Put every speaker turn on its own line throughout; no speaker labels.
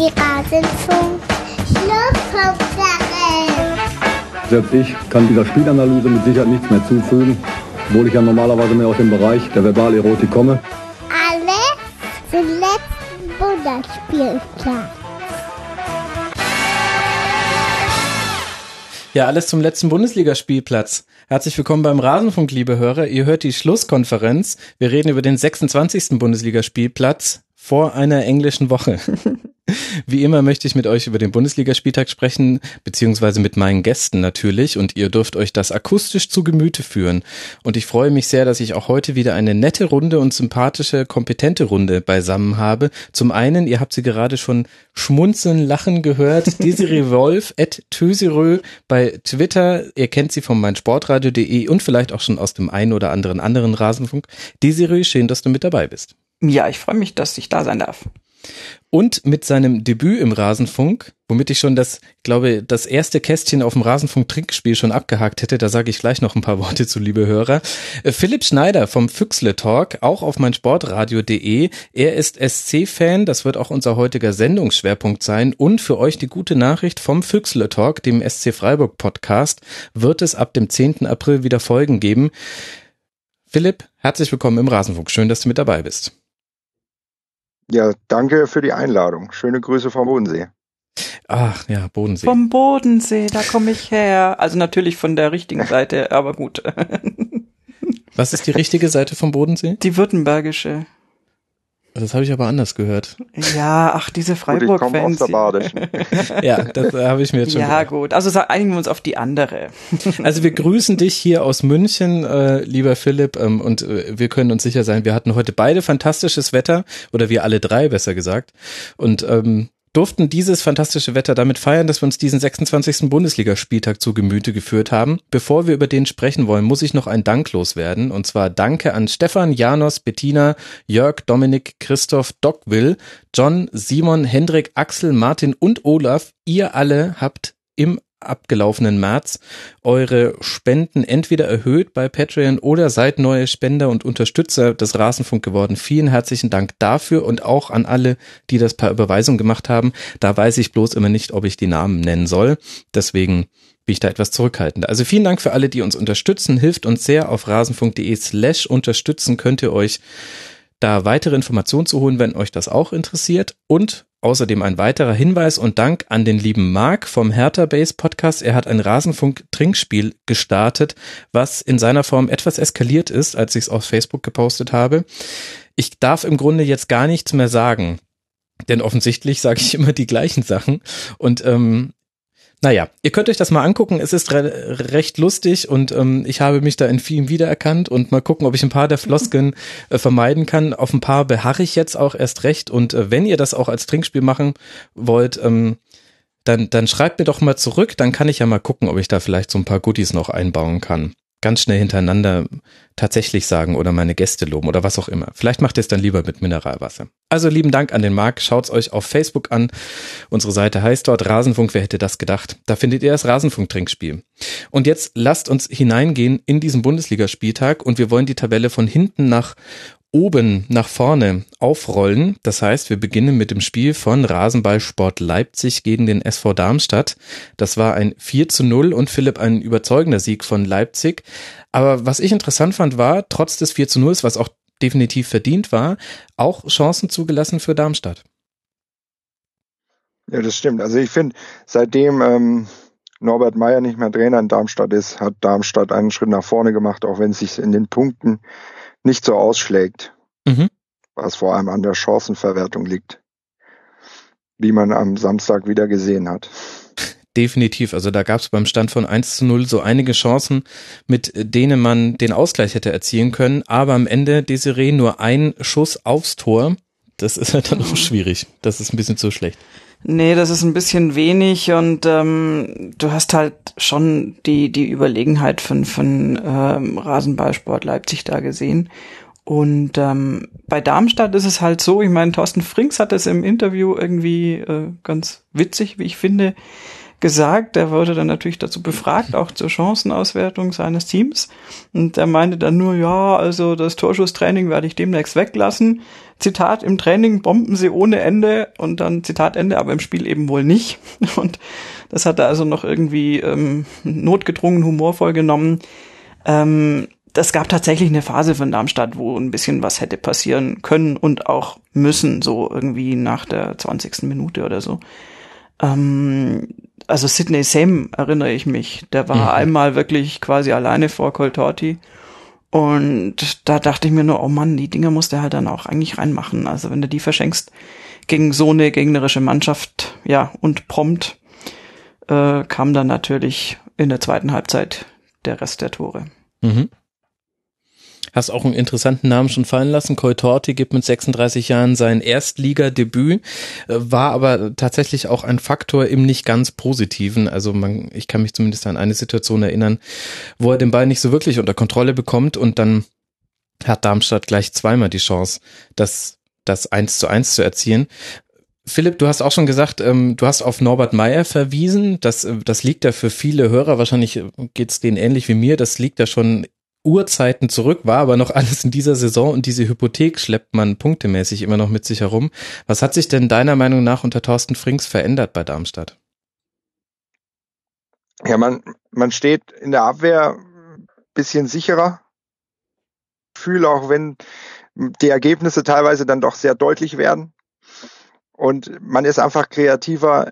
die Rasenfunk.
Selbst ich kann dieser Spielanalyse mit Sicherheit nichts mehr zufügen, obwohl ich ja normalerweise mehr aus dem Bereich der Verbalerotik komme.
Alle zum letzten Bundesspielplatz.
Ja, alles zum letzten Bundesligaspielplatz. Herzlich willkommen beim Rasenfunk, liebe Hörer. Ihr hört die Schlusskonferenz. Wir reden über den 26. Bundesligaspielplatz vor einer englischen Woche. Wie immer möchte ich mit euch über den Bundesligaspieltag sprechen, beziehungsweise mit meinen Gästen natürlich, und ihr dürft euch das akustisch zu Gemüte führen. Und ich freue mich sehr, dass ich auch heute wieder eine nette Runde und sympathische, kompetente Runde beisammen habe. Zum einen, ihr habt sie gerade schon schmunzeln, lachen gehört, Desiree Wolf, at Töserö bei Twitter. Ihr kennt sie von meinsportradio.de und vielleicht auch schon aus dem einen oder anderen anderen Rasenfunk. Desiree, schön, dass du mit dabei bist.
Ja, ich freue mich, dass ich da sein darf.
Und mit seinem Debüt im Rasenfunk, womit ich schon das, glaube, das erste Kästchen auf dem Rasenfunk-Trinkspiel schon abgehakt hätte, da sage ich gleich noch ein paar Worte zu, liebe Hörer. Äh, Philipp Schneider vom Füchsle Talk, auch auf meinsportradio.de. Er ist SC-Fan, das wird auch unser heutiger Sendungsschwerpunkt sein. Und für euch die gute Nachricht vom Füchsle Talk, dem SC Freiburg Podcast, wird es ab dem 10. April wieder Folgen geben. Philipp, herzlich willkommen im Rasenfunk. Schön, dass du mit dabei bist.
Ja, danke für die Einladung. Schöne Grüße vom Bodensee.
Ach ja, Bodensee.
Vom Bodensee, da komme ich her. Also natürlich von der richtigen Seite, aber gut.
Was ist die richtige Seite vom Bodensee?
Die württembergische.
Das habe ich aber anders gehört.
Ja, ach, diese
aus
Freiburg-Fans.
der Badischen.
Ja, das äh, habe ich mir jetzt schon
Ja,
gedacht.
gut. Also einigen wir uns auf die andere.
Also wir grüßen dich hier aus München, äh, lieber Philipp, ähm, und äh, wir können uns sicher sein, wir hatten heute beide fantastisches Wetter, oder wir alle drei besser gesagt, und ähm, durften dieses fantastische Wetter damit feiern, dass wir uns diesen 26. Bundesligaspieltag zu Gemüte geführt haben. Bevor wir über den sprechen wollen, muss ich noch ein Dank loswerden, und zwar Danke an Stefan, Janos, Bettina, Jörg, Dominik, Christoph, Doc Will, John, Simon, Hendrik, Axel, Martin und Olaf. Ihr alle habt im abgelaufenen März eure Spenden entweder erhöht bei Patreon oder seid neue Spender und Unterstützer des Rasenfunk geworden. Vielen herzlichen Dank dafür und auch an alle, die das per Überweisung gemacht haben. Da weiß ich bloß immer nicht, ob ich die Namen nennen soll. Deswegen bin ich da etwas zurückhaltend. Also vielen Dank für alle, die uns unterstützen. Hilft uns sehr. Auf rasenfunk.de slash unterstützen könnt ihr euch da weitere Informationen zu holen, wenn euch das auch interessiert. Und außerdem ein weiterer Hinweis und Dank an den lieben Marc vom Hertha Base Podcast. Er hat ein Rasenfunk-Trinkspiel gestartet, was in seiner Form etwas eskaliert ist, als ich es auf Facebook gepostet habe. Ich darf im Grunde jetzt gar nichts mehr sagen. Denn offensichtlich sage ich immer die gleichen Sachen. Und ähm, naja, ihr könnt euch das mal angucken. Es ist re recht lustig und ähm, ich habe mich da in vielen wiedererkannt und mal gucken, ob ich ein paar der Floskeln äh, vermeiden kann. Auf ein paar beharre ich jetzt auch erst recht und äh, wenn ihr das auch als Trinkspiel machen wollt, ähm, dann, dann schreibt mir doch mal zurück, dann kann ich ja mal gucken, ob ich da vielleicht so ein paar Goodies noch einbauen kann. Ganz schnell hintereinander tatsächlich sagen oder meine Gäste loben oder was auch immer. Vielleicht macht ihr es dann lieber mit Mineralwasser. Also lieben Dank an den Marc. Schaut's euch auf Facebook an. Unsere Seite heißt dort Rasenfunk. Wer hätte das gedacht? Da findet ihr das Rasenfunk-Trinkspiel. Und jetzt lasst uns hineingehen in diesen Bundesligaspieltag und wir wollen die Tabelle von hinten nach oben nach vorne aufrollen. Das heißt, wir beginnen mit dem Spiel von Rasenballsport Leipzig gegen den SV Darmstadt. Das war ein 4 zu 0 und Philipp ein überzeugender Sieg von Leipzig. Aber was ich interessant fand, war, trotz des 4 zu 0, was auch definitiv verdient war, auch Chancen zugelassen für Darmstadt.
Ja, das stimmt. Also ich finde, seitdem ähm, Norbert Meyer nicht mehr Trainer in Darmstadt ist, hat Darmstadt einen Schritt nach vorne gemacht, auch wenn es sich in den Punkten nicht so ausschlägt,
Mhm.
was vor allem an der Chancenverwertung liegt, wie man am Samstag wieder gesehen hat.
Definitiv. Also da gab es beim Stand von 1 zu 0 so einige Chancen, mit denen man den Ausgleich hätte erzielen können. Aber am Ende, Desiree, nur ein Schuss aufs Tor. Das ist halt dann auch schwierig. Das ist ein bisschen zu schlecht.
Nee, das ist ein bisschen wenig und ähm, du hast halt schon die, die Überlegenheit von, von ähm, Rasenballsport Leipzig da gesehen. Und ähm, bei Darmstadt ist es halt so, ich meine, Thorsten Frings hat es im Interview irgendwie äh, ganz witzig, wie ich finde, gesagt. Er wurde dann natürlich dazu befragt, auch zur Chancenauswertung seines Teams. Und er meinte dann nur, ja, also das Torschusstraining werde ich demnächst weglassen. Zitat, im Training bomben sie ohne Ende und dann Zitat Ende, aber im Spiel eben wohl nicht. Und das hat er also noch irgendwie ähm, notgedrungen humorvoll genommen. Ähm, das gab tatsächlich eine Phase von Darmstadt, wo ein bisschen was hätte passieren können und auch müssen, so irgendwie nach der 20. Minute oder so. Ähm, also Sidney Same erinnere ich mich, der war mhm. einmal wirklich quasi alleine vor Coltorti. Und da dachte ich mir nur, oh Mann, die Dinge muss der halt dann auch eigentlich reinmachen. Also wenn du die verschenkst gegen so eine gegnerische Mannschaft, ja, und prompt äh, kam dann natürlich in der zweiten Halbzeit der Rest der Tore. Mhm.
Hast auch einen interessanten Namen schon fallen lassen. Koi Torti gibt mit 36 Jahren sein Erstligadebüt, äh, war aber tatsächlich auch ein Faktor im nicht ganz positiven. Also man, ich kann mich zumindest an eine Situation erinnern, wo er den Ball nicht so wirklich unter Kontrolle bekommt und dann hat Darmstadt gleich zweimal die Chance, das, das eins zu eins zu erzielen. Philipp, du hast auch schon gesagt, ähm, du hast auf Norbert Meyer verwiesen. Das, äh, das liegt ja für viele Hörer, wahrscheinlich äh, geht es denen ähnlich wie mir, das liegt ja schon Urzeiten zurück, war aber noch alles in dieser Saison und diese Hypothek schleppt man punktemäßig immer noch mit sich herum. Was hat sich denn deiner Meinung nach unter Thorsten Frings verändert bei Darmstadt?
Ja, man, man steht in der Abwehr ein bisschen sicherer. Fühle auch, wenn die Ergebnisse teilweise dann doch sehr deutlich werden. Und man ist einfach kreativer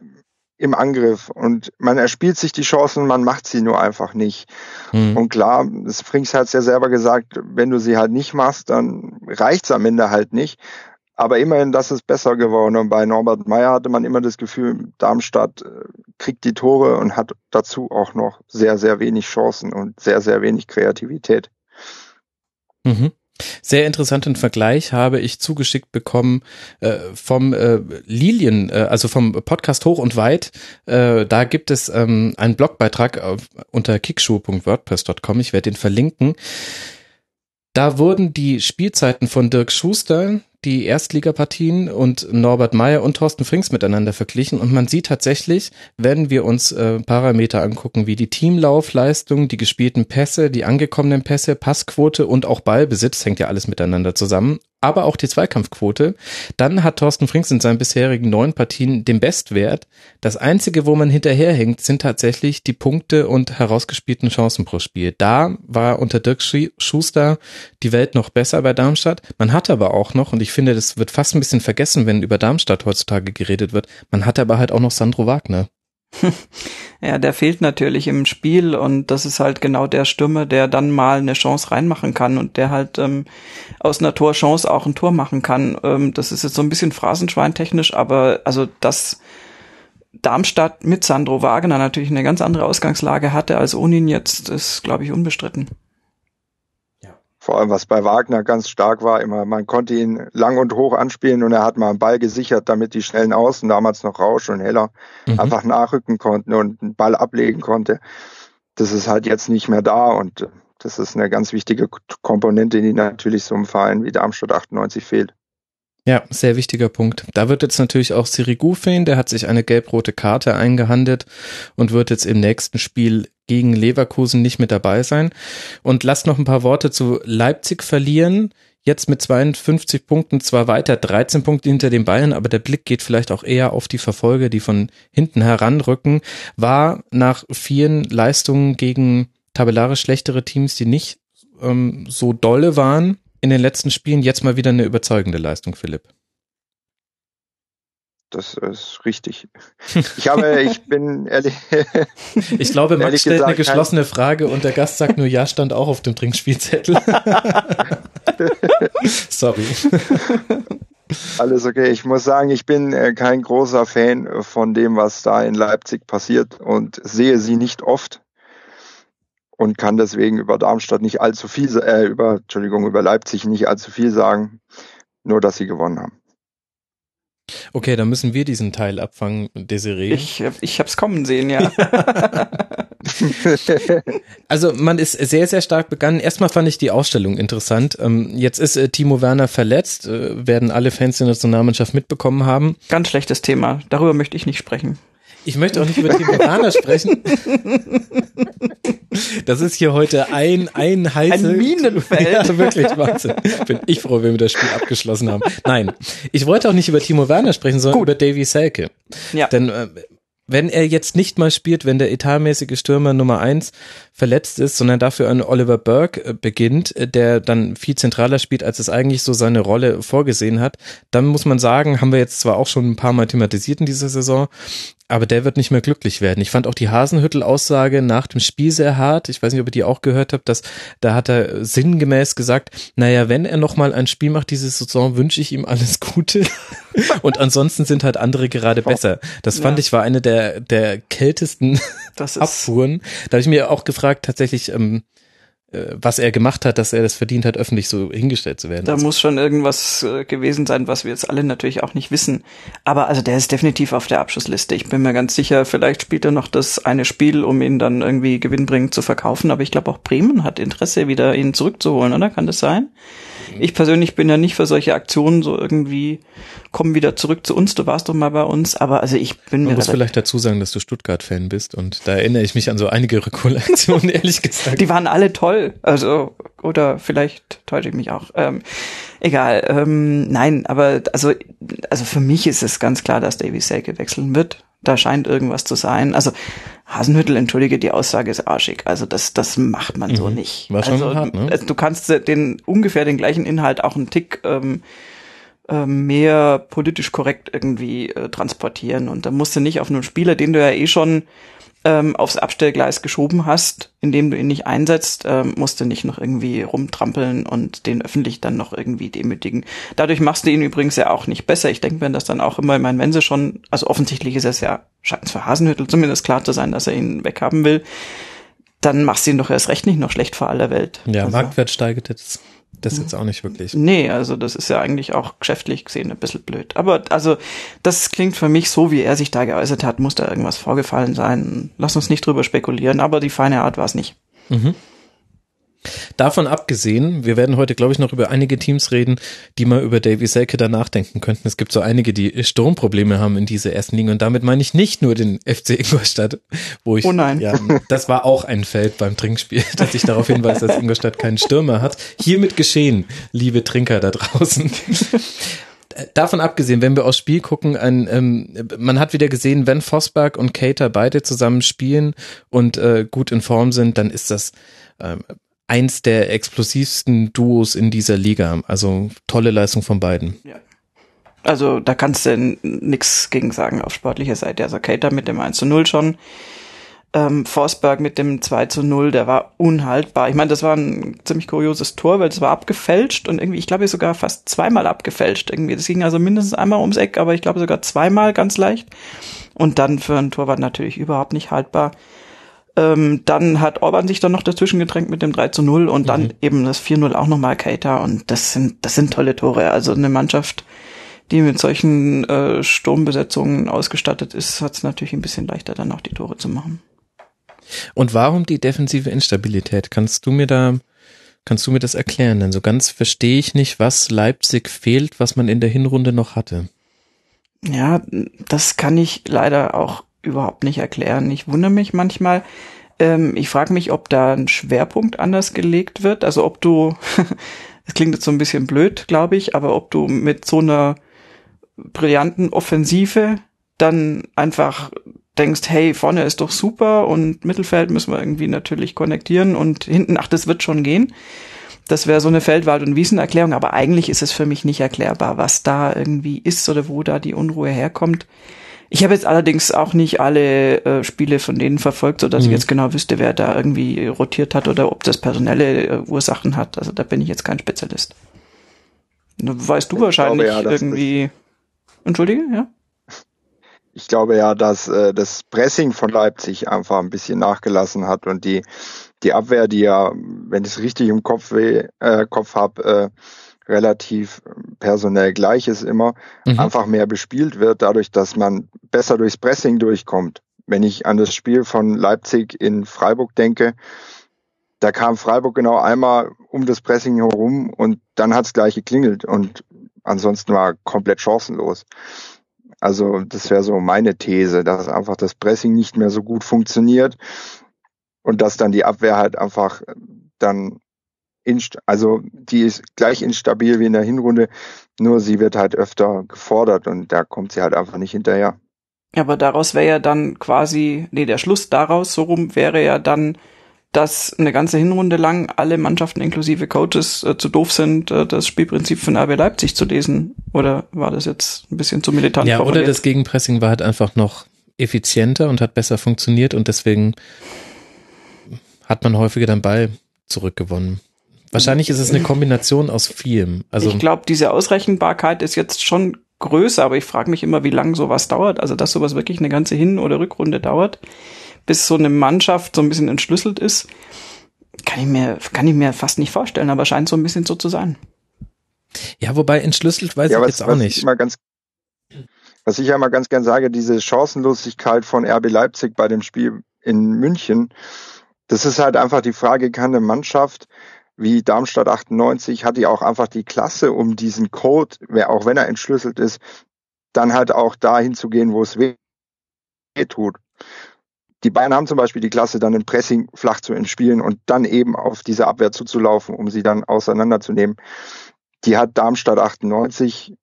im Angriff und man erspielt sich die Chancen, man macht sie nur einfach nicht. Mhm. Und klar, das Frings hat es ja selber gesagt, wenn du sie halt nicht machst, dann reicht's am Ende halt nicht. Aber immerhin, das ist besser geworden. Und bei Norbert Meyer hatte man immer das Gefühl, Darmstadt äh, kriegt die Tore und hat dazu auch noch sehr, sehr wenig Chancen und sehr, sehr wenig Kreativität.
Mhm. Sehr interessanten Vergleich habe ich zugeschickt bekommen äh, vom äh, Lilien, äh, also vom Podcast Hoch und Weit. Äh, da gibt es ähm, einen Blogbeitrag auf, unter kickschuh.wordpress.com. Ich werde den verlinken. Da wurden die Spielzeiten von Dirk Schuster, die Erstligapartien und Norbert Meyer und Thorsten Frings miteinander verglichen. Und man sieht tatsächlich, wenn wir uns äh, Parameter angucken, wie die Teamlaufleistung, die gespielten Pässe, die angekommenen Pässe, Passquote und auch Ballbesitz, hängt ja alles miteinander zusammen aber auch die Zweikampfquote. Dann hat Thorsten Frings in seinen bisherigen neun Partien den Bestwert. Das einzige, wo man hinterherhängt, sind tatsächlich die Punkte und herausgespielten Chancen pro Spiel. Da war unter Dirk Schuster die Welt noch besser bei Darmstadt. Man hat aber auch noch, und ich finde, das wird fast ein bisschen vergessen, wenn über Darmstadt heutzutage geredet wird, man hat aber halt auch noch Sandro Wagner.
ja, der fehlt natürlich im Spiel und das ist halt genau der Stürmer, der dann mal eine Chance reinmachen kann und der halt ähm, aus einer Torchance auch ein Tor machen kann. Ähm, das ist jetzt so ein bisschen phrasenschweintechnisch, aber also das Darmstadt mit Sandro Wagner natürlich eine ganz andere Ausgangslage hatte als ohne ihn jetzt, ist, glaube ich, unbestritten.
Vor allem, was bei Wagner ganz stark war, immer, man konnte ihn lang und hoch anspielen und er hat mal einen Ball gesichert, damit die schnellen Außen, damals noch Rausch und Heller, mhm. einfach nachrücken konnten und einen Ball ablegen konnte. Das ist halt jetzt nicht mehr da und das ist eine ganz wichtige Komponente, die natürlich so einem Verein wie Darmstadt 98 fehlt.
Ja, sehr wichtiger Punkt. Da wird jetzt natürlich auch Sirigu fehlen, der hat sich eine gelb-rote Karte eingehandelt und wird jetzt im nächsten Spiel gegen Leverkusen nicht mit dabei sein. Und lasst noch ein paar Worte zu Leipzig verlieren. Jetzt mit 52 Punkten zwar weiter, 13 Punkte hinter den Bayern, aber der Blick geht vielleicht auch eher auf die Verfolger, die von hinten heranrücken. War nach vielen Leistungen gegen tabellarisch schlechtere Teams, die nicht ähm, so dolle waren, in den letzten Spielen jetzt mal wieder eine überzeugende Leistung, Philipp.
Das ist richtig. Ich habe, ich bin ehrlich.
Ich glaube, Max stellt gesagt, eine geschlossene Frage und der Gast sagt nur, ja, stand auch auf dem Trinkspielzettel. Sorry.
Alles okay. Ich muss sagen, ich bin äh, kein großer Fan von dem, was da in Leipzig passiert und sehe sie nicht oft und kann deswegen über Darmstadt nicht allzu viel, äh, über, Entschuldigung, über Leipzig nicht allzu viel sagen, nur dass sie gewonnen haben.
Okay, dann müssen wir diesen Teil abfangen, Desiree.
Ich, ich hab's kommen sehen, ja.
also man ist sehr, sehr stark begangen. Erstmal fand ich die Ausstellung interessant. Ähm, jetzt ist äh, Timo Werner verletzt, äh, werden alle Fans der Nationalmannschaft mitbekommen haben.
Ganz schlechtes Thema. Darüber möchte ich nicht sprechen.
Ich möchte auch nicht über Timo Werner sprechen. Das ist hier heute ein, ein heiße.
Ein Minenfeld.
Ja, wirklich Wahnsinn. Bin ich froh, wenn wir das Spiel abgeschlossen haben. Nein. Ich wollte auch nicht über Timo Werner sprechen, sondern
Gut.
über Davy Selke.
Ja.
Denn äh, wenn er jetzt nicht mal spielt, wenn der etatmäßige Stürmer Nummer eins verletzt ist, sondern dafür ein Oliver Burke äh, beginnt, äh, der dann viel zentraler spielt, als es eigentlich so seine Rolle vorgesehen hat, dann muss man sagen, haben wir jetzt zwar auch schon ein paar Mal thematisiert in dieser Saison, aber der wird nicht mehr glücklich werden. Ich fand auch die Hasenhüttel-Aussage nach dem Spiel sehr hart. Ich weiß nicht, ob ihr die auch gehört habt, dass da hat er sinngemäß gesagt, naja, wenn er nochmal ein Spiel macht diese Saison, wünsche ich ihm alles Gute. Und ansonsten sind halt andere gerade besser. Das fand
Ja.
ich war eine der, der kältesten
Das ist,
Abfuhren. Da habe ich mir auch gefragt, tatsächlich, ähm, äh, was er gemacht hat, dass er das verdient hat, öffentlich so hingestellt zu werden.
da
Also,
muss schon irgendwas äh, gewesen sein, was wir jetzt alle natürlich auch nicht wissen. Aber also der ist definitiv auf der Abschussliste. Ich bin mir ganz sicher, vielleicht spielt er noch das eine Spiel, um ihn dann irgendwie gewinnbringend zu verkaufen. Aber ich glaube auch Bremen hat Interesse, wieder ihn zurückzuholen, oder? Kann das sein? Ich persönlich bin ja nicht für solche Aktionen so irgendwie, komm wieder zurück zu uns, du warst doch mal bei uns. Aber also ich bin mir
man muss
relativ-
vielleicht dazu sagen, dass du Stuttgart-Fan bist und da erinnere ich mich an so einige Rekollektionen, ehrlich gesagt.
Die waren alle toll. Also, oder vielleicht täusche ich mich auch. Ähm, egal. Ähm, nein, aber also, also für mich ist es ganz klar, dass Davy Selke wechseln wird. Da scheint irgendwas zu sein. Also Hasenhüttel, entschuldige, die Aussage ist arschig. Also das, das macht man so
Mhm.
nicht.
War schon
also,
hart, ne?
also du kannst den ungefähr den gleichen Inhalt auch einen Tick ähm, ähm, mehr politisch korrekt irgendwie äh, transportieren. Und da musst du nicht auf einen Spieler, den du ja eh schon ähm, aufs Abstellgleis geschoben hast, indem du ihn nicht einsetzt, ähm, musst du nicht noch irgendwie rumtrampeln und den öffentlich dann noch irgendwie demütigen. Dadurch machst du ihn übrigens ja auch nicht besser. Ich denke mir das dann auch immer, ich meine, wenn sie schon, also offensichtlich ist es ja, scheint es für Hasenhüttel zumindest klar zu sein, dass er ihn weghaben will, dann machst du ihn doch erst recht nicht noch schlecht vor aller Welt.
Ja,
also,
Marktwert steigt jetzt. Das jetzt auch nicht wirklich.
Nee, also das ist ja eigentlich auch geschäftlich gesehen ein bisschen blöd. Aber also das klingt für mich so, wie er sich da geäußert hat, muss da irgendwas vorgefallen sein. Lass uns nicht drüber spekulieren, aber die feine Art war es nicht.
Davon abgesehen, wir werden heute, glaube ich, noch über einige Teams reden, die mal über Davy Selke da nachdenken könnten. Es gibt so einige, die Sturmprobleme haben in dieser ersten Liga und damit meine ich nicht nur den FC Ingolstadt, wo ich,
Oh nein.
ja, das war auch ein Feld beim Trinkspiel, dass ich darauf hinweise, dass Ingolstadt keinen Stürmer hat. Hiermit geschehen, liebe Trinker da draußen. Davon abgesehen, wenn wir aufs Spiel gucken, ein, ähm, man hat wieder gesehen, wenn Vosberg und Cater beide zusammen spielen und äh, gut in Form sind, dann ist das ähm, eins der explosivsten Duos in dieser Liga. Also tolle Leistung von beiden.
Also da kannst du nix gegen sagen auf sportlicher Seite. Also Cater mit dem 1 zu 0 schon. Ähm, Forsberg mit dem 2 zu 0, der war unhaltbar. Ich meine, das war ein ziemlich kurioses Tor, weil es war abgefälscht und irgendwie, ich glaube sogar fast zweimal abgefälscht irgendwie. Das ging also mindestens einmal ums Eck, aber ich glaube sogar zweimal ganz leicht. Und dann für ein Torwart natürlich überhaupt nicht haltbar. Ähm, dann hat Orban sich dann noch dazwischen gedrängt mit dem 3 zu 0 und dann eben das 4-0 auch nochmal Cater und das sind, das sind tolle Tore. Also eine Mannschaft, die mit solchen äh, Sturmbesetzungen ausgestattet ist, hat es natürlich ein bisschen leichter, dann auch die Tore zu machen.
Und warum die defensive Instabilität? Kannst du mir da, kannst du mir das erklären? Denn so ganz verstehe ich nicht, was Leipzig fehlt, was man in der Hinrunde noch hatte.
Ja, das kann ich leider auch überhaupt nicht erklären. Ich wundere mich manchmal. Ähm, ich frage mich, ob da ein Schwerpunkt anders gelegt wird. Also ob du, es klingt jetzt so ein bisschen blöd, glaube ich, aber ob du mit so einer brillanten Offensive dann einfach denkst, hey, vorne ist doch super und Mittelfeld müssen wir irgendwie natürlich konnektieren und hinten, ach, das wird schon gehen. Das wäre so eine Feldwald- und Wiesenerklärung, aber eigentlich ist es für mich nicht erklärbar, was da irgendwie ist oder wo da die Unruhe herkommt. Ich habe jetzt allerdings auch nicht alle äh, Spiele von denen verfolgt, so dass ich
Mhm.
jetzt genau wüsste, wer da irgendwie rotiert hat oder ob das personelle äh, Ursachen hat. Also da bin ich jetzt kein Spezialist. Weißt du
Ich
wahrscheinlich
glaube ja,
irgendwie. Entschuldige, ja?
Ich glaube ja, dass äh, das Pressing von Leipzig einfach ein bisschen nachgelassen hat und die die Abwehr, die ja, wenn ich es richtig im Kopf weh, äh, Kopf habe, äh, relativ personell gleich ist immer,
Mhm.
einfach mehr bespielt wird, dadurch, dass man besser durchs Pressing durchkommt. Wenn ich an das Spiel von Leipzig in Freiburg denke, da kam Freiburg genau einmal um das Pressing herum und dann hat es gleich geklingelt und ansonsten war komplett chancenlos. Also das wäre so meine These, dass einfach das Pressing nicht mehr so gut funktioniert und dass dann die Abwehr halt einfach dann inst also die ist gleich instabil wie in der Hinrunde, nur sie wird halt öfter gefordert und da kommt sie halt einfach nicht hinterher.
Aber daraus wäre ja dann quasi, nee, der Schluss daraus so rum wäre ja dann, dass eine ganze Hinrunde lang alle Mannschaften inklusive Coaches äh, zu doof sind, äh, das Spielprinzip von RB Leipzig zu lesen. Oder war das jetzt ein bisschen zu militant?
Ja,
formuliert?
oder das Gegenpressing war halt einfach noch effizienter und hat besser funktioniert und deswegen hat man häufiger den Ball zurückgewonnen. Wahrscheinlich ist es eine Kombination aus vielem. Also
ich glaube, diese Ausrechenbarkeit ist jetzt schon größer, aber ich frage mich immer, wie lange sowas dauert. Also, dass sowas wirklich eine ganze Hin- oder Rückrunde dauert, bis so eine Mannschaft so ein bisschen entschlüsselt ist, kann ich mir, kann ich mir fast nicht vorstellen, aber scheint so ein bisschen so zu sein.
ja, wobei entschlüsselt weiß
ja,
ich
was,
jetzt auch
was Ich
nicht.
immer ganz, was ich ja immer ganz gern sage, diese Chancenlosigkeit von RB Leipzig bei dem Spiel in München, das ist halt einfach die Frage, kann eine Mannschaft wie Darmstadt 98, hat die auch einfach die Klasse, um diesen Code, auch wenn er entschlüsselt ist, dann halt auch dahin zu gehen, wo es weh tut. Die Bayern haben zum Beispiel die Klasse, dann ein Pressing flach zu entspielen und dann eben auf diese Abwehr zuzulaufen, um sie dann auseinanderzunehmen. Die hat Darmstadt 98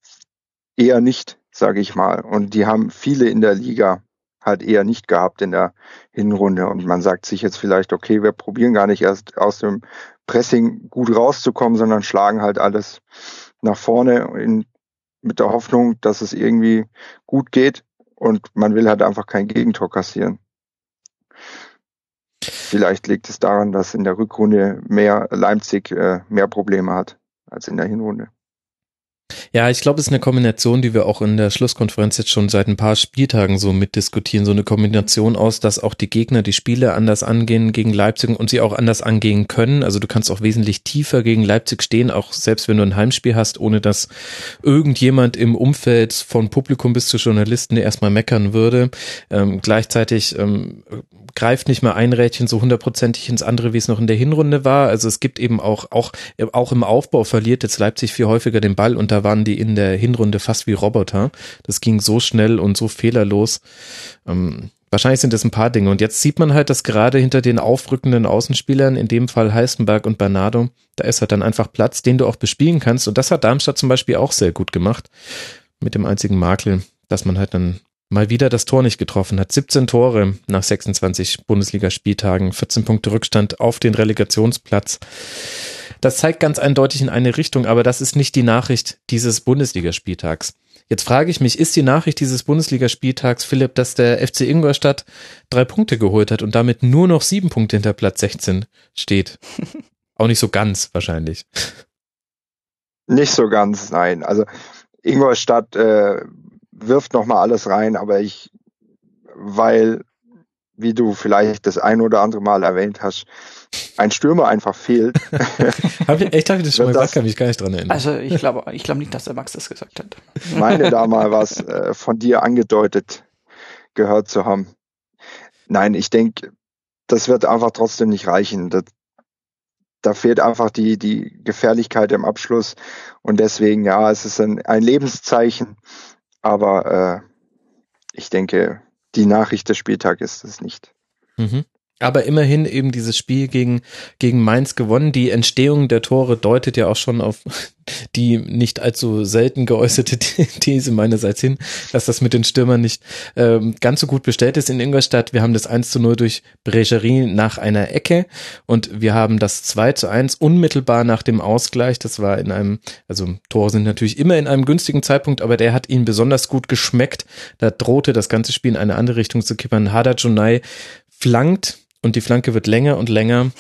eher nicht, sage ich mal. Und die haben viele in der Liga halt eher nicht gehabt in der Hinrunde. Und man sagt sich jetzt vielleicht, okay, wir probieren gar nicht erst aus dem Pressing gut rauszukommen, sondern schlagen halt alles nach vorne in, mit der Hoffnung, dass es irgendwie gut geht. Und man will halt einfach kein Gegentor kassieren. Vielleicht liegt es daran, dass in der Rückrunde mehr Leipzig äh, mehr Probleme hat als in der Hinrunde.
Ja, ich glaube, es ist eine Kombination, die wir auch in der Schlusskonferenz jetzt schon seit ein paar Spieltagen so mitdiskutieren. So eine Kombination aus, dass auch die Gegner die Spiele anders angehen gegen Leipzig und sie auch anders angehen können. Also du kannst auch wesentlich tiefer gegen Leipzig stehen, auch selbst wenn du ein Heimspiel hast, ohne dass irgendjemand im Umfeld von Publikum bis zu Journalisten erstmal meckern würde. Ähm, gleichzeitig ähm, greift nicht mehr ein Rädchen so hundertprozentig ins andere, wie es noch in der Hinrunde war. Also es gibt eben auch, auch, auch im Aufbau verliert jetzt Leipzig viel häufiger den Ball und da waren die in der Hinrunde fast wie Roboter. Das ging so schnell und so fehlerlos. Ähm, wahrscheinlich sind das ein paar Dinge. Und jetzt sieht man halt, dass gerade hinter den aufrückenden Außenspielern, in dem Fall Heißenberg und Bernardo, da ist halt dann einfach Platz, den du auch bespielen kannst. Und das hat Darmstadt zum Beispiel auch sehr gut gemacht. Mit dem einzigen Makel, dass man halt dann mal wieder das Tor nicht getroffen hat. 17 Tore nach 26 Bundesligaspieltagen, 14 Punkte Rückstand auf den Relegationsplatz. Das zeigt ganz eindeutig in eine Richtung, aber das ist nicht die Nachricht dieses Bundesligaspieltags. Jetzt frage ich mich, ist die Nachricht dieses Bundesligaspieltags, Philipp, dass der FC Ingolstadt drei Punkte geholt hat und damit nur noch sieben Punkte hinter Platz 16 steht? Auch nicht so ganz wahrscheinlich.
Nicht so ganz, nein. Also Ingolstadt äh, wirft noch mal alles rein, aber ich, weil, wie du vielleicht das ein oder andere Mal erwähnt hast, ein Stürmer einfach fehlt.
Hab ich, echt, habe ich das schon mal gesagt, kann mich gar nicht dran erinnern.
Also ich glaube, ich glaube nicht, dass der Max das gesagt hat.
Ich meine da mal was äh, von dir angedeutet gehört zu haben. Nein, ich denke, das wird einfach trotzdem nicht reichen. Das, da fehlt einfach die, die Gefährlichkeit im Abschluss. Und deswegen, ja, es ist ein, ein Lebenszeichen. Aber äh, ich denke, die Nachricht des Spieltags ist es nicht.
Mhm. Aber immerhin eben dieses Spiel gegen, gegen Mainz gewonnen. Die Entstehung der Tore deutet ja auch schon auf die nicht allzu selten geäußerte These meinerseits hin, dass das mit den Stürmern nicht ähm, ganz so gut bestellt ist in Ingolstadt. Wir haben das 1 zu 0 durch Bregerie nach einer Ecke und wir haben das 2 zu 1 unmittelbar nach dem Ausgleich. Das war in einem, also Tore sind natürlich immer in einem günstigen Zeitpunkt, aber der hat ihnen besonders gut geschmeckt. Da drohte das ganze Spiel in eine andere Richtung zu kippern. Hada Junai flankt und die Flanke wird länger und länger.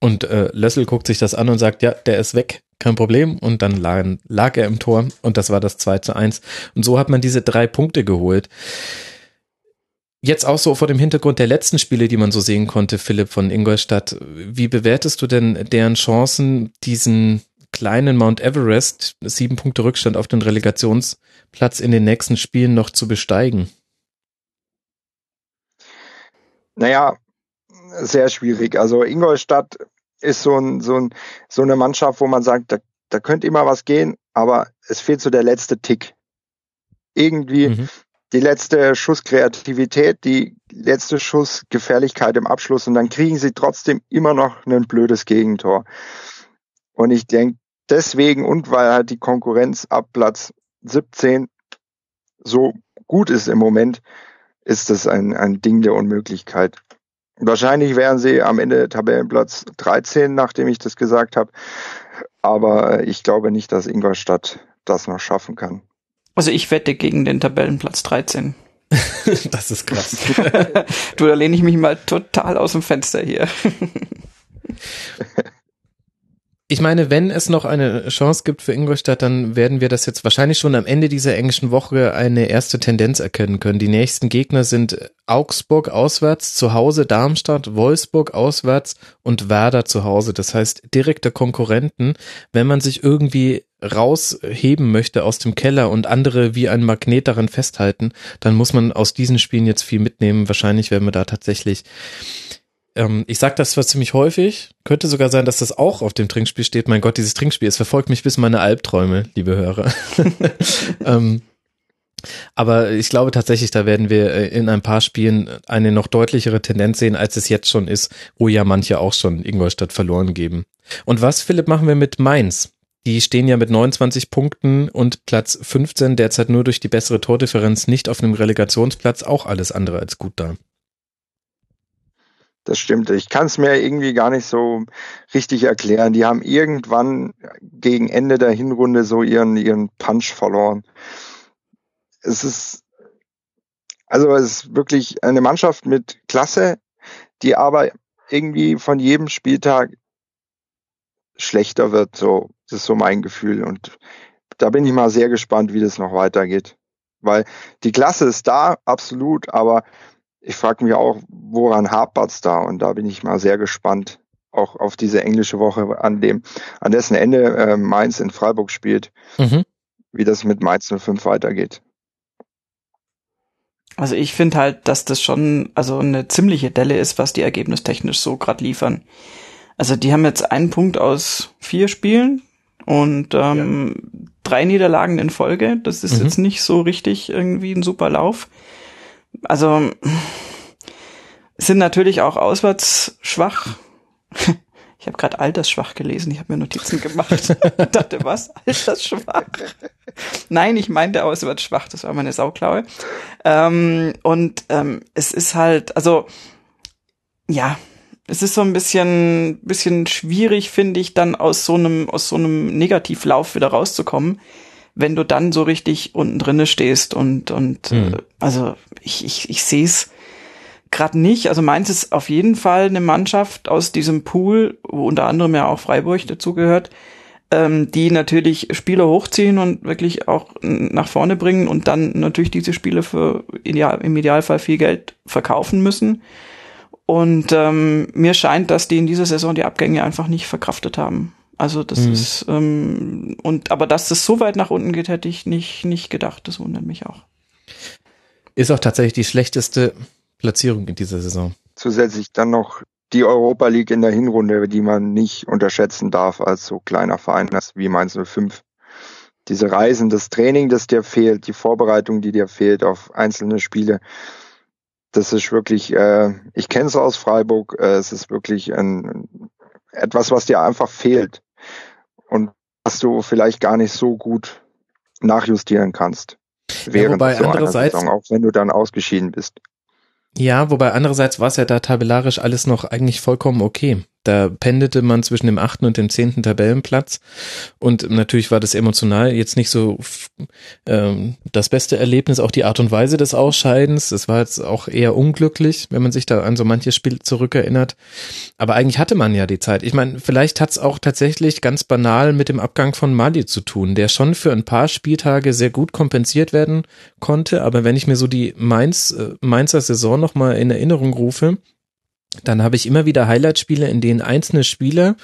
Und äh, Lössel guckt sich das an und sagt, ja, der ist weg, kein Problem. Und dann lag, lag er im Tor und das war das 2 zu 1. Und so hat man diese drei Punkte geholt. Jetzt auch so vor dem Hintergrund der letzten Spiele, die man so sehen konnte, Philipp von Ingolstadt. Wie bewertest du denn deren Chancen, diesen kleinen Mount Everest, sieben Punkte Rückstand auf den Relegationsplatz in den nächsten Spielen noch zu besteigen?
Naja, sehr schwierig. Also Ingolstadt ist so, ein, so, ein, so eine Mannschaft, wo man sagt, da, da könnte immer was gehen, aber es fehlt so der letzte Tick. irgendwie
Mhm.
die letzte Schuss Kreativität, die letzte Schuss Gefährlichkeit im Abschluss und dann kriegen sie trotzdem immer noch ein blödes Gegentor. Und ich denke, deswegen und weil halt die Konkurrenz ab Platz 17 so gut ist im Moment, ist das ein, ein Ding der Unmöglichkeit. Wahrscheinlich wären sie am Ende Tabellenplatz 13, nachdem ich das gesagt habe. Aber ich glaube nicht, dass Ingolstadt das noch schaffen kann.
Also ich wette gegen den Tabellenplatz 13.
das ist krass.
du, da lehne ich mich mal total aus dem Fenster hier.
Ich meine, wenn es noch eine Chance gibt für Ingolstadt, dann werden wir das jetzt wahrscheinlich schon am Ende dieser englischen Woche eine erste Tendenz erkennen können. Die nächsten Gegner sind Augsburg auswärts, zu Hause Darmstadt, Wolfsburg auswärts und Werder zu Hause. Das heißt, direkte Konkurrenten. Wenn man sich irgendwie rausheben möchte aus dem Keller und andere wie ein Magnet daran festhalten, dann muss man aus diesen Spielen jetzt viel mitnehmen. Wahrscheinlich werden wir da tatsächlich ähm, ich sage das zwar ziemlich häufig, könnte sogar sein, dass das auch auf dem Trinkspiel steht. Mein Gott, dieses Trinkspiel, es verfolgt mich bis meine Albträume, liebe Hörer. ähm, aber ich glaube tatsächlich, da werden wir äh, in ein paar Spielen eine noch deutlichere Tendenz sehen, als es jetzt schon ist, wo ja manche auch schon Ingolstadt verloren geben. Und was, Philipp, machen wir mit Mainz? Die stehen ja mit 29 Punkten und Platz 15 derzeit nur durch die bessere Tordifferenz nicht auf einem Relegationsplatz, auch alles andere als gut da.
Das stimmt. Ich kann es mir irgendwie gar nicht so richtig erklären. Die haben irgendwann gegen Ende der Hinrunde so ihren, ihren Punch verloren. Es ist, also es ist wirklich eine Mannschaft mit Klasse, die aber irgendwie von jedem Spieltag schlechter wird. So, das ist so mein Gefühl. Und da bin ich mal sehr gespannt, wie das noch weitergeht. Weil die Klasse ist da, absolut, aber ich frage mich auch, woran hapert's da? Und da bin ich mal sehr gespannt, auch auf diese englische Woche, an dem, an dessen Ende äh, Mainz in Freiburg spielt,
Mhm.
wie das mit Mainz 05 weitergeht.
Also ich finde halt, dass das schon also eine ziemliche Delle ist, was die ergebnistechnisch so gerade liefern. Also die haben jetzt einen Punkt aus vier Spielen und ähm, drei Niederlagen in Folge. Das ist
Mhm.
jetzt nicht so richtig irgendwie ein super Lauf. Also sind natürlich auch auswärts schwach. Ich habe gerade altersschwach gelesen. Ich habe mir Notizen gemacht. dachte, was? Altersschwach? Nein, ich meinte auswärts schwach. Das war meine Sauklaue. Ähm, und ähm, es ist halt, also ja, es ist so ein bisschen, bisschen schwierig, finde ich, dann aus so einem, aus so einem Negativlauf wieder rauszukommen, wenn du dann so richtig unten drinne stehst und, und äh, also ich, ich, ich sehe es gerade nicht. Also Mainz ist auf jeden Fall eine Mannschaft aus diesem Pool, wo unter anderem ja auch Freiburg dazugehört, ähm, die natürlich Spieler hochziehen und wirklich auch nach vorne bringen und dann natürlich diese Spiele für ideal, im Idealfall viel Geld verkaufen müssen. Und ähm, mir scheint, dass die in dieser Saison die Abgänge einfach nicht verkraftet haben. Also das
Mhm.
ist ähm, und aber dass das so weit nach unten geht, hätte ich nicht nicht gedacht. Das wundert mich auch.
Ist auch tatsächlich die schlechteste Platzierung in dieser Saison.
Zusätzlich dann noch die Europa League in der Hinrunde, die man nicht unterschätzen darf als so kleiner Verein wie Mainz 05. Diese Reisen, das Training, das dir fehlt, die Vorbereitung, die dir fehlt auf einzelne Spiele, das ist wirklich, äh, ich kenne es aus Freiburg, äh, es ist wirklich ein, etwas, was dir einfach fehlt was du vielleicht gar nicht so gut nachjustieren kannst. Während
wobei
so
andererseits-
Saison, auch wenn du dann ausgeschieden bist.
Ja, wobei andererseits war es ja da tabellarisch alles noch eigentlich vollkommen okay. Da pendelte man zwischen dem achten und dem zehnten Tabellenplatz und natürlich war das emotional jetzt nicht so ähm, das beste Erlebnis, auch die Art und Weise des Ausscheidens. Das war jetzt auch eher unglücklich, wenn man sich da an so manches Spiel zurückerinnert. Aber eigentlich hatte man ja die Zeit. Ich meine, vielleicht hat es auch tatsächlich ganz banal mit dem Abgang von Mali zu tun, der schon für ein paar Spieltage sehr gut kompensiert werden konnte. Aber wenn ich mir so die Mainz, äh, Mainzer Saison nochmal in Erinnerung rufe, dann habe ich immer wieder Highlight-Spiele, in denen einzelne Spieler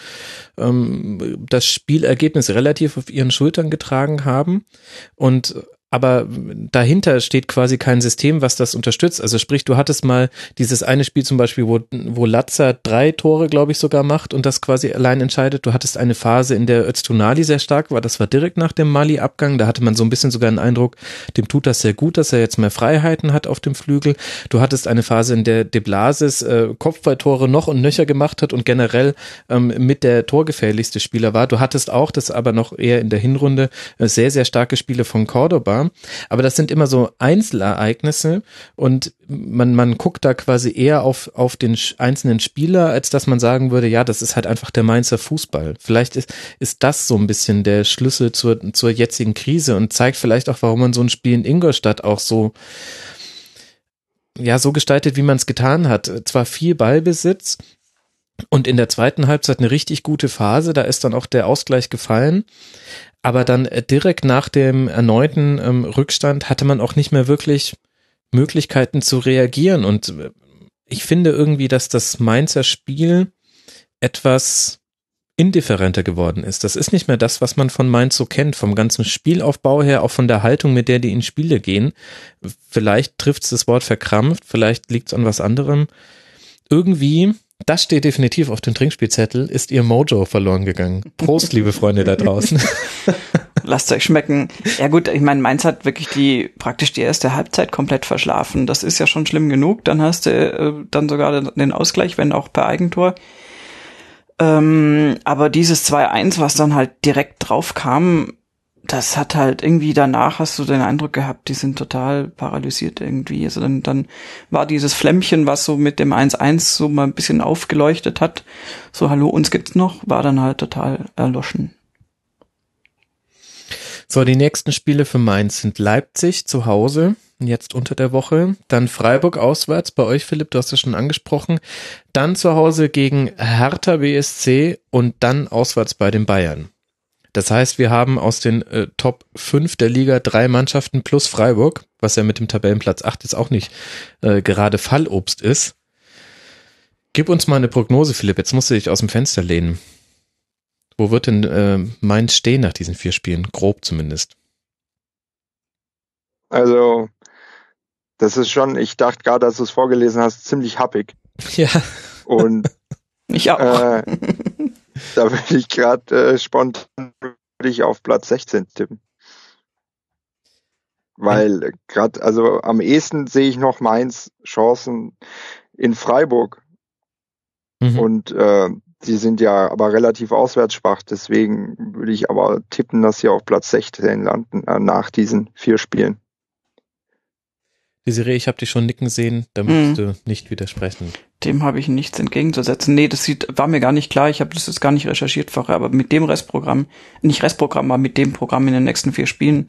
ähm, das Spielergebnis relativ auf ihren Schultern getragen haben. Und aber dahinter steht quasi kein System, was das unterstützt. Also sprich, du hattest mal dieses eine Spiel zum Beispiel, wo, wo Latzer drei Tore, glaube ich, sogar macht und das quasi allein entscheidet. Du hattest eine Phase, in der Öztunali sehr stark war. Das war direkt nach dem Mali-Abgang. Da hatte man so ein bisschen sogar den Eindruck, dem tut das sehr gut, dass er jetzt mehr Freiheiten hat auf dem Flügel. Du hattest eine Phase, in der De Blasis äh, Kopfballtore noch und nöcher gemacht hat und generell ähm, mit der torgefährlichste Spieler war. Du hattest auch, das aber noch eher in der Hinrunde, äh, sehr, sehr starke Spiele von Cordoba aber das sind immer so Einzelereignisse und man, man guckt da quasi eher auf, auf den einzelnen Spieler, als dass man sagen würde, ja, das ist halt einfach der Mainzer Fußball. Vielleicht ist, ist das so ein bisschen der Schlüssel zur, zur jetzigen Krise und zeigt vielleicht auch, warum man so ein Spiel in Ingolstadt auch so ja, so gestaltet, wie man es getan hat. Zwar viel Ballbesitz, und in der zweiten Halbzeit eine richtig gute Phase, da ist dann auch der Ausgleich gefallen aber dann äh, direkt nach dem erneuten ähm, Rückstand hatte man auch nicht mehr wirklich Möglichkeiten zu reagieren. Und äh, ich finde irgendwie, dass das Mainzer Spiel etwas indifferenter geworden ist. Das ist nicht mehr das, was man von Mainz so kennt, vom ganzen Spielaufbau her, auch von der Haltung, mit der die in Spiele gehen. Vielleicht trifft es das Wort verkrampft, vielleicht liegt es an was anderem. Irgendwie das steht definitiv auf dem Trinkspielzettel, ist ihr Mojo verloren gegangen. Prost, liebe Freunde da draußen.
Lasst euch schmecken. Ja gut, ich meine, Mainz hat wirklich die praktisch die erste Halbzeit komplett verschlafen. Das ist ja schon schlimm genug. Dann hast du äh, dann sogar den Ausgleich, wenn auch per Eigentor. Ähm, aber dieses 2-1, was dann halt direkt drauf kam, das hat halt irgendwie danach hast du den Eindruck gehabt, die sind total paralysiert irgendwie. Also dann, dann war dieses Flämmchen, was so mit dem 1-1 so mal ein bisschen aufgeleuchtet hat, so hallo, uns gibt's noch, war dann halt total erloschen.
So, die nächsten Spiele für Mainz sind Leipzig zu Hause, jetzt unter der Woche, dann Freiburg auswärts, bei euch Philipp, du hast es schon angesprochen, dann zu Hause gegen Hertha BSC und dann auswärts bei den Bayern. Das heißt, wir haben aus den äh, Top 5 der Liga drei Mannschaften plus Freiburg, was ja mit dem Tabellenplatz 8 jetzt auch nicht äh, gerade Fallobst ist. Gib uns mal eine Prognose, Philipp. Jetzt musst du dich aus dem Fenster lehnen. Wo wird denn äh, Mainz stehen nach diesen vier Spielen? Grob zumindest.
Also, das ist schon, ich dachte gerade, als du es vorgelesen hast, ziemlich happig.
Ja.
Und
ich auch.
Äh, da würde ich gerade äh, spontan würde ich auf Platz 16 tippen. Weil gerade, also am ehesten sehe ich noch Mainz Chancen in Freiburg. Mhm. Und äh, die sind ja aber relativ auswärtsschwach, deswegen würde ich aber tippen, dass sie auf Platz 16 landen äh, nach diesen vier Spielen.
Desiree, ich habe dich schon nicken sehen, da musst mhm. du nicht widersprechen.
Dem habe ich nichts entgegenzusetzen. Nee, das sieht, war mir gar nicht klar. Ich habe das jetzt gar nicht recherchiert vorher, aber mit dem Restprogramm, nicht Restprogramm, aber mit dem Programm in den nächsten vier Spielen,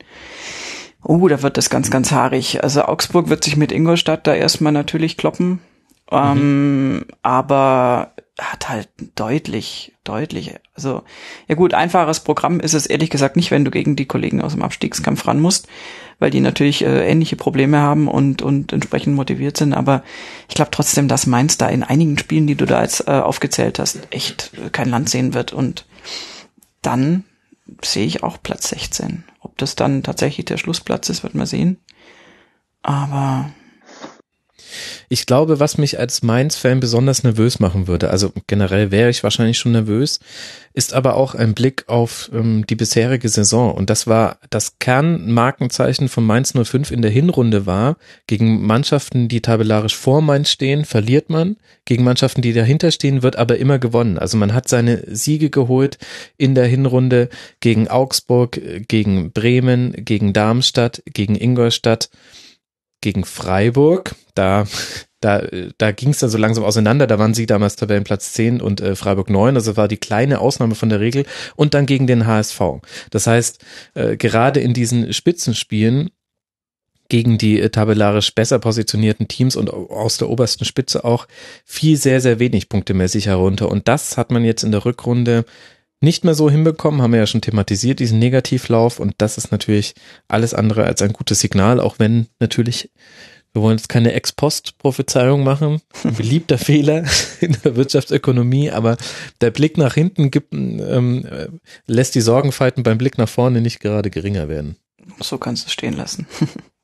oh, da wird das ganz, ganz haarig. Also Augsburg wird sich mit Ingolstadt da erstmal natürlich kloppen. Ähm, mhm. aber hat halt deutlich, deutlich, also ja gut, einfaches Programm ist es ehrlich gesagt nicht, wenn du gegen die Kollegen aus dem Abstiegskampf ran musst, weil die natürlich äh, ähnliche Probleme haben und und entsprechend motiviert sind. Aber ich glaube trotzdem, dass Mainz da in einigen Spielen, die du da jetzt äh, aufgezählt hast, echt äh, kein Land sehen wird. Und dann sehe ich auch Platz 16. Ob das dann tatsächlich der Schlussplatz ist, wird man sehen. Aber
ich glaube, was mich als Mainz-Fan besonders nervös machen würde, also generell wäre ich wahrscheinlich schon nervös, ist aber auch ein Blick auf ähm, die bisherige Saison. Und das war das Kernmarkenzeichen von Mainz 05 in der Hinrunde war, gegen Mannschaften, die tabellarisch vor Mainz stehen, verliert man. Gegen Mannschaften, die dahinter stehen, wird aber immer gewonnen. Also man hat seine Siege geholt in der Hinrunde gegen Augsburg, gegen Bremen, gegen Darmstadt, gegen Ingolstadt gegen Freiburg. Da, da, da ging es dann so langsam auseinander. Da waren sie damals Tabellenplatz 10 und äh, Freiburg 9. Also war die kleine Ausnahme von der Regel. Und dann gegen den HSV. Das heißt, äh, gerade in diesen Spitzenspielen gegen die äh, tabellarisch besser positionierten Teams und aus der obersten Spitze auch viel sehr, sehr wenig punktemäßig herunter. Und das hat man jetzt in der Rückrunde nicht mehr so hinbekommen, haben wir ja schon thematisiert, diesen Negativlauf und das ist natürlich alles andere als ein gutes Signal, auch wenn natürlich, wir wollen jetzt keine Ex-Post-Prophezeiung machen, beliebter Fehler in der Wirtschaftsökonomie, aber der Blick nach hinten gibt, ähm, lässt die Sorgenfalten beim Blick nach vorne nicht gerade geringer werden.
So kannst du es stehen lassen.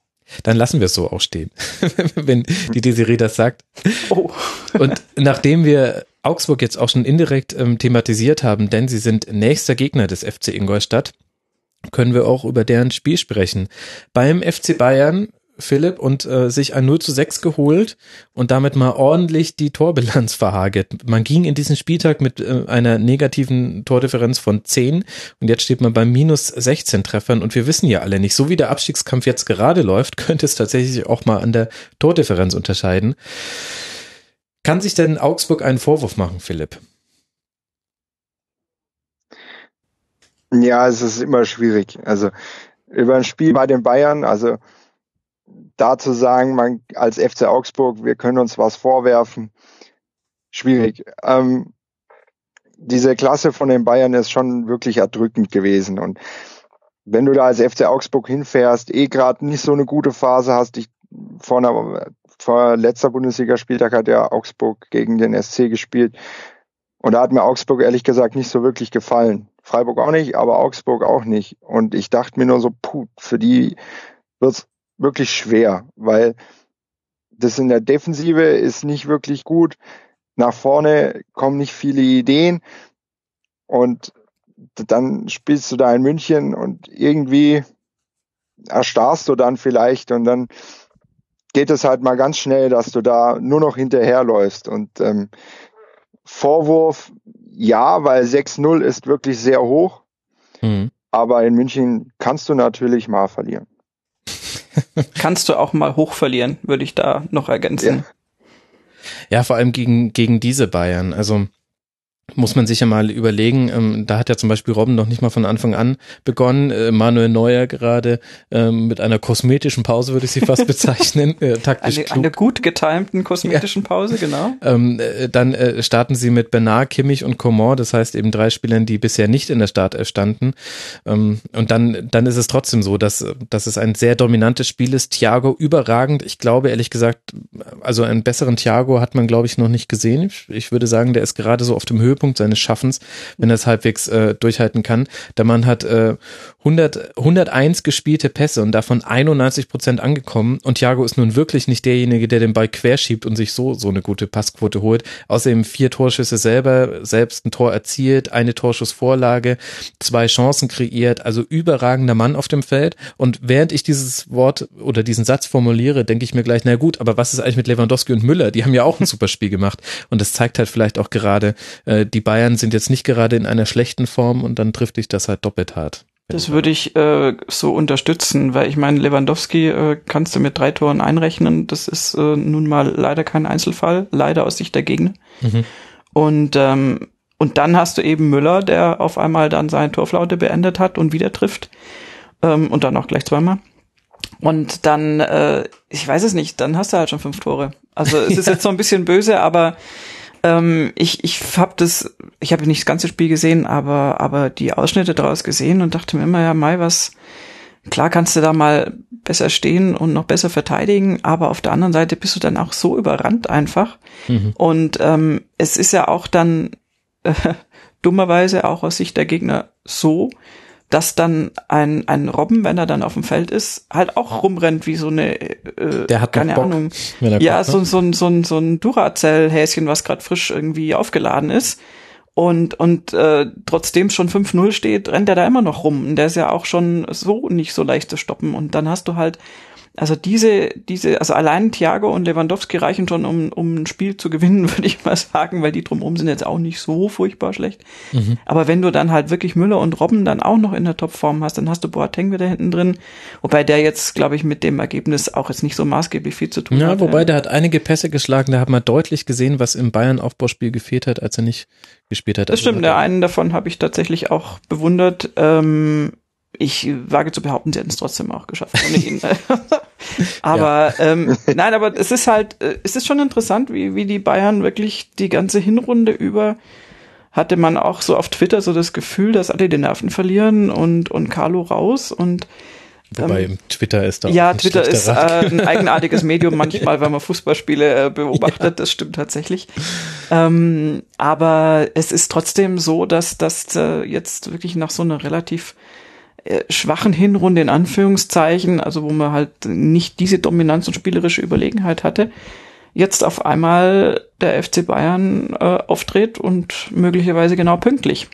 Dann lassen wir es so auch stehen, wenn die Desiree das sagt.
Oh.
Und nachdem wir Augsburg jetzt auch schon indirekt ähm, thematisiert haben, denn sie sind nächster Gegner des FC Ingolstadt, können wir auch über deren Spiel sprechen. Beim FC Bayern Philipp und äh, sich ein 0 zu 6 geholt und damit mal ordentlich die Torbilanz verhagelt. Man ging in diesen Spieltag mit äh, einer negativen Tordifferenz von 10 und jetzt steht man bei minus 16 Treffern und wir wissen ja alle nicht, so wie der Abstiegskampf jetzt gerade läuft, könnte es tatsächlich auch mal an der Tordifferenz unterscheiden. Kann sich denn Augsburg einen Vorwurf machen, Philipp?
Ja, es ist immer schwierig. Also über ein Spiel bei den Bayern, also da zu sagen, man als FC Augsburg, wir können uns was vorwerfen, schwierig. Ähm, diese Klasse von den Bayern ist schon wirklich erdrückend gewesen. Und wenn du da als FC Augsburg hinfährst, eh gerade nicht so eine gute Phase hast, ich vor, einer, vor letzter Bundesligaspieltag hat ja Augsburg gegen den SC gespielt. Und da hat mir Augsburg ehrlich gesagt nicht so wirklich gefallen. Freiburg auch nicht, aber Augsburg auch nicht. Und ich dachte mir nur so, puh, für die wird's wirklich schwer, weil das in der Defensive ist nicht wirklich gut. Nach vorne kommen nicht viele Ideen und dann spielst du da in München und irgendwie erstarrst du dann vielleicht und dann geht es halt mal ganz schnell, dass du da nur noch hinterherläufst und ähm, Vorwurf ja, weil 6-0 ist wirklich sehr hoch, mhm. aber in München kannst du natürlich mal verlieren.
Kannst du auch mal hoch verlieren, würde ich da noch ergänzen.
Ja. ja, vor allem gegen, gegen diese Bayern. Also muss man sich ja mal überlegen, ähm, da hat ja zum Beispiel Robben noch nicht mal von Anfang an begonnen, äh, Manuel Neuer gerade ähm, mit einer kosmetischen Pause würde ich sie fast bezeichnen,
äh, taktisch eine, eine gut getimten kosmetischen ja. Pause, genau.
Ähm, äh, dann starten sie mit Bernard, Kimmich und Coman, das heißt eben drei Spielern, die bisher nicht in der Startelf standen. Und dann, dann ist es trotzdem so, dass, dass es ein sehr dominantes Spiel ist, Thiago überragend, ich glaube ehrlich gesagt, also einen besseren Thiago hat man glaube ich noch nicht gesehen, ich, ich würde sagen, der ist gerade so auf dem Höhepunkt Höhepunkt seines Schaffens, wenn er es halbwegs äh, durchhalten kann. Der Mann hat äh, 100, 101 gespielte Pässe und davon 91 Prozent angekommen. Und Thiago ist nun wirklich nicht derjenige, der den Ball querschiebt und sich so so eine gute Passquote holt. Außerdem vier Torschüsse selber, selbst ein Tor erzielt, eine Torschussvorlage, zwei Chancen kreiert. Also überragender Mann auf dem Feld. Und während ich dieses Wort oder diesen Satz formuliere, denke ich mir gleich, na gut, aber was ist eigentlich mit Lewandowski und Müller? Die haben ja auch ein super Spiel gemacht. Und das zeigt halt vielleicht auch gerade äh, die Bayern sind jetzt nicht gerade in einer schlechten Form und dann trifft dich das halt doppelt hart.
Das würde ich äh, so unterstützen, weil ich meine, Lewandowski äh, kannst du mit drei Toren einrechnen. Das ist äh, nun mal leider kein Einzelfall, leider aus Sicht der Gegner. Mhm. Und ähm, und dann hast du eben Müller, der auf einmal dann seine Torflaute beendet hat und wieder trifft. Ähm, und dann auch gleich zweimal. Und dann, äh, ich weiß es nicht, dann hast du halt schon fünf Tore. Also es ist jetzt so ein bisschen böse, aber ähm, ich ich habe das, ich habe nicht das ganze Spiel gesehen, aber aber die Ausschnitte daraus gesehen und dachte mir immer, ja, Mai, was, klar kannst du da mal besser stehen und noch besser verteidigen, aber auf der anderen Seite bist du dann auch so überrannt einfach. Mhm. Und ähm, es ist ja auch dann äh, dummerweise auch aus Sicht der Gegner so, dass dann ein, ein Robben, wenn er dann auf dem Feld ist, halt auch rumrennt wie so eine,
äh, der hat keine Bock,
Ahnung. Ja, Bock, so, ne? so, so, so, ein, so ein Duracell-Häschen, was gerade frisch irgendwie aufgeladen ist. Und, und äh, trotzdem schon 5-0 steht, rennt er da immer noch rum. Und der ist ja auch schon so nicht so leicht zu stoppen. Und dann hast du halt also diese, diese, also allein Thiago und Lewandowski reichen schon, um, um ein Spiel zu gewinnen, würde ich mal sagen, weil die drumherum sind jetzt auch nicht so furchtbar schlecht. Mhm. Aber wenn du dann halt wirklich Müller und Robben dann auch noch in der Topform hast, dann hast du Boateng wieder hinten drin, wobei der jetzt, glaube ich, mit dem Ergebnis auch jetzt nicht so maßgeblich viel zu tun
ja,
hat.
Ja, wobei der hat einige Pässe geschlagen, da hat man deutlich gesehen, was im Bayern-Aufbauspiel gefehlt hat, als er nicht gespielt hat.
Das
also
stimmt, der einen davon habe ich tatsächlich auch bewundert. Ähm, ich wage zu behaupten, sie hätten es trotzdem auch geschafft ohne ihn. aber ähm, nein, aber es ist halt, äh, es ist schon interessant, wie, wie die Bayern wirklich die ganze Hinrunde über hatte man auch so auf Twitter so das Gefühl, dass alle die Nerven verlieren und, und Carlo raus und
Wobei ähm, Twitter ist da
Ja, Twitter ist äh, ein eigenartiges Medium manchmal, wenn man Fußballspiele äh, beobachtet, ja. das stimmt tatsächlich. Ähm, aber es ist trotzdem so, dass das äh, jetzt wirklich nach so einer relativ schwachen Hinrunde in Anführungszeichen, also wo man halt nicht diese Dominanz und spielerische Überlegenheit hatte, jetzt auf einmal der FC Bayern äh, auftritt und möglicherweise genau pünktlich.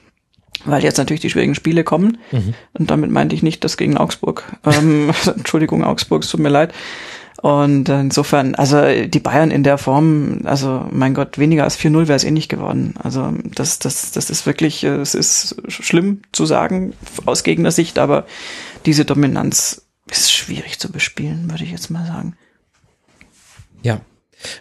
Weil jetzt natürlich die schwierigen Spiele kommen. Mhm. Und damit meinte ich nicht das gegen Augsburg. Ähm, Entschuldigung, Augsburg, es tut mir leid. Und insofern, also die Bayern in der Form, also mein Gott, weniger als 4-0 wäre es eh nicht geworden. Also das, das, das ist wirklich, äh, es ist schlimm zu sagen aus Gegnersicht, aber diese Dominanz ist schwierig zu bespielen, würde ich jetzt mal sagen.
Ja,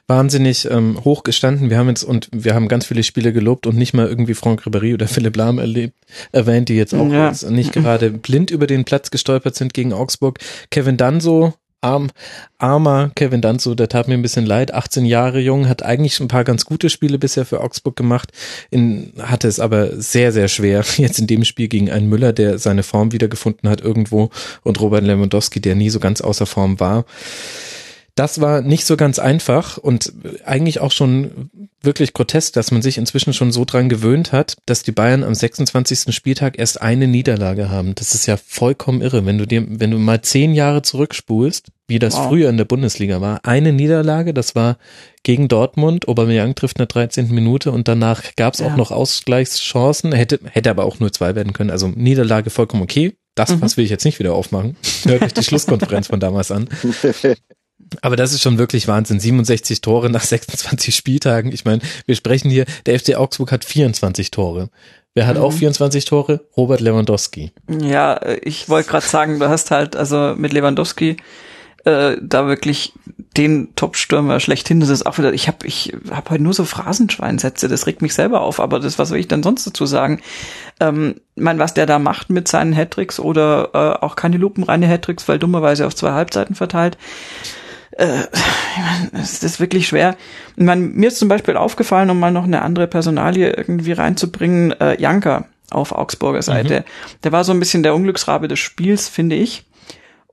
wahnsinnig ähm, hoch gestanden. Wir haben jetzt und wir haben ganz viele Spiele gelobt und nicht mal irgendwie Franck Ribéry oder Philipp Lahm erlebt, erwähnt, die jetzt auch ja. jetzt nicht gerade blind über den Platz gestolpert sind gegen Augsburg. Kevin Danso arm, armer Kevin Danzo, der tat mir ein bisschen leid. 18 Jahre jung, hat eigentlich ein paar ganz gute Spiele bisher für Augsburg gemacht, in, hatte es aber sehr, sehr schwer. Jetzt in dem Spiel gegen einen Müller, der seine Form wiedergefunden hat irgendwo und Robert Lewandowski, der nie so ganz außer Form war. Das war nicht so ganz einfach und eigentlich auch schon wirklich grotesk, dass man sich inzwischen schon so dran gewöhnt hat, dass die Bayern am 26. Spieltag erst eine Niederlage haben. Das ist ja vollkommen irre. Wenn du dir, wenn du mal zehn Jahre zurückspulst, wie das wow. früher in der Bundesliga war, eine Niederlage, das war gegen Dortmund, Aubameyang trifft in der 13. Minute und danach gab es ja. auch noch Ausgleichschancen, hätte, hätte aber auch nur zwei werden können. Also Niederlage vollkommen okay. Das, mhm. was will ich jetzt nicht wieder aufmachen. Hört euch die Schlusskonferenz von damals an. Aber das ist schon wirklich Wahnsinn. 67 Tore nach 26 Spieltagen. Ich meine, wir sprechen hier, der FC Augsburg hat 24 Tore. Wer hat mhm. auch 24 Tore? Robert Lewandowski.
Ja, ich wollte gerade sagen, du hast halt also mit Lewandowski äh, da wirklich den Top-Stürmer schlechthin. Das ist auch wieder, ich habe ich hab heute nur so Phrasenschweinsätze, das regt mich selber auf, aber das, was soll ich denn sonst dazu sagen? Ähm, mein, was der da macht mit seinen Hattricks oder äh, auch keine lupenreine Hattricks, weil dummerweise auf zwei Halbseiten verteilt, äh, es ist wirklich schwer. Man, mir ist zum Beispiel aufgefallen, um mal noch eine andere Personalie irgendwie reinzubringen, äh, Janka auf Augsburger Seite. Mhm. Der war so ein bisschen der Unglücksrabe des Spiels, finde ich.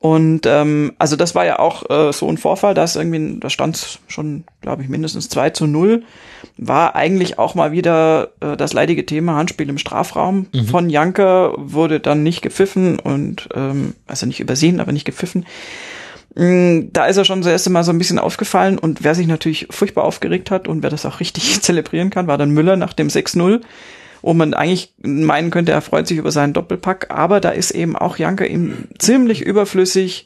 Und ähm, also das war ja auch äh, so ein Vorfall, dass irgendwie, da stand schon, glaube ich, mindestens 2 zu 0. War eigentlich auch mal wieder äh, das leidige Thema Handspiel im Strafraum mhm. von Janker, wurde dann nicht gepfiffen und ähm, also nicht übersehen, aber nicht gepfiffen. Mm, da ist er schon das erste Mal so ein bisschen aufgefallen und wer sich natürlich furchtbar aufgeregt hat und wer das auch richtig zelebrieren kann, war dann Müller nach dem 6-0, wo man eigentlich meinen könnte, er freut sich über seinen Doppelpack, aber da ist eben auch Janke ihm ziemlich überflüssig,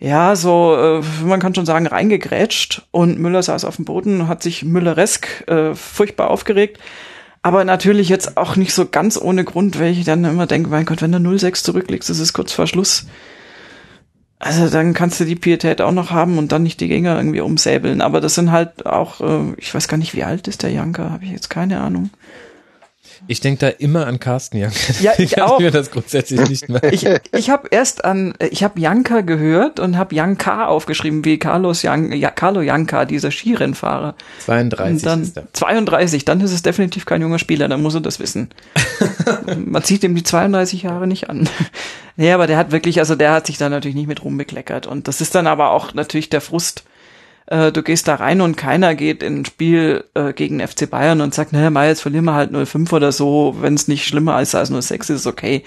ja, so, äh, man kann schon sagen, reingegrätscht. Und Müller saß auf dem Boden, hat sich Mülleresk äh, furchtbar aufgeregt. Aber natürlich jetzt auch nicht so ganz ohne Grund, weil ich dann immer denke, mein Gott, wenn du 0-6 zurücklegst, ist kurz vor Schluss also dann kannst du die Pietät auch noch haben und dann nicht die Gänger irgendwie umsäbeln. Aber das sind halt auch, äh, ich weiß gar nicht, wie alt ist der Janker, habe ich jetzt keine Ahnung.
Ich denke da immer an Carsten Janka.
Ja, ich, ich auch.
Mir das grundsätzlich nicht mehr.
Ich, ich habe erst an, ich habe Janka gehört und habe Janka aufgeschrieben, wie Carlos Jan, ja, Carlo Janka, dieser Skirennfahrer.
32 und
dann,
ist er.
32, dann ist es definitiv kein junger Spieler, dann muss er das wissen. Man zieht ihm die 32 Jahre nicht an. Nee, aber der hat wirklich, also der hat sich da natürlich nicht mit rumbekleckert. Und das ist dann aber auch natürlich der Frust, äh, du gehst da rein und keiner geht in ein Spiel äh, gegen FC Bayern und sagt, naja, mal jetzt verlieren wir halt 0-5 oder so, wenn es nicht schlimmer ist als 0-6 ist, okay.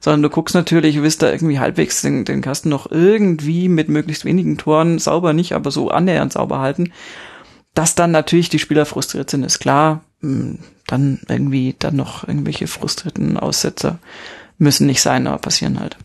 Sondern du guckst natürlich, willst da irgendwie halbwegs den, den Kasten noch irgendwie mit möglichst wenigen Toren sauber nicht, aber so annähernd sauber halten. Dass dann natürlich die Spieler frustriert sind, ist klar. Hm, dann irgendwie dann noch irgendwelche frustrierten Aussetzer müssen nicht sein, aber passieren halt.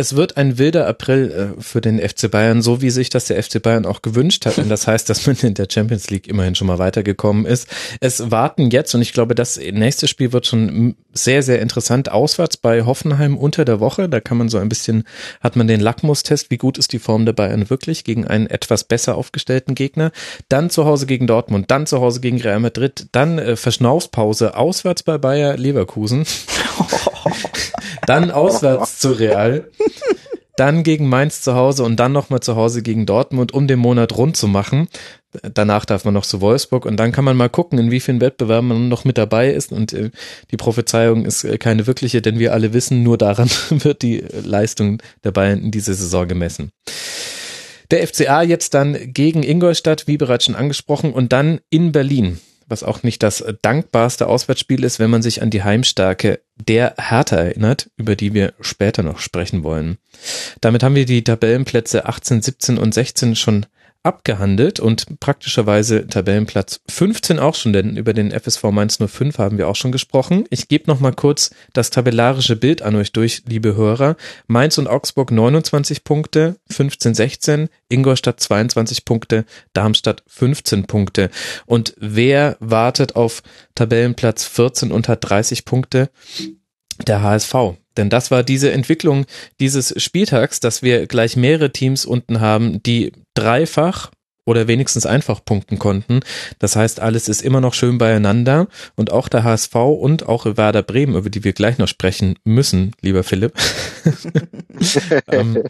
Es wird ein wilder April äh, für den FC Bayern, so wie sich das der FC Bayern auch gewünscht hat. Und das heißt, dass man in der Champions League immerhin schon mal weitergekommen ist. Es warten jetzt, und ich glaube, das nächste Spiel wird schon sehr, sehr interessant, auswärts bei Hoffenheim unter der Woche. Da kann man so ein bisschen, hat man den Lackmustest, wie gut ist die Form der Bayern wirklich gegen einen etwas besser aufgestellten Gegner. Dann zu Hause gegen Dortmund, dann zu Hause gegen Real Madrid, dann äh, Verschnaufspause auswärts bei Bayer Leverkusen. dann auswärts zu Real dann gegen Mainz zu Hause und dann nochmal zu Hause gegen Dortmund, um den Monat rund zu machen. Danach darf man noch zu Wolfsburg und dann kann man mal gucken, in wie vielen Wettbewerben man noch mit dabei ist. Und äh, die Prophezeiung ist äh, keine wirkliche, denn wir alle wissen, nur daran wird die Leistung der Bayern in dieser Saison gemessen. Der FCA jetzt dann gegen Ingolstadt, wie bereits schon angesprochen, und dann in Berlin was auch nicht das dankbarste Auswärtsspiel ist, wenn man sich an die Heimstärke der Hertha erinnert, über die wir später noch sprechen wollen. Damit haben wir die Tabellenplätze 18, 17 und 16 schon abgehandelt und praktischerweise Tabellenplatz 15 auch schon, denn über den FSV Mainz 05 haben wir auch schon gesprochen. Ich gebe noch mal kurz das tabellarische Bild an euch durch, liebe Hörer. Mainz und Augsburg 29 Punkte, 15, 16, Ingolstadt 22 Punkte, Darmstadt 15 Punkte. Und wer wartet auf Tabellenplatz 14 und hat 30 Punkte? Der HSV. Denn das war diese Entwicklung dieses Spieltags, dass wir gleich mehrere Teams unten haben, die dreifach oder wenigstens einfach punkten konnten. Das heißt, alles ist immer noch schön beieinander und auch der HSV und auch Werder Bremen, über die wir gleich noch sprechen müssen, lieber Philipp, ähm,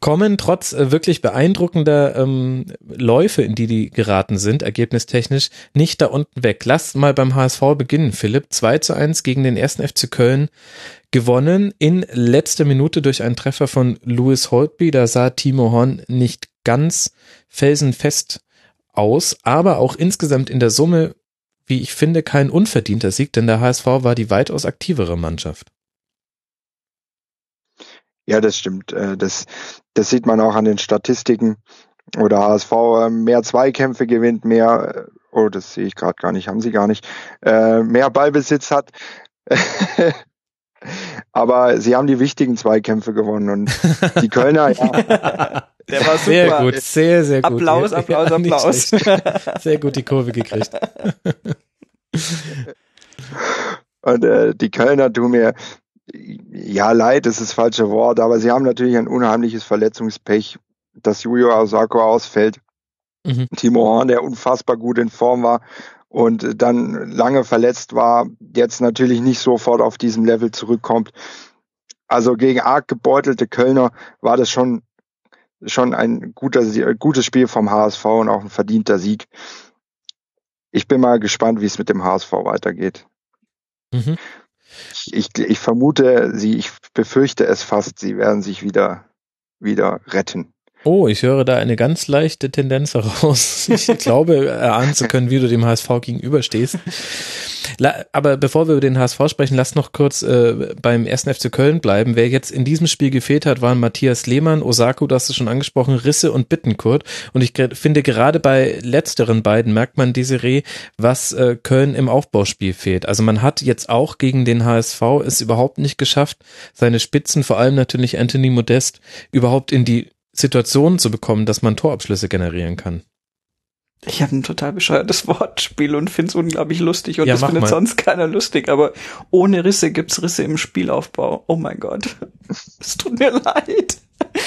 kommen trotz äh, wirklich beeindruckender ähm, Läufe, in die die geraten sind, ergebnistechnisch, nicht da unten weg. Lass mal beim HSV beginnen, Philipp. 2 zu 1 gegen den ersten FC Köln gewonnen in letzter Minute durch einen Treffer von Louis Holtby. Da sah Timo Horn nicht ganz felsenfest aus, aber auch insgesamt in der Summe, wie ich finde, kein unverdienter Sieg, denn der HSV war die weitaus aktivere Mannschaft.
Ja, das stimmt. Äh, das, das sieht man auch an den Statistiken. Oder HSV äh, mehr Zweikämpfe gewinnt, mehr, äh, oh, das sehe ich gerade gar nicht, haben sie gar nicht, mehr Ballbesitz hat. Aber sie haben die wichtigen Zweikämpfe gewonnen und die Kölner, ja.
Der war super. Sehr gut, sehr, sehr gut.
Applaus, Applaus, ja, Applaus.
Sehr gut die Kurve gekriegt.
Und äh, die Kölner tun mir, ja, leid ist das falsche Wort, aber sie haben natürlich ein unheimliches Verletzungspech, dass Julio Osako ausfällt. Mhm. Timo Horn, der unfassbar gut in Form war und dann lange verletzt war, jetzt natürlich nicht sofort auf diesem Level zurückkommt. Also gegen arg gebeutelte Kölner war das schon schon ein guter, gutes Spiel vom HSV und auch ein verdienter Sieg. Ich bin mal gespannt, wie es mit dem HSV weitergeht. Mhm. Ich, ich vermute, sie, ich befürchte es fast, sie werden sich wieder, wieder retten.
Oh, ich höre da eine ganz leichte Tendenz heraus. Ich glaube, erahnen zu können, wie du dem HSV gegenüberstehst. Aber bevor wir über den HSV sprechen, lass noch kurz äh, beim ersten FC Köln bleiben. Wer jetzt in diesem Spiel gefehlt hat, waren Matthias Lehmann, Osako, du hast es schon angesprochen, Risse und Bittenkurt. Und ich finde, gerade bei letzteren beiden merkt man diese Reh, was äh, Köln im Aufbauspiel fehlt. Also man hat jetzt auch gegen den HSV es überhaupt nicht geschafft, seine Spitzen, vor allem natürlich Anthony Modest, überhaupt in die Situation zu bekommen, dass man Torabschlüsse generieren kann.
Ich habe ein total bescheuertes Wortspiel und finde es unglaublich lustig und ja, das findet mal. sonst keiner lustig, aber ohne Risse gibt's Risse im Spielaufbau. Oh mein Gott. Es tut mir leid.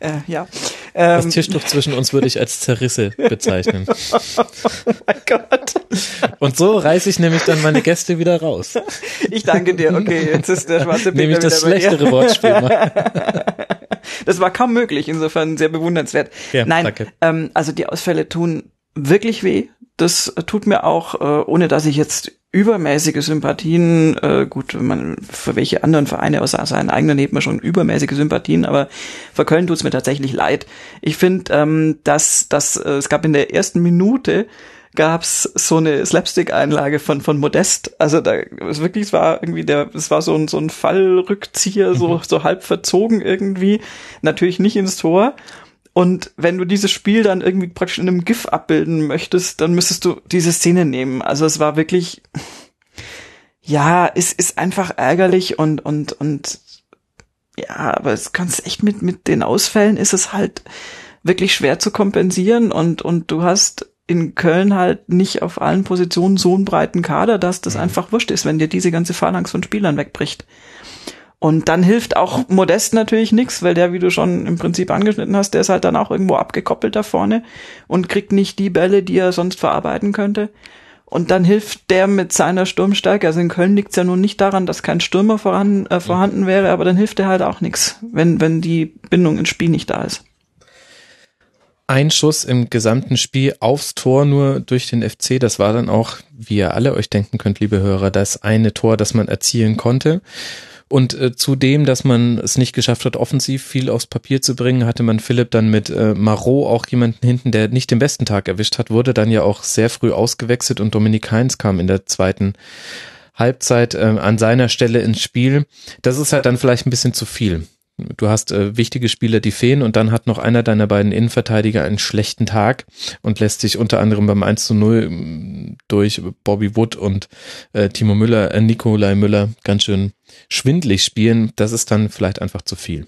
Äh, ja.
Ähm, das Tischtuch zwischen uns würde ich als Zerrisse bezeichnen. oh mein Gott. Und so reiße ich nämlich dann meine Gäste wieder raus.
Ich danke dir. Okay, jetzt ist der schwarze
Peter Nämlich das schlechtere Wortspiel.
das war kaum möglich, insofern sehr bewundernswert. Ja, Nein, ähm, also die Ausfälle tun wirklich weh. Das tut mir auch, äh, ohne dass ich jetzt übermäßige Sympathien, äh, gut, man, für welche anderen Vereine außer seinen eigenen hebt man schon übermäßige Sympathien, aber für Köln tut's mir tatsächlich leid. Ich finde, ähm, dass, dass äh, es gab in der ersten Minute gab's so eine Slapstick-Einlage von von Modest. Also da es wirklich, es war irgendwie der, es war so ein so ein Fallrückzieher, so mhm. so halb verzogen irgendwie, natürlich nicht ins Tor. Und wenn du dieses Spiel dann irgendwie praktisch in einem GIF abbilden möchtest, dann müsstest du diese Szene nehmen. Also es war wirklich, ja, es ist einfach ärgerlich und, und, und, ja, aber es kannst echt mit, mit den Ausfällen ist es halt wirklich schwer zu kompensieren und, und du hast in Köln halt nicht auf allen Positionen so einen breiten Kader, dass das mhm. einfach wurscht ist, wenn dir diese ganze Phalanx von Spielern wegbricht. Und dann hilft auch Modest natürlich nichts, weil der, wie du schon im Prinzip angeschnitten hast, der ist halt dann auch irgendwo abgekoppelt da vorne und kriegt nicht die Bälle, die er sonst verarbeiten könnte. Und dann hilft der mit seiner Sturmstärke. Also in Köln liegt es ja nun nicht daran, dass kein Stürmer voran, äh, vorhanden wäre, aber dann hilft er halt auch nichts, wenn, wenn die Bindung ins Spiel nicht da ist.
Ein Schuss im gesamten Spiel aufs Tor nur durch den FC. Das war dann auch, wie ihr alle euch denken könnt, liebe Hörer, das eine Tor, das man erzielen konnte. Und äh, zudem, dass man es nicht geschafft hat, offensiv viel aufs Papier zu bringen, hatte man Philipp dann mit äh, Marot auch jemanden hinten, der nicht den besten Tag erwischt hat, wurde dann ja auch sehr früh ausgewechselt und Dominik Heinz kam in der zweiten Halbzeit äh, an seiner Stelle ins Spiel. Das ist halt dann vielleicht ein bisschen zu viel. Du hast äh, wichtige Spieler, die fehlen und dann hat noch einer deiner beiden Innenverteidiger einen schlechten Tag und lässt sich unter anderem beim 1 zu 0 mm, durch Bobby Wood und äh, Timo Müller, äh, Nikolai Müller ganz schön schwindlig spielen. Das ist dann vielleicht einfach zu viel.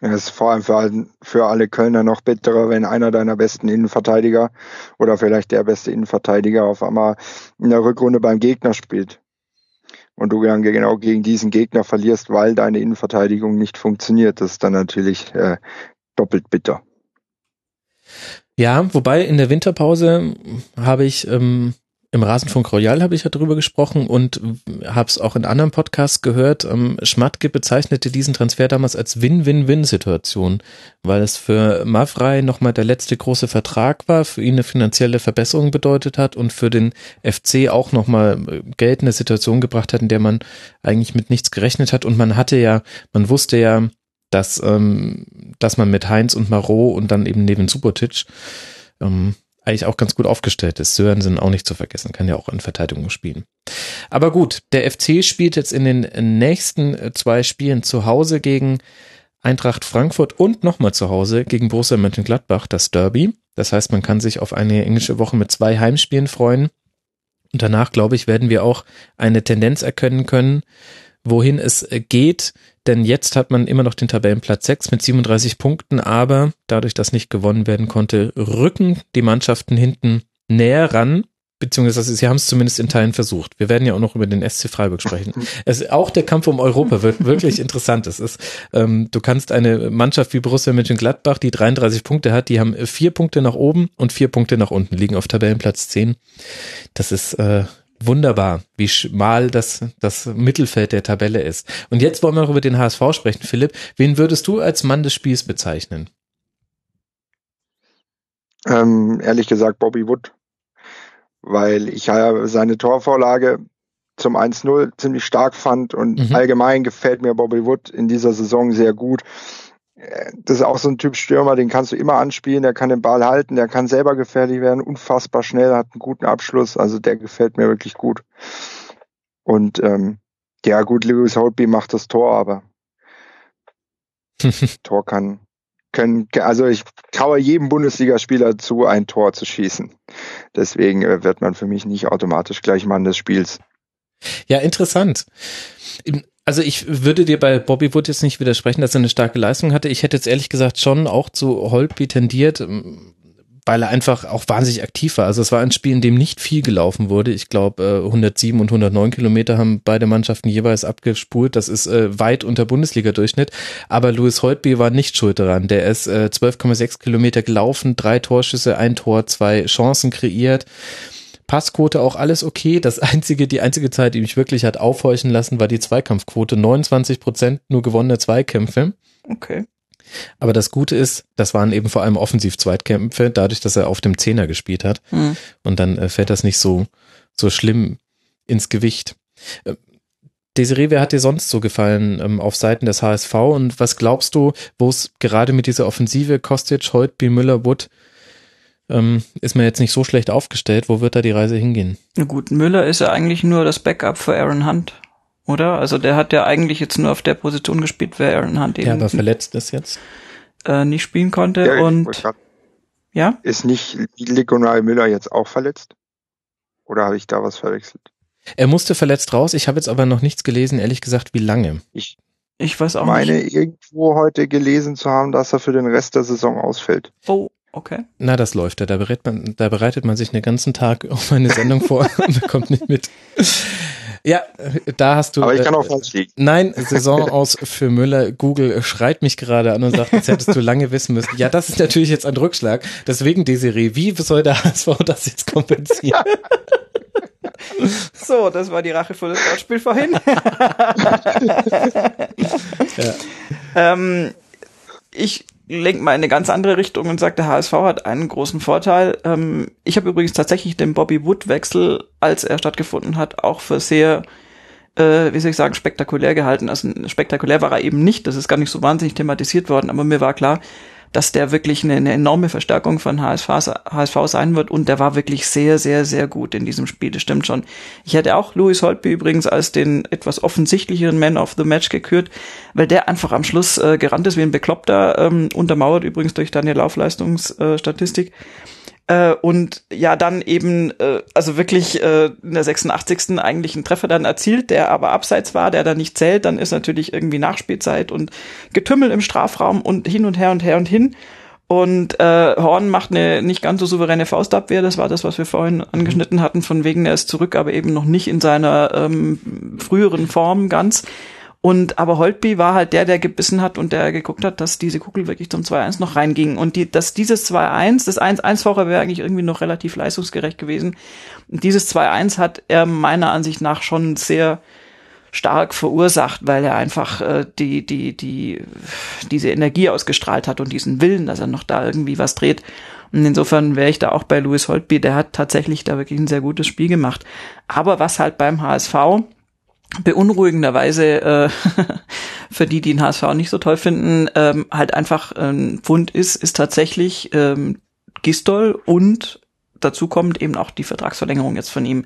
Ja, es ist vor allem für, für alle Kölner noch bitterer, wenn einer deiner besten Innenverteidiger oder vielleicht der beste Innenverteidiger auf einmal in der Rückrunde beim Gegner spielt. Und du dann genau gegen diesen Gegner verlierst, weil deine Innenverteidigung nicht funktioniert. Das ist dann natürlich äh, doppelt bitter.
Ja, wobei in der Winterpause habe ich ähm, im Rasenfunk Royal habe ich ja drüber gesprochen und habe es auch in anderen Podcasts gehört. Ähm, Schmatke bezeichnete diesen Transfer damals als Win-Win-Win-Situation, weil es für Mavrei nochmal der letzte große Vertrag war, für ihn eine finanzielle Verbesserung bedeutet hat und für den FC auch nochmal äh, Geld in eine Situation gebracht hat, in der man eigentlich mit nichts gerechnet hat. Und man hatte ja, man wusste ja, dass, ähm, dass man mit Heinz und Marot und dann eben neben Subotic ähm, eigentlich auch ganz gut aufgestellt ist. Sörensen auch nicht zu vergessen, kann ja auch in Verteidigung spielen. Aber gut, der FC spielt jetzt in den nächsten äh, zwei Spielen zu Hause gegen Eintracht Frankfurt und nochmal zu Hause gegen Borussia Mönchengladbach, das Derby. Das heißt, man kann sich auf eine englische Woche mit zwei Heimspielen freuen. Und danach, glaube ich, werden wir auch eine Tendenz erkennen können, wohin es geht. Denn jetzt hat man immer noch den Tabellenplatz 6 mit 37 Punkten, aber dadurch, dass nicht gewonnen werden konnte, rücken die Mannschaften hinten näher ran, beziehungsweise sie haben es zumindest in Teilen versucht. Wir werden ja auch noch über den SC Freiburg sprechen. Es, auch der Kampf um Europa wird wirklich interessant. Es ist, ähm, du kannst eine Mannschaft wie Borussia Mönchengladbach, die 33 Punkte hat, die haben vier Punkte nach oben und vier Punkte nach unten, liegen auf Tabellenplatz 10. Das ist äh, wunderbar, wie schmal das, das Mittelfeld der Tabelle ist. Und jetzt wollen wir noch über den HSV sprechen. Philipp, wen würdest du als Mann des Spiels bezeichnen?
Ähm, ehrlich gesagt Bobby Wood, weil ich ja seine Torvorlage zum 1-0 ziemlich stark fand und mhm. allgemein gefällt mir Bobby Wood in dieser Saison sehr gut das ist auch so ein Typ Stürmer, den kannst du immer anspielen, der kann den Ball halten, der kann selber gefährlich werden, unfassbar schnell, hat einen guten Abschluss, also der gefällt mir wirklich gut. Und ähm, ja gut, Lewis Holtby macht das Tor, aber Tor kann können, also ich traue jedem Bundesligaspieler zu, ein Tor zu schießen. Deswegen äh, wird man für mich nicht automatisch gleich Mann des Spiels.
Ja, interessant also ich würde dir bei Bobby Wood jetzt nicht widersprechen, dass er eine starke Leistung hatte. Ich hätte jetzt ehrlich gesagt schon auch zu Holtby tendiert, weil er einfach auch wahnsinnig aktiv war. Also es war ein Spiel, in dem nicht viel gelaufen wurde. Ich glaube, 107 und 109 Kilometer haben beide Mannschaften jeweils abgespult. Das ist äh, weit unter Bundesliga-Durchschnitt. Aber Louis Holtby war nicht schuld daran. Der ist äh, 12,6 Kilometer gelaufen, drei Torschüsse, ein Tor, zwei Chancen kreiert. Passquote auch alles okay. Das einzige, die einzige Zeit, die mich wirklich hat aufhorchen lassen, war die Zweikampfquote. 29 Prozent nur gewonnene Zweikämpfe.
Okay.
Aber das Gute ist, das waren eben vor allem Offensiv-Zweitkämpfe, dadurch, dass er auf dem Zehner gespielt hat. Mhm. Und dann äh, fällt das nicht so, so schlimm ins Gewicht. Äh, Desiree, wer hat dir sonst so gefallen ähm, auf Seiten des HSV und was glaubst du, wo es gerade mit dieser Offensive Kostic, Holtby, Müller, Wood ähm, ist man jetzt nicht so schlecht aufgestellt. Wo wird da die Reise hingehen?
Na gut, Müller ist ja eigentlich nur das Backup für Aaron Hunt, oder? Also der hat ja eigentlich jetzt nur auf der Position gespielt, wer Aaron Hunt eben
ja, aber verletzt ist jetzt.
Äh, nicht spielen konnte ja, und ja?
Ist nicht Ligonal Müller jetzt auch verletzt? Oder habe ich da was verwechselt?
Er musste verletzt raus. Ich habe jetzt aber noch nichts gelesen, ehrlich gesagt, wie lange.
Ich, ich weiß auch meine nicht. irgendwo heute gelesen zu haben, dass er für den Rest der Saison ausfällt.
Oh, Okay.
Na, das läuft ja. Da bereitet man, da bereitet man sich einen ganzen Ttag auf eine Sendung vor und bekommt nicht mit. Ja, da hast du.
Aber ich kann auch äh, falsch liegen.
Nein, Saison aus für Müller. Google schreit mich gerade an und sagt, jetzt hättest du lange wissen müssen. Ja, das ist natürlich jetzt ein Rückschlag. Deswegen, Desiree, wie soll der HSV das jetzt kompensieren?
So, das war die Rache für das Wortspiel vorhin. ja. ähm, ich lenkt mal in eine ganz andere Richtung und sagt, der HSV hat einen großen Vorteil. Ähm, ich habe übrigens tatsächlich den Bobby Wood-Wechsel, als er stattgefunden hat, auch für sehr äh, wie soll ich sagen, spektakulär gehalten. Also spektakulär war er eben nicht, das ist gar nicht so wahnsinnig thematisiert worden, aber mir war klar, dass der wirklich eine, eine enorme Verstärkung von HSV, HSV sein wird und der war wirklich sehr, sehr, sehr gut in diesem Spiel, das stimmt schon. Ich hätte auch Louis Holtby übrigens als den etwas offensichtlicheren Man of the Match gekürt, weil der einfach am Schluss äh, gerannt ist wie ein Bekloppter, ähm, untermauert übrigens durch deine Laufleistungsstatistik. Äh, äh, und ja, dann eben, äh, also wirklich äh, in der 86. eigentlich einen Treffer dann erzielt, der aber abseits war, der dann nicht zählt, dann ist natürlich irgendwie Nachspielzeit und Getümmel im Strafraum und hin und her und her und hin. Und äh, Horn macht eine nicht ganz so souveräne Faustabwehr, das war das, was wir vorhin angeschnitten hatten, von wegen er ist zurück, aber eben noch nicht in seiner ähm, früheren Form ganz. Und aber Holtby war halt der, der gebissen hat und der geguckt hat, dass diese Kugel wirklich zum 2-1 noch reinging. Und die, dass dieses 2-1, das 1-1-Fache wäre eigentlich irgendwie noch relativ leistungsgerecht gewesen. Und dieses 2-1 hat er meiner Ansicht nach schon sehr stark verursacht, weil er einfach äh, die, die, die, diese Energie ausgestrahlt hat und diesen Willen, dass er noch da irgendwie was dreht. Und insofern wäre ich da auch bei Louis Holtby, der hat tatsächlich da wirklich ein sehr gutes Spiel gemacht. Aber was halt beim HSV beunruhigenderweise äh, für die, die den HSV nicht so toll finden, ähm, halt einfach ein Pfund ist, ist tatsächlich ähm, Gistol und dazu kommt eben auch die Vertragsverlängerung jetzt von ihm.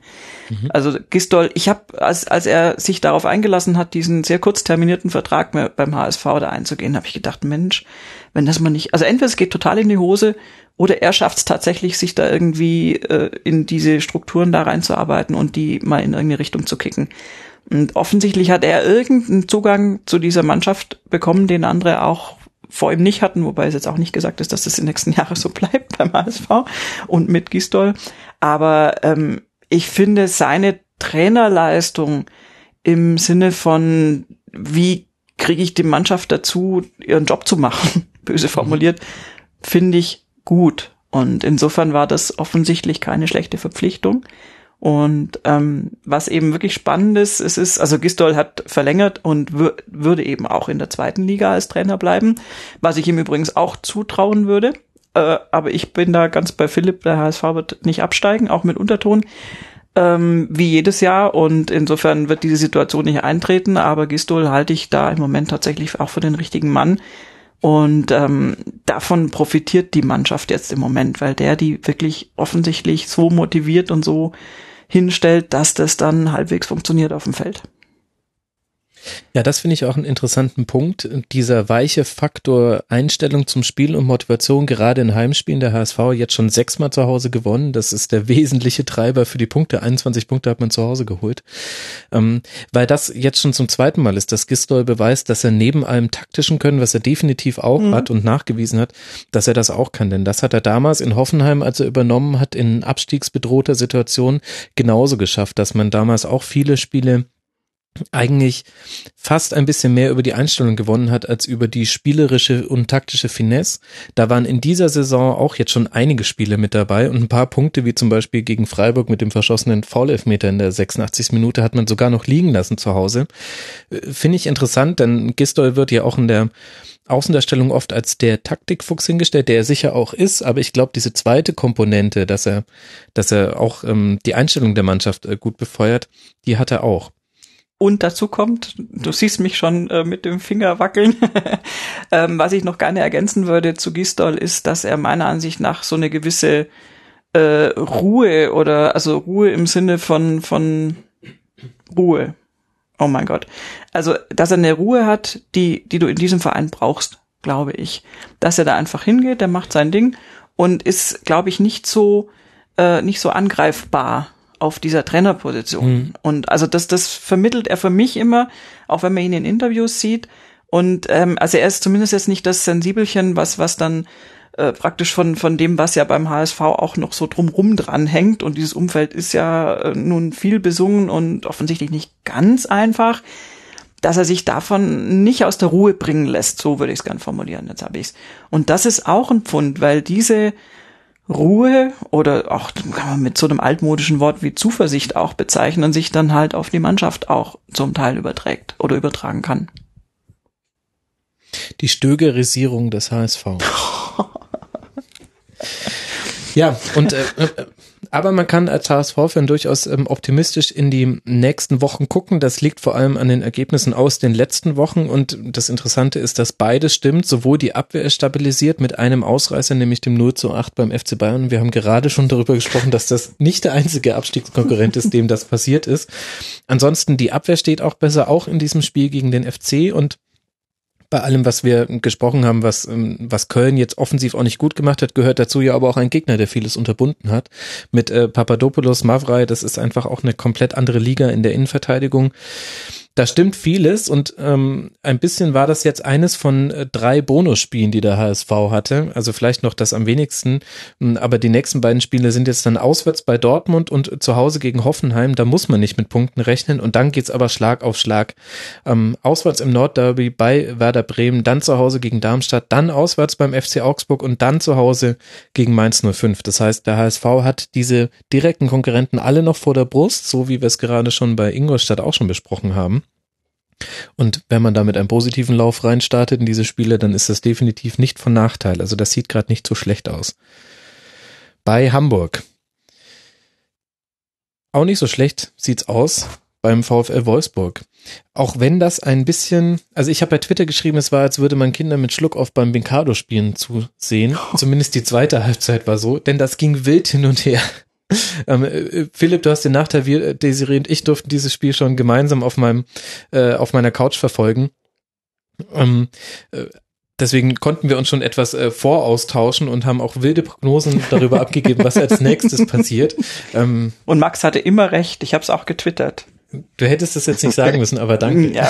Mhm. Also Gistol, ich habe, als, als er sich darauf eingelassen hat, diesen sehr kurz terminierten Vertrag beim HSV da einzugehen, habe ich gedacht, Mensch, wenn das mal nicht, also entweder es geht total in die Hose oder er schafft es tatsächlich, sich da irgendwie äh, in diese Strukturen da reinzuarbeiten und die mal in irgendeine Richtung zu kicken. Und offensichtlich hat er irgendeinen Zugang zu dieser Mannschaft bekommen, den andere auch vor ihm nicht hatten, wobei es jetzt auch nicht gesagt ist, dass das in den nächsten Jahren so bleibt beim HSV und mit Gistol. Aber ähm, ich finde seine Trainerleistung im Sinne von, wie kriege ich die Mannschaft dazu, ihren Job zu machen, böse formuliert, finde ich gut. Und insofern war das offensichtlich keine schlechte Verpflichtung. Und ähm, was eben wirklich spannend ist, es ist, also Gistol hat verlängert und würde eben auch in der zweiten Liga als Trainer bleiben, was ich ihm übrigens auch zutrauen würde. Äh, aber ich bin da ganz bei Philipp, der HSV wird nicht absteigen, auch mit Unterton, ähm, wie jedes Jahr. Und insofern wird diese Situation nicht eintreten. Aber Gistol halte ich da im Moment tatsächlich auch für den richtigen Mann. Und ähm, davon profitiert die Mannschaft jetzt im Moment, weil der die wirklich offensichtlich so motiviert und so hinstellt, dass das dann halbwegs funktioniert auf dem Feld.
Ja, das finde ich auch einen interessanten Punkt. Dieser weiche Faktor Einstellung zum Spiel und Motivation, gerade in Heimspielen der HSV jetzt schon sechsmal zu Hause gewonnen. Das ist der wesentliche Treiber für die Punkte. 21 Punkte hat man zu Hause geholt. Ähm, weil das jetzt schon zum zweiten Mal ist, dass Gistol beweist, dass er neben allem taktischen Können, was er definitiv auch mhm. hat und nachgewiesen hat, dass er das auch kann. Denn das hat er damals in Hoffenheim, als er übernommen hat, in abstiegsbedrohter Situation genauso geschafft, dass man damals auch viele Spiele eigentlich fast ein bisschen mehr über die Einstellung gewonnen hat als über die spielerische und taktische Finesse. Da waren in dieser Saison auch jetzt schon einige Spiele mit dabei und ein paar Punkte, wie zum Beispiel gegen Freiburg mit dem verschossenen Foul-Elfmeter in der 86. Minute hat man sogar noch liegen lassen zu Hause. Äh, finde ich interessant, denn Gistol wird ja auch in der Außendarstellung oft als der Taktikfuchs hingestellt, der er sicher auch ist, aber ich glaube, diese zweite Komponente, dass er, dass er auch ähm, die Einstellung der Mannschaft äh, gut befeuert, die hat er auch.
Und dazu kommt, du siehst mich schon äh, mit dem Finger wackeln. ähm, was ich noch gerne ergänzen würde zu Gistol ist, dass er meiner Ansicht nach so eine gewisse äh, Ruhe oder also Ruhe im Sinne von von Ruhe. Oh mein Gott. Also, dass er eine Ruhe hat, die die du in diesem Verein brauchst, glaube ich. Dass er da einfach hingeht, der macht sein Ding und ist, glaube ich, nicht so äh, nicht so angreifbar auf dieser Trainerposition. Mhm. Und also das, das vermittelt er für mich immer, auch wenn man ihn in Interviews sieht. Und ähm, also er ist zumindest jetzt nicht das Sensibelchen, was, was dann äh, praktisch von, von dem, was ja beim HSV auch noch so drumrum dran hängt. Und dieses Umfeld ist ja äh, nun viel besungen und offensichtlich nicht ganz einfach, dass er sich davon nicht aus der Ruhe bringen lässt. So würde ich es gern formulieren. Jetzt habe ich's. Und das ist auch ein Pfund, weil diese Ruhe oder auch kann man mit so einem altmodischen Wort wie Zuversicht auch bezeichnen, sich dann halt auf die Mannschaft auch zum Teil überträgt oder übertragen kann.
Die Stögerisierung des HSV. ja, und äh, äh Aber man kann als HSV-Fan durchaus ähm, optimistisch in die nächsten Wochen gucken. Das liegt vor allem an den Ergebnissen aus den letzten Wochen. Und das Interessante ist, dass beides stimmt. Sowohl die Abwehr ist stabilisiert mit einem Ausreißer, nämlich dem 0 zu 8 beim FC Bayern. Wir haben gerade schon darüber gesprochen, dass das nicht der einzige Abstiegskonkurrent ist, dem das passiert ist. Ansonsten die Abwehr steht auch besser, auch in diesem Spiel gegen den FC. Und bei allem, was wir gesprochen haben, was, ähm, was Köln jetzt offensiv auch nicht gut gemacht hat, gehört dazu ja aber auch ein Gegner, der vieles unterbunden hat. Mit äh, Papadopoulos, Mavrai, das ist einfach auch eine komplett andere Liga in der Innenverteidigung da stimmt vieles und ähm, ein bisschen war das jetzt eines von äh, drei Bonusspielen, die der HSV hatte. Also vielleicht noch das am wenigsten, hm, aber die nächsten beiden Spiele sind jetzt dann auswärts bei Dortmund und zu Hause gegen Hoffenheim. Da muss man nicht mit Punkten rechnen und dann geht's aber Schlag auf Schlag. Ähm, auswärts im Nordderby bei Werder Bremen, dann zu Hause gegen Darmstadt, dann auswärts beim FC Augsburg und dann zu Hause gegen Mainz 05. Das heißt, der HSV hat diese direkten Konkurrenten alle noch vor der Brust, so wie wir es gerade schon bei Ingolstadt auch schon besprochen haben. Und wenn man da mit einem positiven Lauf reinstartet in diese Spiele, dann ist das definitiv nicht von Nachteil. Also das sieht gerade nicht so schlecht aus. Bei Hamburg. Auch nicht so schlecht sieht's aus beim VfL Wolfsburg. Auch wenn das ein bisschen, also ich habe bei Twitter geschrieben, es war, als würde man Kinder mit Schluck auf beim Binkado spielen zusehen. Zumindest die zweite Halbzeit war so, denn das ging wild hin und her. Ähm, äh, Philipp, du hast den Nachteil, wir, äh, Desiree und ich durften dieses Spiel schon gemeinsam auf meinem, äh, auf meiner Couch verfolgen. Ähm, äh, deswegen konnten wir uns schon etwas äh, voraustauschen und haben auch wilde Prognosen darüber abgegeben, was als nächstes passiert.
Ähm, und Max hatte immer recht, ich habe es auch getwittert.
Du hättest es jetzt nicht sagen müssen, aber danke.
Ja,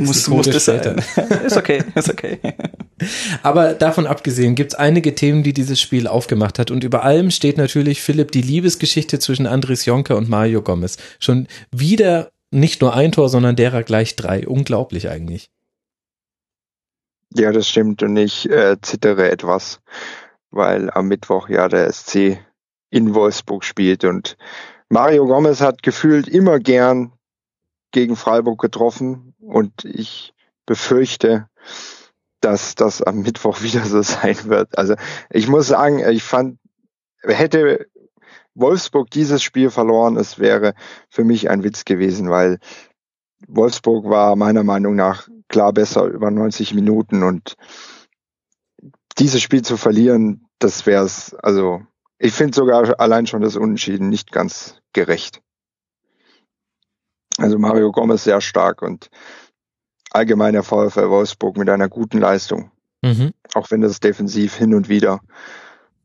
muss, muss das sein. ist okay, ist okay.
Aber davon abgesehen gibt es einige Themen, die dieses Spiel aufgemacht hat. Und über allem steht natürlich, Philipp, die Liebesgeschichte zwischen Andres Jonker und Mario Gomez. Schon wieder nicht nur ein Tor, sondern derer gleich drei. Unglaublich eigentlich.
Ja, das stimmt. Und ich äh, zittere etwas, weil am Mittwoch ja der SC in Wolfsburg spielt und Mario Gomez hat gefühlt immer gern gegen Freiburg getroffen und ich befürchte, dass das am Mittwoch wieder so sein wird. Also ich muss sagen, ich fand, hätte Wolfsburg dieses Spiel verloren, es wäre für mich ein Witz gewesen, weil Wolfsburg war meiner Meinung nach klar besser über 90 Minuten und dieses Spiel zu verlieren, das wäre es, also ich finde sogar allein schon das Unentschieden nicht ganz gerecht. Also Mario Gomez sehr stark und allgemein der VfL Wolfsburg mit einer guten Leistung. Mhm. Auch wenn das defensiv hin und wieder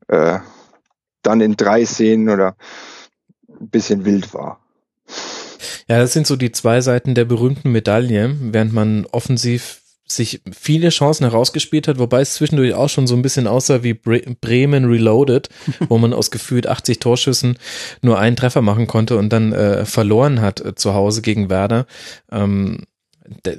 äh, dann in drei Szenen oder ein bisschen wild war.
Ja, das sind so die zwei Seiten der berühmten Medaille, während man offensiv sich viele Chancen herausgespielt hat, wobei es zwischendurch auch schon so ein bisschen aussah wie Bremen Reloaded, wo man aus gefühlt 80 Torschüssen nur einen Treffer machen konnte und dann äh, verloren hat äh, zu Hause gegen Werder. Ähm,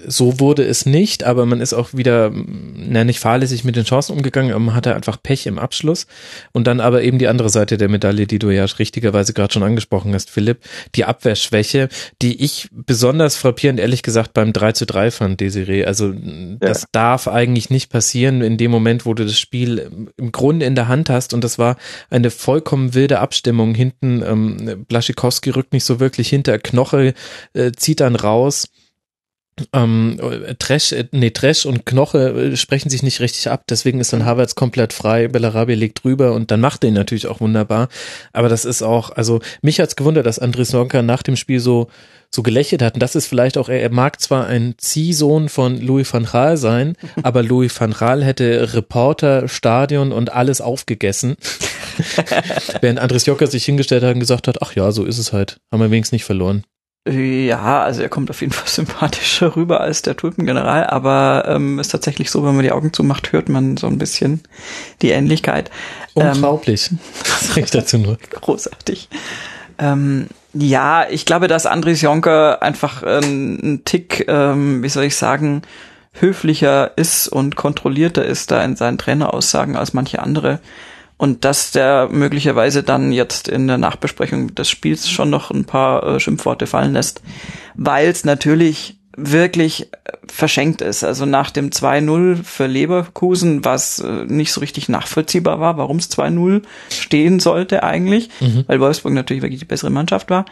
so wurde es nicht, aber man ist auch wieder, na, nicht fahrlässig mit den Chancen umgegangen, aber man hatte einfach Pech im Abschluss. Und dann aber eben die andere Seite der Medaille, die du ja richtigerweise gerade schon angesprochen hast, Philipp, die Abwehrschwäche, die ich besonders frappierend, ehrlich gesagt, beim 3 zu 3 fand, Desiree. Also, das ja. darf eigentlich nicht passieren in dem Moment, wo du das Spiel im Grunde in der Hand hast. Und das war eine vollkommen wilde Abstimmung. Hinten, ähm, Blaschikowski rückt nicht so wirklich hinter, Knoche äh, zieht dann raus ähm, Trash, äh, nee, Trash und Knoche äh, sprechen sich nicht richtig ab, deswegen ist dann Havertz komplett frei, Bellarabi legt drüber und dann macht er ihn natürlich auch wunderbar. Aber das ist auch, also mich hat's gewundert, dass Andres Sonka nach dem Spiel so so gelächelt hat. Und das ist vielleicht auch, er, er mag zwar ein Ziehsohn von Louis van Gaal sein, aber Louis van Gaal hätte Reporter, Stadion und alles aufgegessen. Während Andres Jocker sich hingestellt hat und gesagt hat, ach ja, so ist es halt. Haben wir wenigstens nicht verloren.
Ja, also er kommt auf jeden Fall sympathischer rüber als der Tulpengeneral, aber ähm, ist tatsächlich so, wenn man die Augen zumacht, hört man so ein bisschen die Ähnlichkeit.
Unglaublich. Ähm, Was sag ich dazu nur?
Großartig. Ähm, ja, ich glaube, dass Andres Jonker einfach äh, ein Tick, ähm, wie soll ich sagen, höflicher ist und kontrollierter ist da in seinen Traineraussagen als manche andere und dass der möglicherweise dann jetzt in der Nachbesprechung des Spiels schon noch ein paar äh, Schimpfworte fallen lässt, weil es natürlich wirklich äh, verschenkt ist. Also nach dem 2-0 für Leverkusen, was äh, nicht so richtig nachvollziehbar war, warum es 2-0 stehen sollte eigentlich, mhm. weil Wolfsburg natürlich wirklich die bessere Mannschaft war.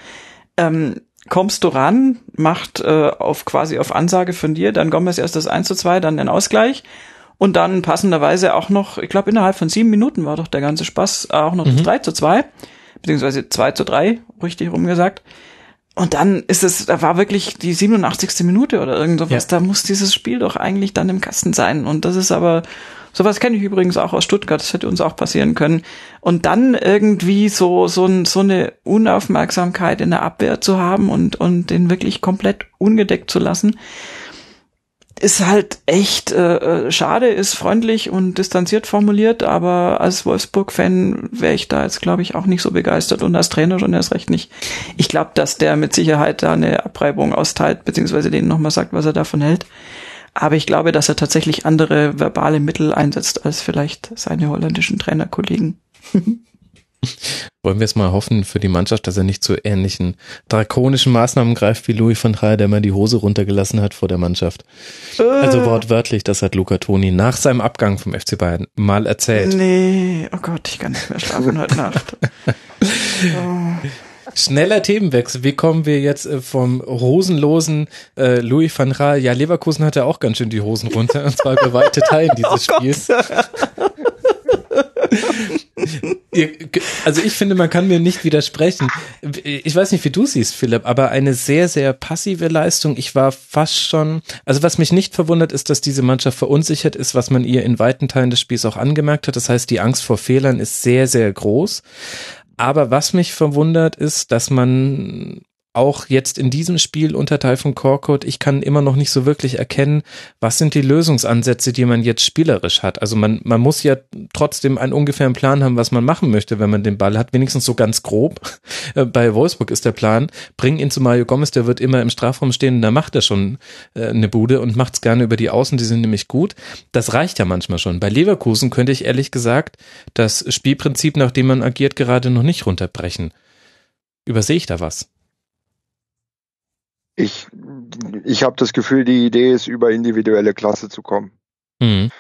Ähm, kommst du ran, macht äh, auf quasi auf Ansage von dir, dann Gomez erst das 1 zu 2, dann den Ausgleich und dann passenderweise auch noch, ich glaube innerhalb von sieben Minuten war doch der ganze Spaß, auch noch mhm. das 3 zu 2, beziehungsweise 2 zu 3, richtig rumgesagt. Und dann ist es, da war wirklich die 87. Minute oder irgend sowas. Ja. Da muss dieses Spiel doch eigentlich dann im Kasten sein. Und das ist aber, sowas kenne ich übrigens auch aus Stuttgart. Das hätte uns auch passieren können. Und dann irgendwie so, so, so eine Unaufmerksamkeit in der Abwehr zu haben und, und den wirklich komplett ungedeckt zu lassen ist halt echt äh, äh, schade, ist freundlich und distanziert formuliert, aber als Wolfsburg-Fan wäre ich da jetzt, glaube ich, auch nicht so begeistert und als Trainer schon erst recht nicht. Ich glaube, dass der mit Sicherheit da eine Abreibung austeilt, beziehungsweise denen nochmal sagt, was er davon hält. Aber ich glaube, dass er tatsächlich andere verbale Mittel einsetzt als vielleicht seine holländischen Trainerkollegen.
Wollen wir es mal hoffen für die Mannschaft, dass er nicht zu ähnlichen drakonischen Maßnahmen greift wie Louis van Gaal, der mal die Hose runtergelassen hat vor der Mannschaft. Äh. Also wortwörtlich, das hat Luca Toni nach seinem Abgang vom FC Bayern mal erzählt.
Nee, oh Gott, ich kann nicht mehr schlafen heute Nacht.
Oh. Schneller Themenwechsel. Wie kommen wir jetzt äh, vom rosenlosen äh, Louis van Gaal? Ja, Leverkusen hatte auch ganz schön die Hosen runter, und zwar über weite Teilen dieses oh Spiels also ich finde, man kann mir nicht widersprechen. Ich weiß nicht, wie du siehst, Philipp, aber eine sehr, sehr passive Leistung. Ich war fast schon, also was mich nicht verwundert, ist, dass diese Mannschaft verunsichert ist, was man ihr in weiten Teilen des Spiels auch angemerkt hat. Das heißt, die Angst vor Fehlern ist sehr, sehr groß. Aber was mich verwundert ist, dass man auch jetzt in diesem Spiel unter Teil von Korkut, ich kann immer noch nicht so wirklich erkennen, was sind die Lösungsansätze, die man jetzt spielerisch hat. Also man, man muss ja trotzdem einen ungefähren Plan haben, was man machen möchte, wenn man den Ball hat, wenigstens so ganz grob. Äh, bei Wolfsburg ist der Plan, bring ihn zu Mario Gomez, der wird immer im Strafraum stehen da macht er schon äh, eine Bude und macht es gerne über die Außen, die sind nämlich gut. Das reicht ja manchmal schon. Bei Leverkusen könnte ich ehrlich gesagt das Spielprinzip, nach dem man agiert, gerade noch nicht runterbrechen. Übersehe ich da was?
Ich, ich habe das Gefühl, die Idee ist, über individuelle Klasse zu kommen. Mhm.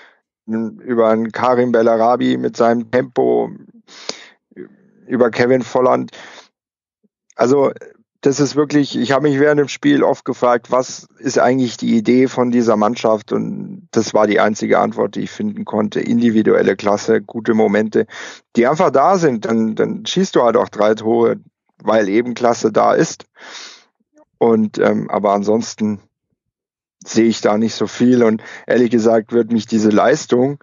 Über einen Karim Bellarabi mit seinem Tempo, über Kevin Volland. Also das ist wirklich, ich habe mich während dem Spiel oft gefragt, was ist eigentlich die Idee von dieser Mannschaft? Und das war die einzige Antwort, die ich finden konnte. Individuelle Klasse, gute Momente, die einfach da sind. Dann, dann schießt du halt auch drei Tore, weil eben Klasse da ist. Und ähm, aber ansonsten sehe ich da nicht so viel und ehrlich gesagt wird mich diese Leistung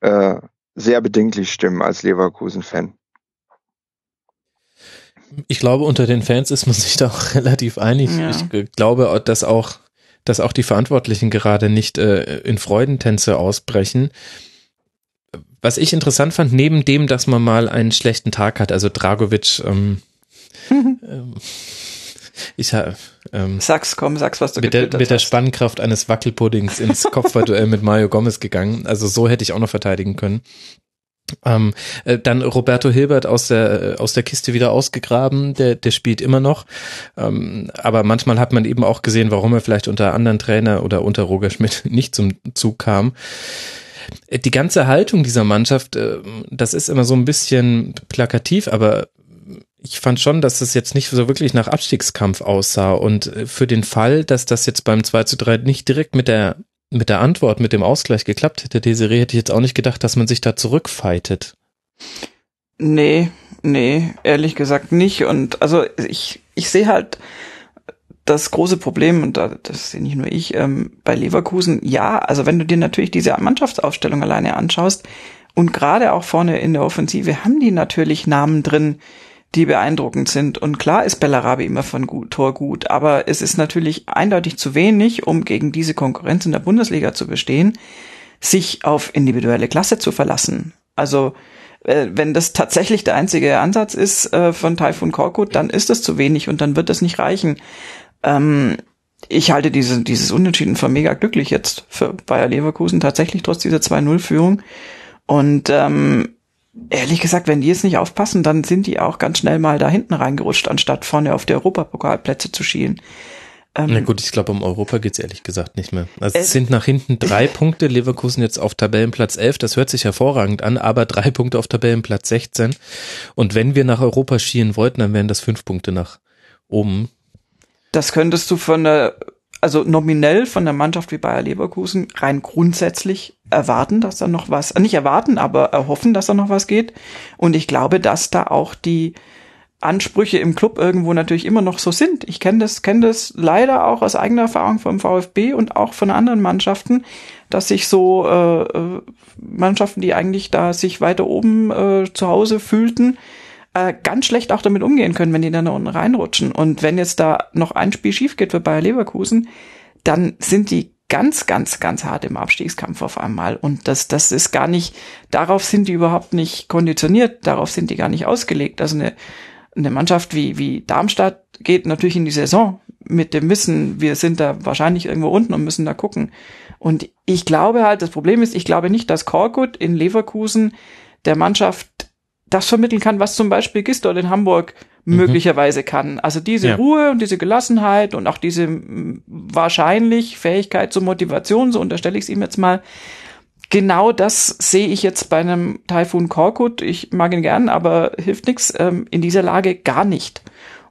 äh, sehr bedenklich stimmen als Leverkusen-Fan.
Ich glaube, unter den Fans ist man sich da auch relativ einig. Ja. Ich glaube, dass auch, dass auch die Verantwortlichen gerade nicht äh, in Freudentänze ausbrechen. Was ich interessant fand, neben dem, dass man mal einen schlechten Tag hat, also Dragovic ähm, ähm, ich ähm,
sag's, komm, sag's, was du
mit der, mit der Spannkraft eines Wackelpuddings ins Kopfballduell mit Mario Gomez gegangen. Also so hätte ich auch noch verteidigen können. Ähm, äh, dann Roberto Hilbert aus der aus der Kiste wieder ausgegraben, der der spielt immer noch, ähm, aber manchmal hat man eben auch gesehen, warum er vielleicht unter anderen Trainer oder unter Roger Schmidt nicht zum Zug kam. Äh, die ganze Haltung dieser Mannschaft, äh, das ist immer so ein bisschen plakativ, aber ich fand schon, dass es jetzt nicht so wirklich nach Abstiegskampf aussah. Und äh, für den Fall, dass das jetzt beim 2 zu 3 nicht direkt mit der, mit der Antwort, mit dem Ausgleich geklappt hätte, Desiree, hätte ich jetzt auch nicht gedacht, dass man sich da zurückfightet.
Nee, nee, ehrlich gesagt nicht. Und also ich, ich sehe halt das große Problem, und das sehe nicht nur ich, ähm, bei Leverkusen, ja, also wenn du dir natürlich diese Mannschaftsaufstellung alleine anschaust, und gerade auch vorne in der Offensive haben die natürlich Namen drin, die beeindruckend sind. Und klar ist Bellarabi immer von gut, Tor gut, aber es ist natürlich eindeutig zu wenig, um gegen diese Konkurrenz in der Bundesliga zu bestehen, sich auf individuelle Klasse zu verlassen. Also äh, wenn das tatsächlich der einzige Ansatz ist äh, von Taifun Korkut, dann ist das zu wenig und dann wird das nicht reichen. Ähm, ich halte diese, dieses Unentschieden für mega glücklich jetzt für Bayer Leverkusen, tatsächlich trotz dieser 2-0-Führung. Und ähm, ehrlich gesagt, wenn die jetzt nicht aufpassen, dann sind die auch ganz schnell mal da hinten reingerutscht, anstatt vorne auf die Europapokalplätze zu schielen.
Ähm, Na gut, ich glaube, um Europa geht's ehrlich gesagt nicht mehr. Also es sind nach hinten drei Punkte, Leverkusen jetzt auf Tabellenplatz 11, das hört sich hervorragend an, aber drei Punkte auf Tabellenplatz 16. Und wenn wir nach Europa schielen wollten, dann wären das fünf Punkte nach oben.
Das könntest du von der, also nominell von der Mannschaft wie Bayer Leverkusen rein grundsätzlich erwarten, dass da noch was, nicht erwarten, aber erhoffen, dass da noch was geht. Und ich glaube, dass da auch die, Ansprüche im Club irgendwo natürlich immer noch so sind. Ich kenne das, kenne das leider auch aus eigener Erfahrung vom VfB und auch von anderen Mannschaften, dass sich so äh, äh, Mannschaften, die eigentlich da sich weiter oben äh, zu Hause fühlten, äh, ganz schlecht auch damit umgehen können, wenn die dann da unten reinrutschen. Und wenn jetzt da noch ein Spiel schief geht für Bayer Leverkusen, dann sind die ganz, ganz, ganz hart im Abstiegskampf auf einmal. Und das, das ist gar nicht, darauf sind die überhaupt nicht konditioniert, darauf sind die gar nicht ausgelegt. Also eine eine Mannschaft wie, wie Darmstadt geht natürlich in die Saison mit dem Wissen, wir sind da wahrscheinlich irgendwo unten und müssen da gucken. Und ich glaube halt, das Problem ist, ich glaube nicht, dass Korkut in Leverkusen der Mannschaft das vermitteln kann, was zum Beispiel Gistol in Hamburg mhm. möglicherweise kann. Also diese ja. Ruhe und diese Gelassenheit und auch diese wahrscheinlich Fähigkeit zur Motivation, so unterstelle ich es ihm jetzt mal, genau das sehe ich jetzt bei einem Typhoon Korkut. Ich mag ihn gern, aber hilft nichts. Ähm, in dieser Lage gar nicht.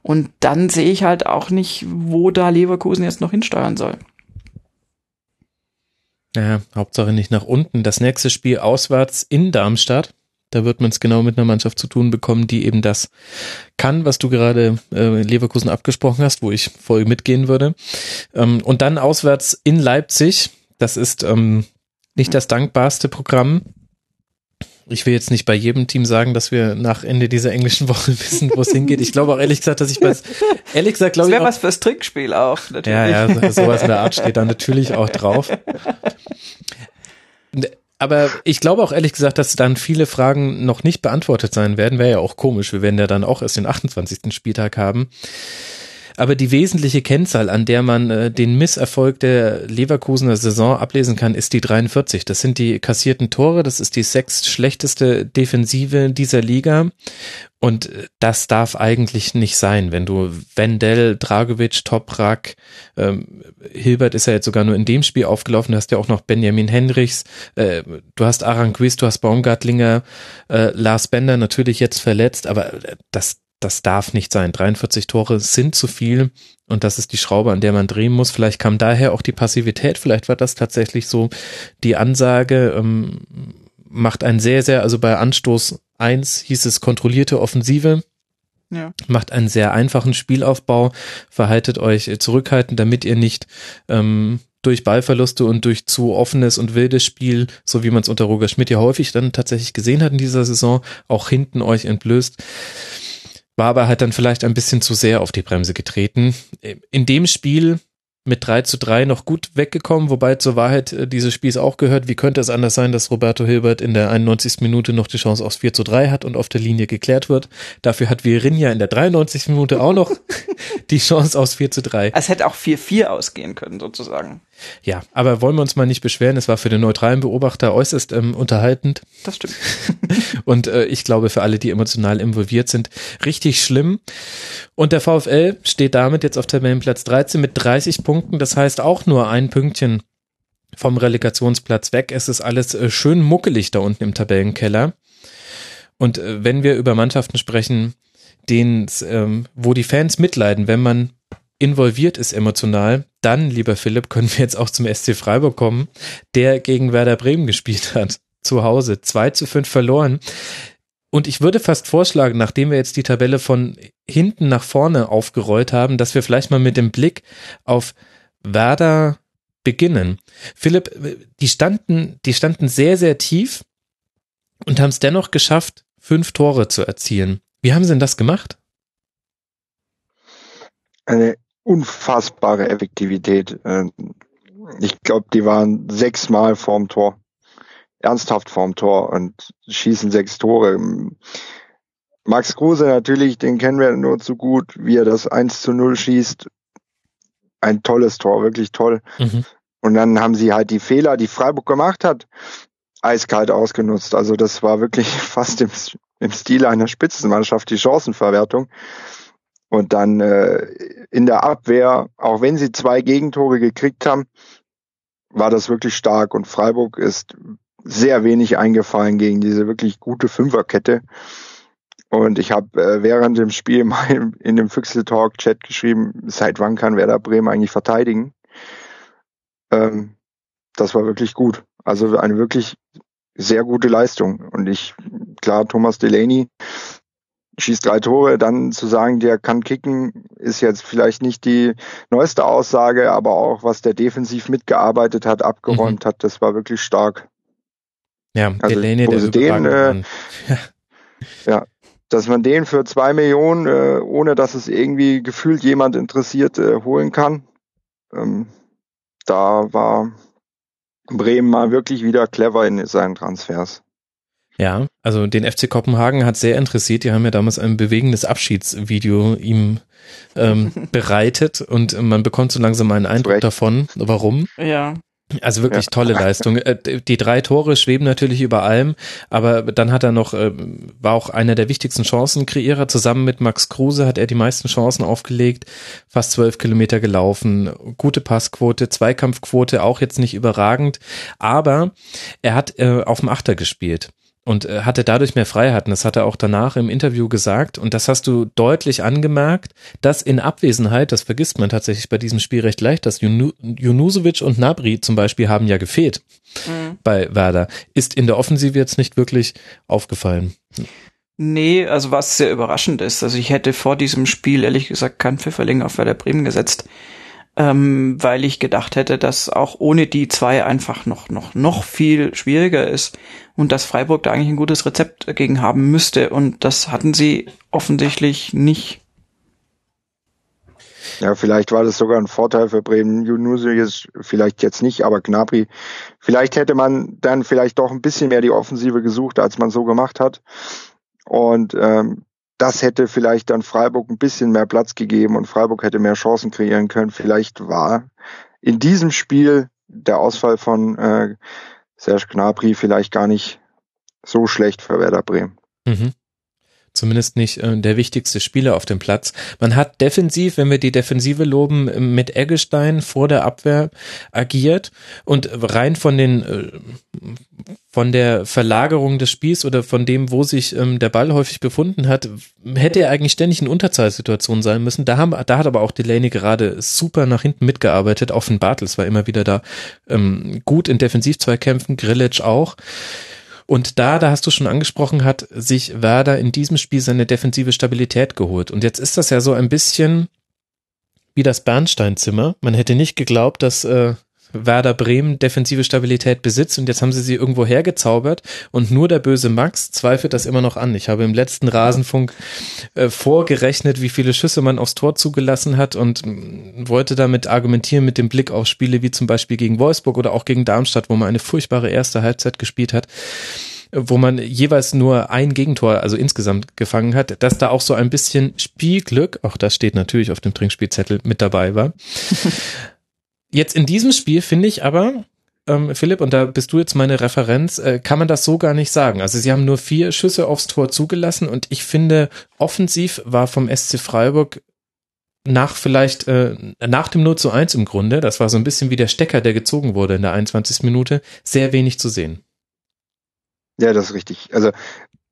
Und dann sehe ich halt auch nicht, wo da Leverkusen jetzt noch hinsteuern soll.
Ja, Hauptsache nicht nach unten. Das nächste Spiel auswärts in Darmstadt. Da wird man es genau mit einer Mannschaft zu tun bekommen, die eben das kann, was du gerade äh, Leverkusen abgesprochen hast, wo ich voll mitgehen würde. Ähm, und dann auswärts in Leipzig. Das ist ähm, nicht das dankbarste Programm. Ich will jetzt nicht bei jedem Team sagen, dass wir nach Ende dieser englischen Woche wissen, wo es hingeht. Ich glaube auch ehrlich gesagt, dass ich bei, ehrlich gesagt, glaube
ich.
Das
wäre was fürs Trickspiel auch,
natürlich. Ja, ja, sowas in der Art steht da natürlich auch drauf. Aber ich glaube auch ehrlich gesagt, dass dann viele Fragen noch nicht beantwortet sein werden. Wäre ja auch komisch. Wir werden ja dann auch erst den 28. Spieltag haben. Aber die wesentliche Kennzahl, an der man äh, den Misserfolg der Leverkusener Saison ablesen kann, ist die 43. Das sind die kassierten Tore. Das ist die sechst schlechteste Defensive dieser Liga. Und äh, das darf eigentlich nicht sein, wenn du Wendell, Dragovic, Toprak, ähm, Hilbert ist ja jetzt sogar nur in dem Spiel aufgelaufen, du hast ja auch noch Benjamin Henrichs, äh, du hast Aranquist, du hast Baumgartlinger, äh, Lars Bender natürlich jetzt verletzt, aber äh, das, das darf nicht sein. 43 Tore sind zu viel und das ist die Schraube, an der man drehen muss. Vielleicht kam daher auch die Passivität, vielleicht war das tatsächlich so die Ansage, ähm, macht ein sehr, sehr, also bei Anstoß eins hieß es kontrollierte Offensive. Ja. Macht einen sehr einfachen Spielaufbau, verhaltet euch zurückhaltend, damit ihr nicht ähm, durch Ballverluste und durch zu offenes und wildes Spiel, so wie man es unter Roger Schmidt ja häufig dann tatsächlich gesehen hat in dieser Saison, auch hinten euch entblößt war aber halt dann vielleicht ein bisschen zu sehr auf die Bremse getreten. In dem Spiel mit 3 zu 3 noch gut weggekommen, wobei zur Wahrheit äh, dieses Spiels auch gehört. Wie könnte es anders sein, dass Roberto Hilbert in der 91. Minute noch die Chance aufs 4 zu 3 hat und auf der Linie geklärt wird? Dafür hat Virinja in der 93. Minute auch noch die Chance aufs 4 zu 3.
Es hätte auch 4-4 ausgehen können, sozusagen.
Ja, aber wollen wir uns mal nicht beschweren. Es war für den neutralen Beobachter äußerst ähm, unterhaltend.
Das stimmt.
und äh, ich glaube, für alle, die emotional involviert sind, richtig schlimm. Und der VfL steht damit jetzt auf Tabellenplatz 13 mit 30 Punkten. Das heißt auch nur ein Pünktchen vom Relegationsplatz weg. Es ist alles äh, schön muckelig da unten im Tabellenkeller. Und äh, wenn wir über Mannschaften sprechen, denen, ähm, wo die Fans mitleiden, wenn man involviert ist emotional, dann, lieber Philipp, können wir jetzt auch zum SC Freiburg kommen, der gegen Werder Bremen gespielt hat. Zu Hause. 2 zu 5 verloren. Und ich würde fast vorschlagen, nachdem wir jetzt die Tabelle von hinten nach vorne aufgerollt haben, dass wir vielleicht mal mit dem Blick auf Werder beginnen. Philipp, die standen, die standen sehr, sehr tief und haben es dennoch geschafft, fünf Tore zu erzielen. Wie haben sie denn das gemacht?
Eine unfassbare Effektivität. Ähm, ich glaube, die waren sechsmal vorm Tor. Ernsthaft vorm Tor und schießen sechs Tore. Max Kruse natürlich, den kennen wir nur zu gut, wie er das 1 zu 0 schießt. Ein tolles Tor, wirklich toll. Mhm. Und dann haben sie halt die Fehler, die Freiburg gemacht hat, eiskalt ausgenutzt. Also das war wirklich fast im, im Stil einer Spitzenmannschaft, die Chancenverwertung. Und dann äh, in der Abwehr, auch wenn sie zwei Gegentore gekriegt haben, war das wirklich stark. Und Freiburg ist sehr wenig eingefallen gegen diese wirklich gute Fünferkette. Und ich habe äh, während dem Spiel mal in dem Füchsel Talk Chat geschrieben, seit wann kann Werder Bremen eigentlich verteidigen? Ähm, das war wirklich gut. Also eine wirklich sehr gute Leistung. Und ich, klar, Thomas Delaney schießt drei Tore, dann zu sagen, der kann kicken, ist jetzt vielleicht nicht die neueste Aussage, aber auch was der defensiv mitgearbeitet hat, abgeräumt mhm. hat, das war wirklich stark.
Ja, also, Delaney, der
den, äh, ja, dass man den für zwei Millionen, äh, ohne dass es irgendwie gefühlt jemand interessiert, äh, holen kann. Ähm, da war Bremen mal wirklich wieder clever in seinen Transfers.
Ja, also den FC Kopenhagen hat sehr interessiert. Die haben ja damals ein bewegendes Abschiedsvideo ihm ähm, bereitet und man bekommt so langsam einen Eindruck davon, warum.
Ja.
Also wirklich ja. tolle Leistung. Äh, die drei Tore schweben natürlich über allem, aber dann hat er noch, äh, war auch einer der wichtigsten Chancenkreierer. Zusammen mit Max Kruse hat er die meisten Chancen aufgelegt, fast zwölf Kilometer gelaufen, gute Passquote, Zweikampfquote auch jetzt nicht überragend, aber er hat äh, auf dem Achter gespielt und äh, hatte dadurch mehr Freiheiten. Das hat er auch danach im Interview gesagt und das hast du deutlich angemerkt, dass in Abwesenheit, das vergisst man tatsächlich bei diesem Spiel recht leicht, dass Junusovic und Nabri zum Beispiel haben ja gefehlt mhm. bei Werder, ist in der Offensive jetzt nicht wirklich aufgefallen.
Nee, also was sehr überraschend ist. Also ich hätte vor diesem Spiel ehrlich gesagt keinen Pfifferling auf Werder Bremen gesetzt ähm, weil ich gedacht hätte, dass auch ohne die zwei einfach noch, noch, noch viel schwieriger ist und dass Freiburg da eigentlich ein gutes Rezept dagegen haben müsste und das hatten sie offensichtlich nicht.
Ja, vielleicht war das sogar ein Vorteil für Bremen. Junusius vielleicht jetzt nicht, aber Gnabry. Vielleicht hätte man dann vielleicht doch ein bisschen mehr die Offensive gesucht, als man so gemacht hat. Und ähm, das hätte vielleicht dann Freiburg ein bisschen mehr Platz gegeben und Freiburg hätte mehr Chancen kreieren können. Vielleicht war in diesem Spiel der Ausfall von äh, Serge Gnabry vielleicht gar nicht so schlecht für Werder Bremen.
Mhm zumindest nicht äh, der wichtigste Spieler auf dem Platz. Man hat defensiv, wenn wir die Defensive loben, mit Eggestein vor der Abwehr agiert und rein von den äh, von der Verlagerung des Spiels oder von dem, wo sich ähm, der Ball häufig befunden hat, hätte er eigentlich ständig in Unterzahlsituationen sein müssen. Da haben, da hat aber auch Delaney gerade super nach hinten mitgearbeitet. Auch von Bartels war immer wieder da ähm, gut in Defensivzweikämpfen, Grillitsch auch. Und da, da hast du schon angesprochen, hat sich Werder in diesem Spiel seine defensive Stabilität geholt. Und jetzt ist das ja so ein bisschen wie das Bernsteinzimmer. Man hätte nicht geglaubt, dass äh, Werder Bremen defensive Stabilität besitzt und jetzt haben sie sie irgendwo hergezaubert und nur der böse Max zweifelt das immer noch an. Ich habe im letzten Rasenfunk äh, vorgerechnet, wie viele Schüsse man aufs Tor zugelassen hat und mm, wollte damit argumentieren mit dem Blick auf Spiele wie zum Beispiel gegen Wolfsburg oder auch gegen Darmstadt, wo man eine furchtbare erste Halbzeit gespielt hat wo man jeweils nur ein Gegentor, also insgesamt gefangen hat, dass da auch so ein bisschen Spielglück, auch das steht natürlich auf dem Trinkspielzettel mit dabei war. Jetzt in diesem Spiel finde ich aber, ähm, Philipp, und da bist du jetzt meine Referenz, äh, kann man das so gar nicht sagen. Also sie haben nur vier Schüsse aufs Tor zugelassen und ich finde, offensiv war vom SC Freiburg nach vielleicht, äh, nach dem 0 zu 1 im Grunde, das war so ein bisschen wie der Stecker, der gezogen wurde in der 21. Minute, sehr wenig zu sehen.
Ja, das ist richtig. Also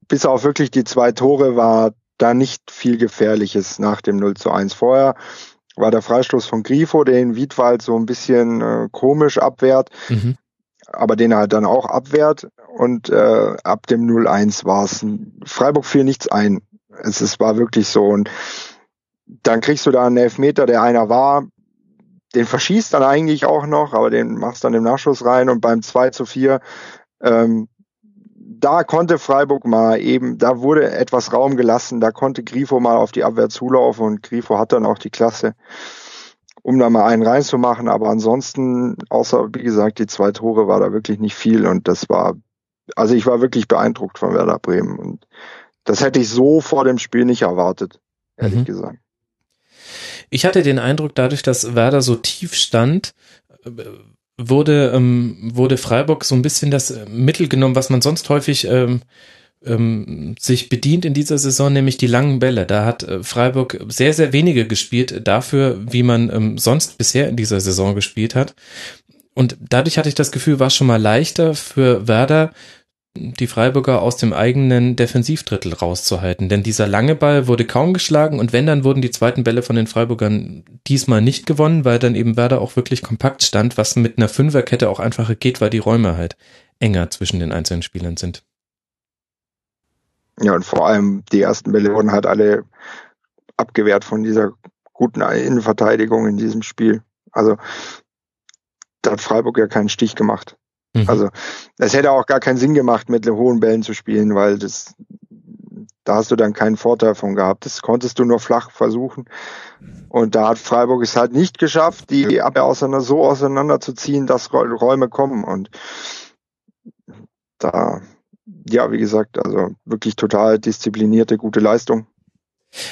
bis auf wirklich die zwei Tore war da nicht viel Gefährliches nach dem 0 zu 1 vorher war der Freistoß von Grifo, den Wiedwald so ein bisschen äh, komisch abwehrt, mhm. aber den er halt dann auch abwehrt. Und äh, ab dem 0-1 war es. Freiburg fiel nichts ein. Es, es war wirklich so. Und dann kriegst du da einen Elfmeter, der einer war. Den verschießt dann eigentlich auch noch, aber den machst dann im Nachschuss rein und beim 2 zu 4 ähm, da konnte Freiburg mal eben, da wurde etwas Raum gelassen, da konnte Grifo mal auf die Abwehr zulaufen und Grifo hat dann auch die Klasse, um da mal einen reinzumachen. Aber ansonsten, außer wie gesagt, die zwei Tore war da wirklich nicht viel und das war, also ich war wirklich beeindruckt von Werder Bremen und das hätte ich so vor dem Spiel nicht erwartet, ehrlich mhm. gesagt.
Ich hatte den Eindruck, dadurch, dass Werder so tief stand, wurde, ähm, wurde Freiburg so ein bisschen das äh, Mittel genommen, was man sonst häufig ähm, ähm, sich bedient in dieser Saison, nämlich die langen Bälle. Da hat äh, Freiburg sehr, sehr wenige gespielt dafür, wie man ähm, sonst bisher in dieser Saison gespielt hat. Und dadurch hatte ich das Gefühl, war schon mal leichter für Werder, die Freiburger aus dem eigenen Defensivdrittel rauszuhalten. Denn dieser lange Ball wurde kaum geschlagen und wenn, dann wurden die zweiten Bälle von den Freiburgern diesmal nicht gewonnen, weil dann eben Werder auch wirklich kompakt stand, was mit einer Fünferkette auch einfacher geht, weil die Räume halt enger zwischen den einzelnen Spielern sind.
Ja, und vor allem die ersten Bälle wurden halt alle abgewehrt von dieser guten Innenverteidigung in diesem Spiel. Also da hat Freiburg ja keinen Stich gemacht. Mhm. Also es hätte auch gar keinen Sinn gemacht, mit hohen Bällen zu spielen, weil das da hast du dann keinen Vorteil von gehabt. Das konntest du nur flach versuchen. Und da hat Freiburg es halt nicht geschafft, die Abwehr auseinander, so auseinanderzuziehen, dass Räume kommen. Und da, ja, wie gesagt, also wirklich total disziplinierte, gute Leistung.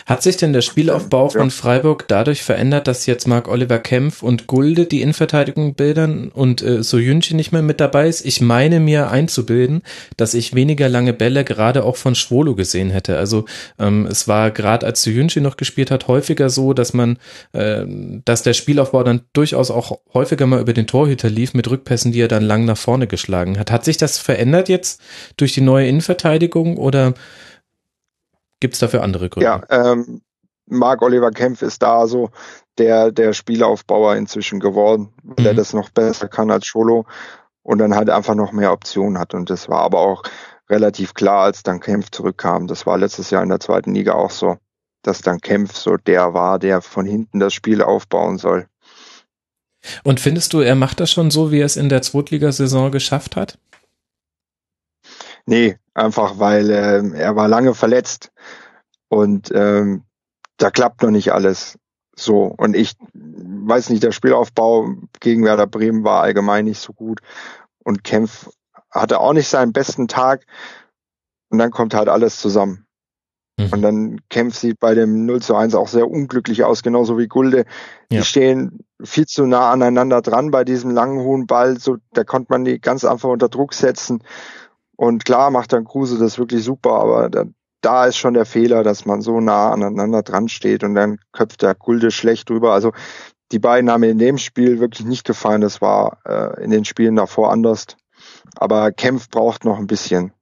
Hat sich denn der Spielaufbau von Freiburg dadurch verändert, dass jetzt Marc Oliver Kempf und Gulde die Innenverteidigung bildern und äh, Soyunchi nicht mehr mit dabei ist? Ich meine mir einzubilden, dass ich weniger lange Bälle gerade auch von Schwolo gesehen hätte. Also ähm, es war gerade als Soyunchi noch gespielt hat häufiger so, dass man, äh, dass der Spielaufbau dann durchaus auch häufiger mal über den Torhüter lief mit Rückpässen, die er dann lang nach vorne geschlagen hat. Hat sich das verändert jetzt durch die neue Innenverteidigung oder Gibt es dafür andere Gründe?
Ja, ähm, Marc Oliver Kempf ist da so der, der Spielaufbauer inzwischen geworden, weil mhm. er das noch besser kann als Scholo und dann halt einfach noch mehr Optionen hat. Und das war aber auch relativ klar, als dann Kempf zurückkam. Das war letztes Jahr in der zweiten Liga auch so, dass dann Kempf so der war, der von hinten das Spiel aufbauen soll.
Und findest du, er macht das schon so, wie er es in der Zweitligasaison geschafft hat?
Nee, einfach weil äh, er war lange verletzt und ähm, da klappt noch nicht alles so. Und ich weiß nicht, der Spielaufbau gegen Werder Bremen war allgemein nicht so gut und Kempf hatte auch nicht seinen besten Tag und dann kommt halt alles zusammen. Mhm. Und dann Kempf sieht bei dem 0 zu 1 auch sehr unglücklich aus, genauso wie Gulde. Ja. Die stehen viel zu nah aneinander dran bei diesem langen hohen Ball, so da konnte man die ganz einfach unter Druck setzen. Und klar macht dann Kruse das wirklich super, aber da, da ist schon der Fehler, dass man so nah aneinander dran steht und dann köpft der Gulde schlecht drüber. Also die beiden haben in dem Spiel wirklich nicht gefallen. Das war äh, in den Spielen davor anders. Aber Kempf braucht noch ein bisschen,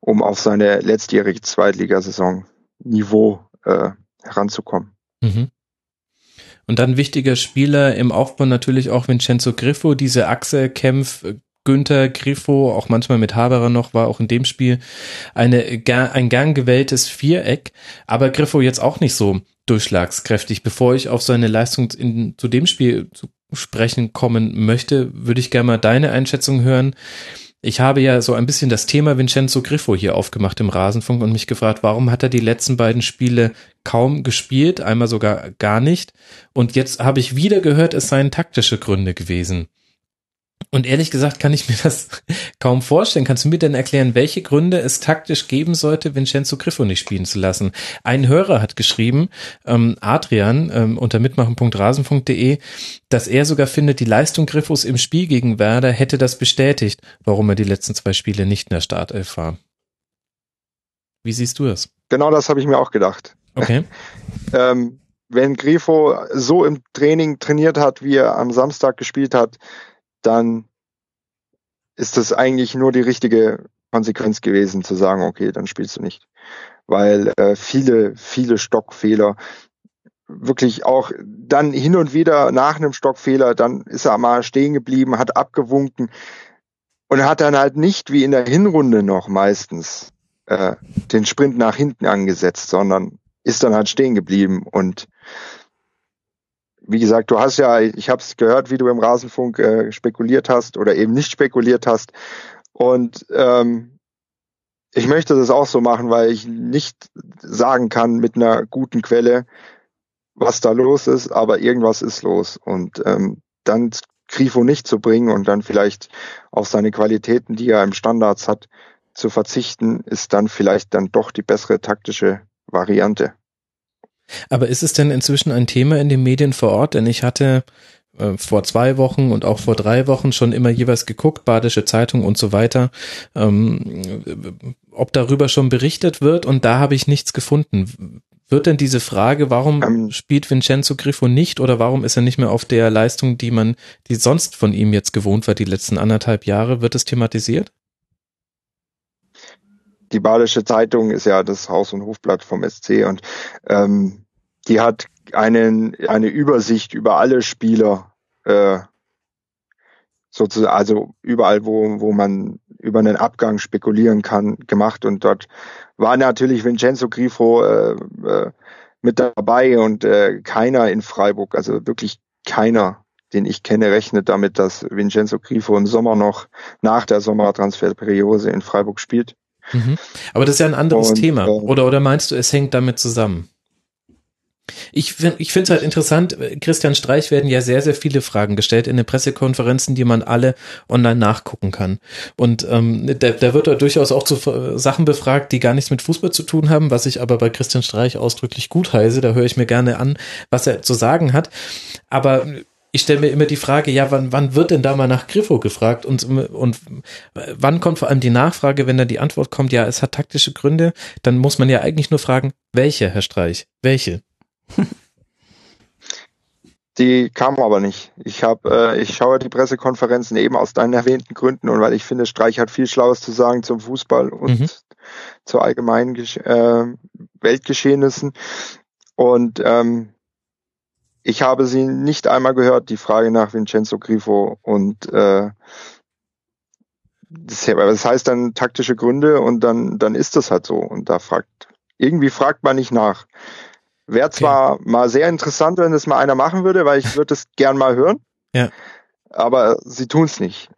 um auf seine letztjährige Zweitligasaison Niveau äh, heranzukommen. Mhm.
Und dann wichtiger Spieler im Aufbau natürlich auch Vincenzo Griffo, diese Achse Kempf, Günther Griffo, auch manchmal mit Haberer noch, war auch in dem Spiel eine, ein gern gewähltes Viereck, aber Griffo jetzt auch nicht so durchschlagskräftig. Bevor ich auf seine Leistung in, zu dem Spiel zu sprechen kommen möchte, würde ich gerne mal deine Einschätzung hören. Ich habe ja so ein bisschen das Thema Vincenzo Griffo hier aufgemacht im Rasenfunk und mich gefragt, warum hat er die letzten beiden Spiele kaum gespielt, einmal sogar gar nicht. Und jetzt habe ich wieder gehört, es seien taktische Gründe gewesen. Und ehrlich gesagt kann ich mir das kaum vorstellen. Kannst du mir denn erklären, welche Gründe es taktisch geben sollte, Vincenzo Griffo nicht spielen zu lassen? Ein Hörer hat geschrieben, ähm, Adrian ähm, unter mitmachen.rasen.de, dass er sogar findet, die Leistung Griffos im Spiel gegen Werder hätte das bestätigt, warum er die letzten zwei Spiele nicht in der Startelf war. Wie siehst du das?
Genau das habe ich mir auch gedacht.
Okay.
ähm, wenn Grifo so im Training trainiert hat, wie er am Samstag gespielt hat, dann ist das eigentlich nur die richtige Konsequenz gewesen, zu sagen, okay, dann spielst du nicht. Weil äh, viele, viele Stockfehler wirklich auch dann hin und wieder nach einem Stockfehler, dann ist er mal stehen geblieben, hat abgewunken und hat dann halt nicht wie in der Hinrunde noch meistens äh, den Sprint nach hinten angesetzt, sondern ist dann halt stehen geblieben und wie gesagt, du hast ja, ich habe es gehört, wie du im Rasenfunk äh, spekuliert hast oder eben nicht spekuliert hast. Und ähm, ich möchte das auch so machen, weil ich nicht sagen kann mit einer guten Quelle, was da los ist, aber irgendwas ist los. Und ähm, dann Grifo nicht zu bringen und dann vielleicht auf seine Qualitäten, die er im Standards hat, zu verzichten, ist dann vielleicht dann doch die bessere taktische Variante.
Aber ist es denn inzwischen ein Thema in den Medien vor Ort? Denn ich hatte äh, vor zwei Wochen und auch vor drei Wochen schon immer jeweils geguckt, Badische Zeitung und so weiter. Ähm, ob darüber schon berichtet wird und da habe ich nichts gefunden. Wird denn diese Frage, warum ähm, spielt Vincenzo Griffo nicht oder warum ist er nicht mehr auf der Leistung, die man, die sonst von ihm jetzt gewohnt war, die letzten anderthalb Jahre, wird es thematisiert?
Die Badische Zeitung ist ja das Haus- und Hofblatt vom SC und ähm, die hat einen, eine Übersicht über alle Spieler äh, sozusagen, also überall, wo, wo man über einen Abgang spekulieren kann, gemacht. Und dort war natürlich Vincenzo Grifo äh, äh, mit dabei und äh, keiner in Freiburg, also wirklich keiner, den ich kenne, rechnet damit, dass Vincenzo Grifo im Sommer noch nach der Sommertransferperiode in Freiburg spielt.
Mhm. Aber das ist ja ein anderes und, Thema. Äh, oder, oder meinst du, es hängt damit zusammen? Ich, find, ich finde es halt interessant, Christian Streich werden ja sehr, sehr viele Fragen gestellt in den Pressekonferenzen, die man alle online nachgucken kann. Und ähm, da, da wird er durchaus auch zu Sachen befragt, die gar nichts mit Fußball zu tun haben, was ich aber bei Christian Streich ausdrücklich gut heiße. Da höre ich mir gerne an, was er zu sagen hat. Aber ich stelle mir immer die Frage, ja, wann, wann wird denn da mal nach Griffo gefragt und, und wann kommt vor allem die Nachfrage, wenn dann die Antwort kommt, ja, es hat taktische Gründe, dann muss man ja eigentlich nur fragen, welche, Herr Streich, welche?
Die kam aber nicht. Ich habe, äh, ich schaue die Pressekonferenzen eben aus deinen erwähnten Gründen und weil ich finde, Streich hat viel Schlaues zu sagen zum Fußball und mhm. zu allgemeinen äh, Weltgeschehnissen. Und ähm, ich habe sie nicht einmal gehört, die Frage nach Vincenzo Grifo und äh, das, das heißt dann taktische Gründe und dann dann ist das halt so und da fragt irgendwie fragt man nicht nach. Wäre zwar okay. mal sehr interessant, wenn das mal einer machen würde, weil ich würde es gern mal hören.
Ja.
Aber sie tun es nicht.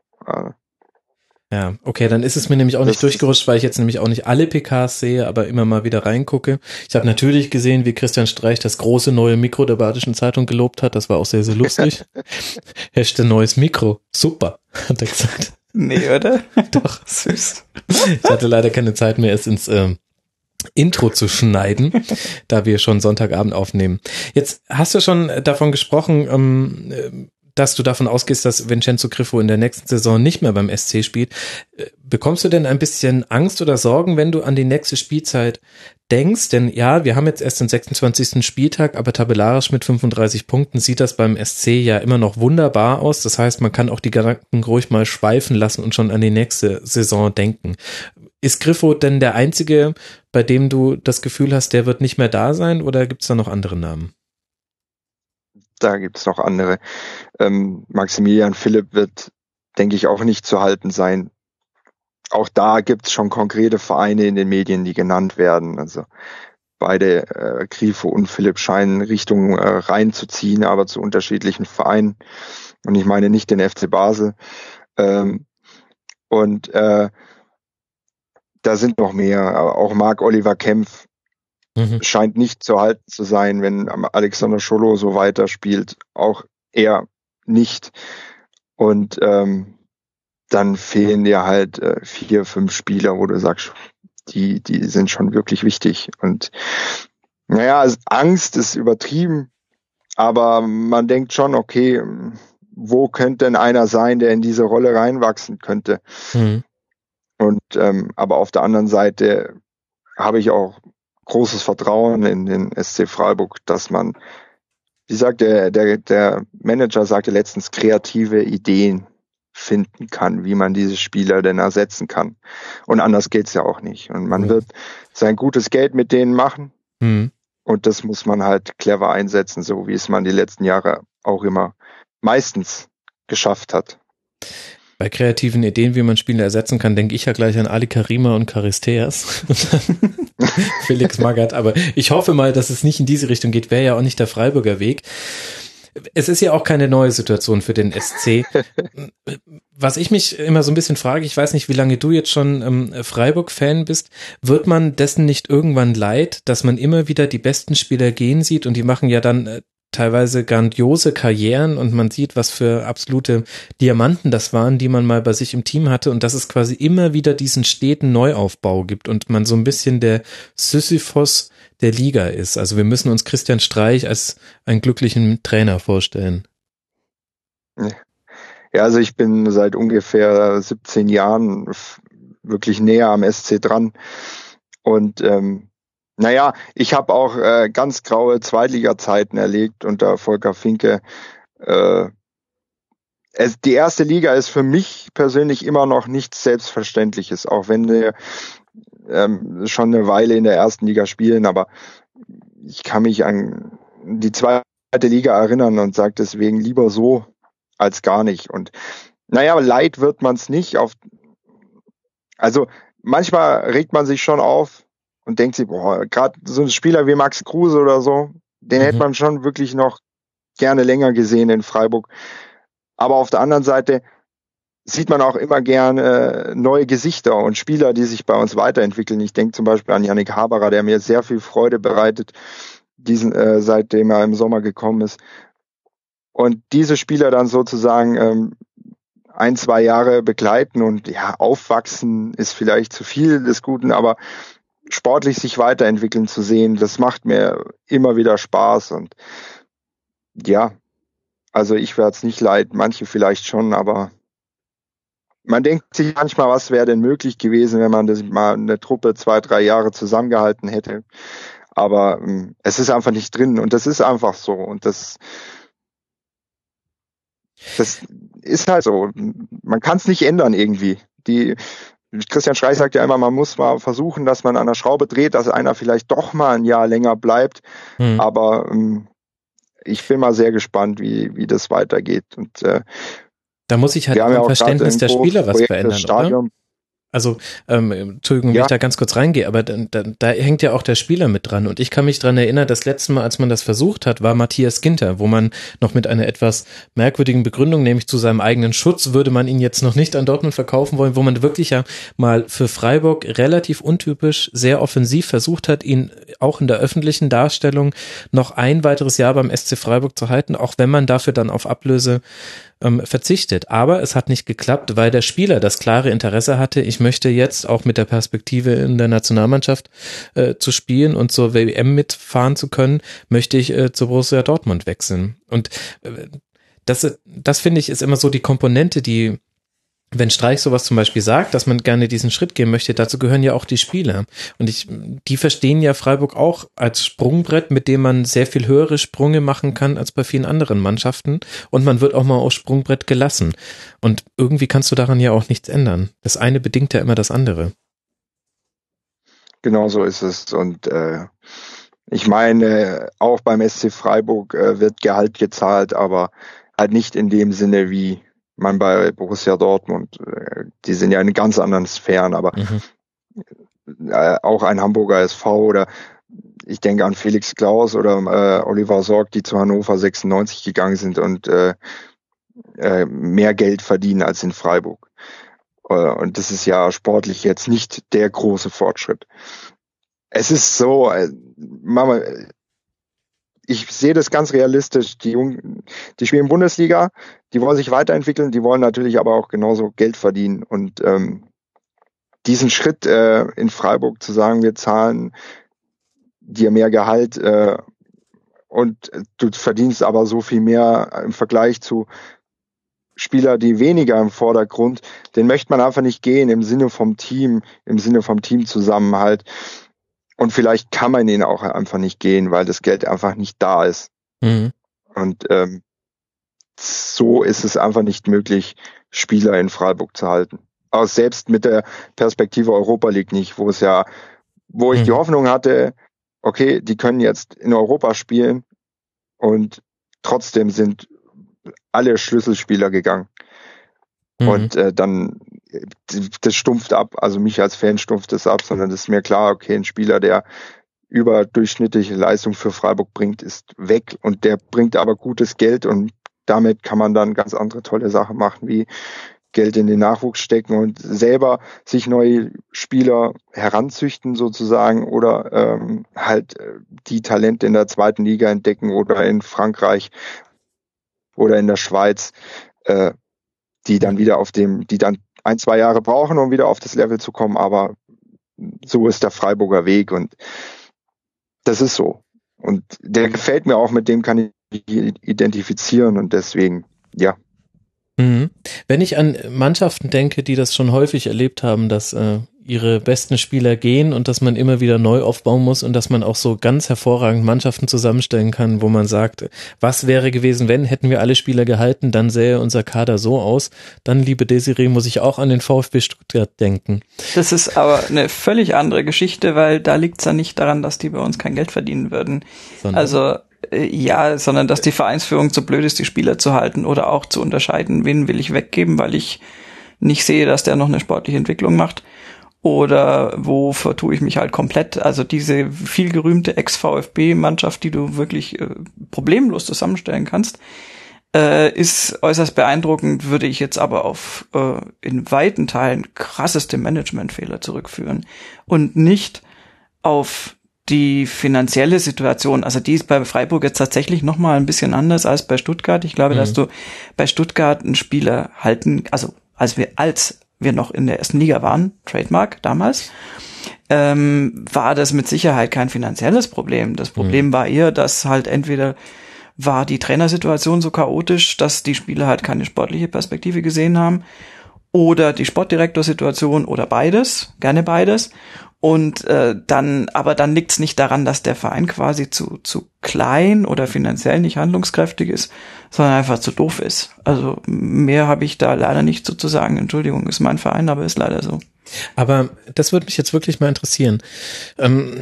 Ja, okay, dann ist es mir nämlich auch nicht das durchgerutscht, weil ich jetzt nämlich auch nicht alle PKs sehe, aber immer mal wieder reingucke. Ich habe natürlich gesehen, wie Christian Streich das große neue Mikro der Badischen Zeitung gelobt hat. Das war auch sehr, sehr lustig. Hashtag neues Mikro. Super, hat er gesagt.
Nee, oder?
Doch. Süß. Ich hatte leider keine Zeit mehr, es ins ähm, Intro zu schneiden, da wir schon Sonntagabend aufnehmen. Jetzt hast du schon davon gesprochen, ähm, dass du davon ausgehst, dass Vincenzo Griffo in der nächsten Saison nicht mehr beim SC spielt. Äh, bekommst du denn ein bisschen Angst oder Sorgen, wenn du an die nächste Spielzeit denkst? Denn ja, wir haben jetzt erst den 26. Spieltag, aber tabellarisch mit 35 Punkten sieht das beim SC ja immer noch wunderbar aus. Das heißt, man kann auch die Gedanken ruhig mal schweifen lassen und schon an die nächste Saison denken. Ist Griffo denn der einzige, bei dem du das Gefühl hast, der wird nicht mehr da sein oder gibt es da noch andere Namen?
Da gibt es noch andere. Ähm, Maximilian Philipp wird, denke ich, auch nicht zu halten sein. Auch da gibt es schon konkrete Vereine in den Medien, die genannt werden. Also beide, äh, Grifo und Philipp, scheinen Richtung äh, reinzuziehen, aber zu unterschiedlichen Vereinen. Und ich meine nicht den FC Basel. Ähm, und äh, da sind noch mehr. Auch Marc Oliver Kempf mhm. scheint nicht zu halten zu sein, wenn Alexander Scholo so weiterspielt. Auch er nicht. Und ähm, dann fehlen dir halt äh, vier, fünf Spieler, wo du sagst, die, die sind schon wirklich wichtig. Und naja, Angst ist übertrieben, aber man denkt schon, okay, wo könnte denn einer sein, der in diese Rolle reinwachsen könnte? Mhm. Und ähm, aber auf der anderen Seite habe ich auch großes Vertrauen in den SC Freiburg, dass man, wie sagt der, der, der Manager sagte letztens, kreative Ideen finden kann, wie man diese Spieler denn ersetzen kann. Und anders geht's ja auch nicht. Und man mhm. wird sein gutes Geld mit denen machen. Mhm. Und das muss man halt clever einsetzen, so wie es man die letzten Jahre auch immer meistens geschafft hat.
Bei kreativen Ideen, wie man Spiele ersetzen kann, denke ich ja gleich an Ali Karima und Charisteas. Felix Magath. Aber ich hoffe mal, dass es nicht in diese Richtung geht. Wäre ja auch nicht der Freiburger Weg. Es ist ja auch keine neue Situation für den SC. Was ich mich immer so ein bisschen frage, ich weiß nicht, wie lange du jetzt schon ähm, Freiburg-Fan bist, wird man dessen nicht irgendwann leid, dass man immer wieder die besten Spieler gehen sieht und die machen ja dann äh, teilweise grandiose Karrieren und man sieht, was für absolute Diamanten das waren, die man mal bei sich im Team hatte und dass es quasi immer wieder diesen steten Neuaufbau gibt und man so ein bisschen der Sisyphos der Liga ist. Also wir müssen uns Christian Streich als einen glücklichen Trainer vorstellen.
Ja, also ich bin seit ungefähr 17 Jahren wirklich näher am SC dran. Und ähm, naja, ich habe auch äh, ganz graue Zweitliga-Zeiten erlebt unter Volker Finke. Äh, es, die erste Liga ist für mich persönlich immer noch nichts Selbstverständliches, auch wenn wir ähm, schon eine Weile in der ersten Liga spielen, aber ich kann mich an die zweite Liga erinnern und sage deswegen lieber so als gar nicht. Und naja, leid wird man es nicht auf. Also manchmal regt man sich schon auf und denkt sich, boah, gerade so ein Spieler wie Max Kruse oder so, den mhm. hätte man schon wirklich noch gerne länger gesehen in Freiburg. Aber auf der anderen Seite sieht man auch immer gern äh, neue Gesichter und Spieler, die sich bei uns weiterentwickeln. Ich denke zum Beispiel an Yannick Haberer, der mir sehr viel Freude bereitet, diesen, äh, seitdem er im Sommer gekommen ist. Und diese Spieler dann sozusagen ähm, ein, zwei Jahre begleiten und ja, aufwachsen ist vielleicht zu viel des Guten, aber sportlich sich weiterentwickeln zu sehen, das macht mir immer wieder Spaß und ja, also ich werde es nicht leid, manche vielleicht schon, aber man denkt sich manchmal, was wäre denn möglich gewesen, wenn man das mal eine Truppe zwei, drei Jahre zusammengehalten hätte. Aber ähm, es ist einfach nicht drin und das ist einfach so und das das ist halt so. Man kann es nicht ändern irgendwie. Die Christian Streich sagt ja immer, man muss mal versuchen, dass man an der Schraube dreht, dass einer vielleicht doch mal ein Jahr länger bleibt. Hm. Aber ähm, ich bin mal sehr gespannt, wie, wie das weitergeht. Und äh,
da muss ich halt im Verständnis der Spieler was verändern, oder? Also, ähm, Entschuldigung, ja. wenn ich da ganz kurz reingehe, aber da, da, da hängt ja auch der Spieler mit dran. Und ich kann mich dran erinnern, das letzte Mal, als man das versucht hat, war Matthias Ginter, wo man noch mit einer etwas merkwürdigen Begründung, nämlich zu seinem eigenen Schutz, würde man ihn jetzt noch nicht an Dortmund verkaufen wollen, wo man wirklich ja mal für Freiburg relativ untypisch sehr offensiv versucht hat, ihn auch in der öffentlichen Darstellung noch ein weiteres Jahr beim SC Freiburg zu halten, auch wenn man dafür dann auf Ablöse ähm, verzichtet. Aber es hat nicht geklappt, weil der Spieler das klare Interesse hatte, ich möchte jetzt auch mit der Perspektive in der Nationalmannschaft äh, zu spielen und zur WM mitfahren zu können, möchte ich äh, zu Borussia Dortmund wechseln. Und äh, das, das finde ich ist immer so die Komponente, die wenn Streich sowas zum Beispiel sagt, dass man gerne diesen Schritt gehen möchte, dazu gehören ja auch die Spieler. Und ich, die verstehen ja Freiburg auch als Sprungbrett, mit dem man sehr viel höhere Sprünge machen kann als bei vielen anderen Mannschaften. Und man wird auch mal aufs Sprungbrett gelassen. Und irgendwie kannst du daran ja auch nichts ändern. Das eine bedingt ja immer das andere.
Genau so ist es. Und äh, ich meine, auch beim SC Freiburg äh, wird Gehalt gezahlt, aber halt nicht in dem Sinne wie man bei Borussia Dortmund, äh, die sind ja in ganz anderen Sphären, aber mhm. äh, auch ein Hamburger SV oder ich denke an Felix Klaus oder äh, Oliver Sorg, die zu Hannover 96 gegangen sind und äh, äh, mehr Geld verdienen als in Freiburg. Äh, und das ist ja sportlich jetzt nicht der große Fortschritt. Es ist so, Mama, ich sehe das ganz realistisch. Die Jungen, die spielen Bundesliga, die wollen sich weiterentwickeln, die wollen natürlich aber auch genauso Geld verdienen. Und ähm, diesen Schritt äh, in Freiburg zu sagen, wir zahlen dir mehr Gehalt äh, und du verdienst aber so viel mehr im Vergleich zu Spieler, die weniger im Vordergrund, den möchte man einfach nicht gehen im Sinne vom Team, im Sinne vom Teamzusammenhalt. Und vielleicht kann man ihn auch einfach nicht gehen, weil das Geld einfach nicht da ist. Mhm. Und ähm, so ist es einfach nicht möglich, Spieler in Freiburg zu halten. Aber selbst mit der Perspektive Europa League nicht, wo es ja, wo ich mhm. die Hoffnung hatte, okay, die können jetzt in Europa spielen und trotzdem sind alle Schlüsselspieler gegangen. Mhm. Und äh, dann das stumpft ab, also mich als Fan stumpft das ab, sondern es ist mir klar, okay, ein Spieler, der überdurchschnittliche Leistung für Freiburg bringt, ist weg und der bringt aber gutes Geld und damit kann man dann ganz andere tolle Sachen machen, wie Geld in den Nachwuchs stecken und selber sich neue Spieler heranzüchten sozusagen oder ähm, halt äh, die Talente in der zweiten Liga entdecken oder in Frankreich oder in der Schweiz, äh, die dann wieder auf dem, die dann ein, zwei Jahre brauchen, um wieder auf das Level zu kommen, aber so ist der Freiburger Weg und das ist so. Und der gefällt mir auch, mit dem kann ich identifizieren und deswegen, ja,
Mhm. Wenn ich an Mannschaften denke, die das schon häufig erlebt haben, dass äh, ihre besten Spieler gehen und dass man immer wieder neu aufbauen muss und dass man auch so ganz hervorragend Mannschaften zusammenstellen kann, wo man sagt, was wäre gewesen, wenn hätten wir alle Spieler gehalten, dann sähe unser Kader so aus. Dann, liebe Desiree, muss ich auch an den VfB Stuttgart denken.
Das ist aber eine völlig andere Geschichte, weil da liegt es ja nicht daran, dass die bei uns kein Geld verdienen würden. Sondern also äh, ja, sondern dass die Vereinsführung zu blöd ist, die Spieler zu halten oder auch zu unterscheiden, wen will ich weggeben, weil ich nicht sehe, dass der noch eine sportliche Entwicklung macht oder wo vertue ich mich halt komplett. Also diese viel gerühmte Ex-VfB-Mannschaft, die du wirklich äh, problemlos zusammenstellen kannst, äh, ist äußerst beeindruckend, würde ich jetzt aber auf äh, in weiten Teilen krasseste Managementfehler zurückführen und nicht auf die finanzielle Situation, also die ist bei Freiburg jetzt tatsächlich noch mal ein bisschen anders als bei Stuttgart. Ich glaube, mhm. dass du bei Stuttgart einen Spieler halten, also als wir als wir noch in der ersten Liga waren, Trademark damals, ähm, war das mit Sicherheit kein finanzielles Problem. Das Problem mhm. war eher, dass halt entweder war die Trainersituation so chaotisch, dass die Spieler halt keine sportliche Perspektive gesehen haben oder die Sportdirektorsituation oder beides, gerne beides. Und äh, dann, aber dann liegt es nicht daran, dass der Verein quasi zu, zu klein oder finanziell nicht handlungskräftig ist, sondern einfach zu doof ist. Also mehr habe ich da leider nicht so zu sagen. Entschuldigung, ist mein Verein, aber ist leider so.
Aber das würde mich jetzt wirklich mal interessieren. Ähm,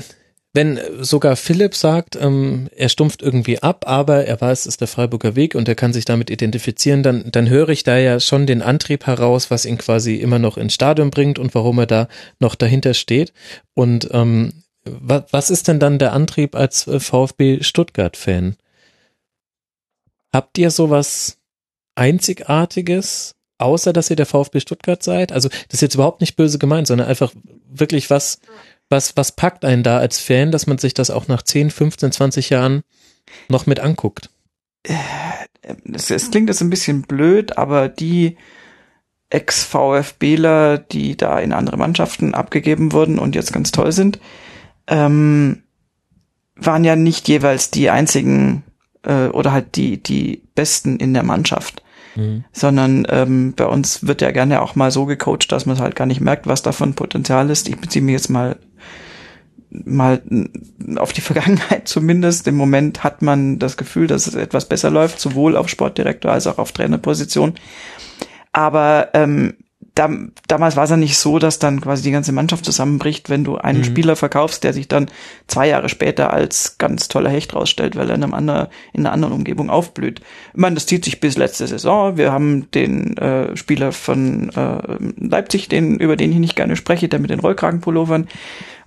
wenn sogar Philipp sagt, ähm, er stumpft irgendwie ab, aber er weiß, es ist der Freiburger Weg und er kann sich damit identifizieren, dann, dann höre ich da ja schon den Antrieb heraus, was ihn quasi immer noch ins Stadion bringt und warum er da noch dahinter steht. Und ähm, was, was ist denn dann der Antrieb als äh, VfB Stuttgart-Fan? Habt ihr sowas Einzigartiges, außer dass ihr der VfB Stuttgart seid? Also das ist jetzt überhaupt nicht böse gemeint, sondern einfach wirklich was was, was packt einen da als Fan, dass man sich das auch nach 10, 15, 20 Jahren noch mit anguckt?
Es, es klingt jetzt ein bisschen blöd, aber die Ex-VfBler, die da in andere Mannschaften abgegeben wurden und jetzt ganz toll sind, ähm, waren ja nicht jeweils die einzigen äh, oder halt die, die Besten in der Mannschaft. Mhm. Sondern ähm, bei uns wird ja gerne auch mal so gecoacht, dass man halt gar nicht merkt, was davon Potenzial ist. Ich beziehe mich jetzt mal mal auf die Vergangenheit zumindest. Im Moment hat man das Gefühl, dass es etwas besser läuft, sowohl auf Sportdirektor als auch auf Trainerposition. Aber ähm, da, damals war es ja nicht so, dass dann quasi die ganze Mannschaft zusammenbricht, wenn du einen mhm. Spieler verkaufst, der sich dann zwei Jahre später als ganz toller Hecht rausstellt, weil er in, einem anderen, in einer anderen Umgebung aufblüht. Ich meine, das zieht sich bis letzte Saison. Wir haben den äh, Spieler von äh, Leipzig, den, über den ich nicht gerne spreche, der mit den Rollkragenpullovern.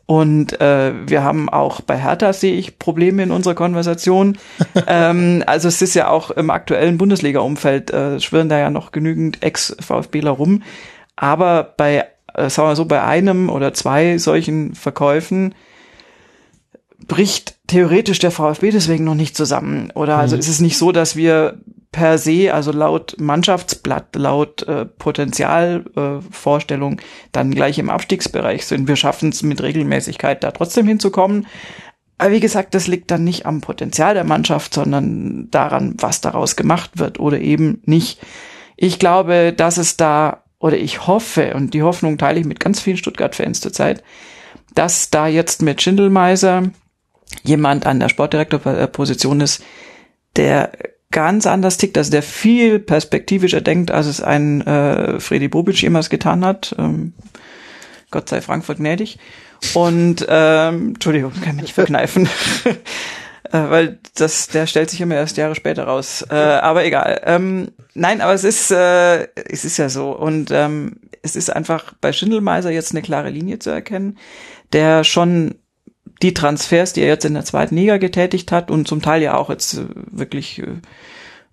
Und äh, wir haben auch bei Hertha sehe ich Probleme in unserer Konversation. ähm, also es ist ja auch im aktuellen Bundesliga-Umfeld äh, schwirren da ja noch genügend Ex-VfBler rum. Aber bei, äh, sagen wir so, bei einem oder zwei solchen Verkäufen bricht theoretisch der VfB deswegen noch nicht zusammen. Oder also mhm. ist es nicht so, dass wir per se, also laut Mannschaftsblatt, laut äh, Potenzialvorstellung, äh, dann gleich im Abstiegsbereich sind. Wir schaffen es mit Regelmäßigkeit, da trotzdem hinzukommen. Aber wie gesagt, das liegt dann nicht am Potenzial der Mannschaft, sondern daran, was daraus gemacht wird oder eben nicht. Ich glaube, dass es da oder ich hoffe, und die Hoffnung teile ich mit ganz vielen Stuttgart-Fans zurzeit, dass da jetzt mit Schindelmeiser jemand an der Sportdirektorposition ist, der ganz anders tickt, also der viel perspektivischer denkt, als es ein äh, Freddy Bobic jemals getan hat. Ähm, Gott sei Frankfurt gnädig. Und ähm, Entschuldigung, kann mich nicht verkneifen. äh, weil das, der stellt sich immer erst Jahre später raus. Äh, aber egal. Ähm, nein, aber es ist, äh, es ist ja so. Und ähm, es ist einfach bei Schindelmeiser jetzt eine klare Linie zu erkennen, der schon die Transfers, die er jetzt in der zweiten Liga getätigt hat und zum Teil ja auch jetzt äh, wirklich äh,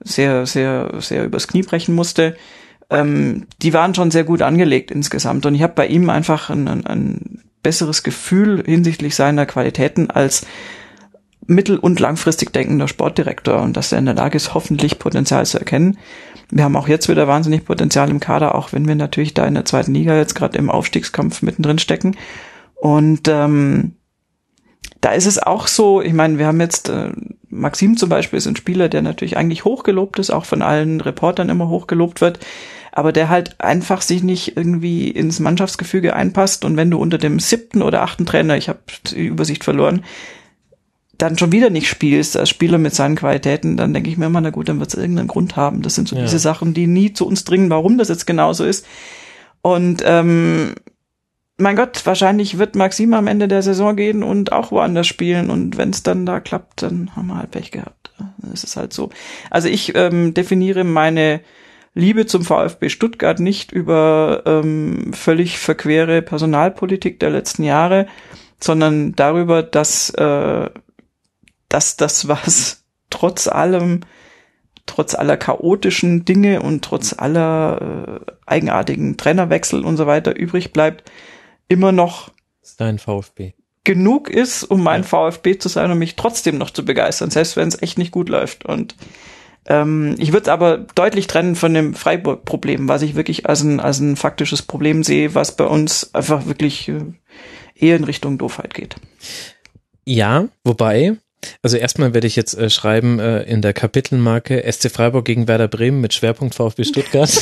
sehr, sehr, sehr übers Knie brechen musste, ähm, die waren schon sehr gut angelegt insgesamt. Und ich habe bei ihm einfach ein, ein, ein besseres Gefühl hinsichtlich seiner Qualitäten als mittel- und langfristig denkender Sportdirektor und dass er in der Lage ist, hoffentlich Potenzial zu erkennen. Wir haben auch jetzt wieder wahnsinnig Potenzial im Kader, auch wenn wir natürlich da in der zweiten Liga jetzt gerade im Aufstiegskampf mittendrin stecken. Und ähm, da ist es auch so, ich meine, wir haben jetzt, äh, Maxim zum Beispiel ist ein Spieler, der natürlich eigentlich hochgelobt ist, auch von allen Reportern immer hochgelobt wird, aber der halt einfach sich nicht irgendwie ins Mannschaftsgefüge einpasst und wenn du unter dem siebten oder achten Trainer, ich habe die Übersicht verloren, dann schon wieder nicht spielst als Spieler mit seinen Qualitäten, dann denke ich mir immer, na gut, dann wird es irgendeinen Grund haben. Das sind so ja. diese Sachen, die nie zu uns dringen, warum das jetzt genauso ist. Und ähm, mein Gott, wahrscheinlich wird Maxim am Ende der Saison gehen und auch woanders spielen. Und wenn es dann da klappt, dann haben wir halt Pech gehabt. Das ist halt so. Also ich ähm, definiere meine Liebe zum VfB Stuttgart nicht über ähm, völlig verquere Personalpolitik der letzten Jahre, sondern darüber, dass, äh, dass das, was trotz allem trotz aller chaotischen Dinge und trotz aller äh, eigenartigen Trainerwechsel und so weiter übrig bleibt, immer noch
dein VfB
genug ist, um mein ja. VfB zu sein und mich trotzdem noch zu begeistern, selbst wenn es echt nicht gut läuft. Und ähm, ich würde es aber deutlich trennen von dem Freiburg-Problem, was ich wirklich als ein, als ein faktisches Problem sehe, was bei uns einfach wirklich äh, eher in Richtung Doofheit geht.
Ja, wobei also erstmal werde ich jetzt äh, schreiben äh, in der Kapitelmarke SC Freiburg gegen Werder Bremen mit Schwerpunkt VfB Stuttgart.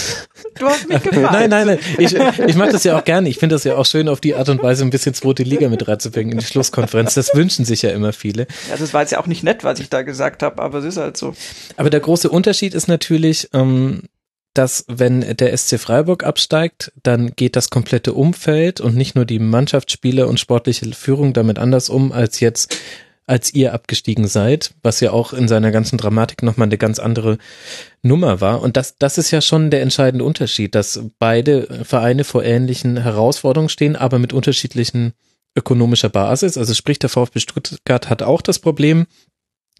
Du hast mich gefragt.
nein, nein, nein. Ich, ich mache das ja auch gerne. Ich finde das ja auch schön, auf die Art und Weise ein bisschen zweite Liga mit reinzubringen in die Schlusskonferenz. Das wünschen sich ja immer viele.
Ja, das war jetzt ja auch nicht nett, was ich da gesagt habe, aber es ist halt so.
Aber der große Unterschied ist natürlich, ähm, dass wenn der SC Freiburg absteigt, dann geht das komplette Umfeld und nicht nur die Mannschaftsspieler und sportliche Führung damit anders um als jetzt als ihr abgestiegen seid, was ja auch in seiner ganzen Dramatik nochmal eine ganz andere Nummer war. Und das, das ist ja schon der entscheidende Unterschied, dass beide Vereine vor ähnlichen Herausforderungen stehen, aber mit unterschiedlichen ökonomischer Basis. Also sprich, der VfB Stuttgart hat auch das Problem,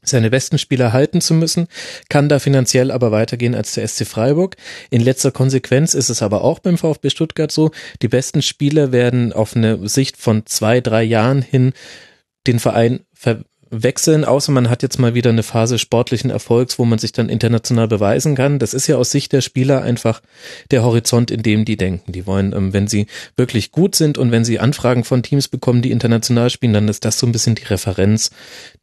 seine besten Spieler halten zu müssen, kann da finanziell aber weitergehen als der SC Freiburg. In letzter Konsequenz ist es aber auch beim VfB Stuttgart so, die besten Spieler werden auf eine Sicht von zwei, drei Jahren hin den Verein verwechseln, außer man hat jetzt mal wieder eine Phase sportlichen Erfolgs, wo man sich dann international beweisen kann. Das ist ja aus Sicht der Spieler einfach der Horizont, in dem die denken. Die wollen, ähm, wenn sie wirklich gut sind und wenn sie Anfragen von Teams bekommen, die international spielen, dann ist das so ein bisschen die Referenz,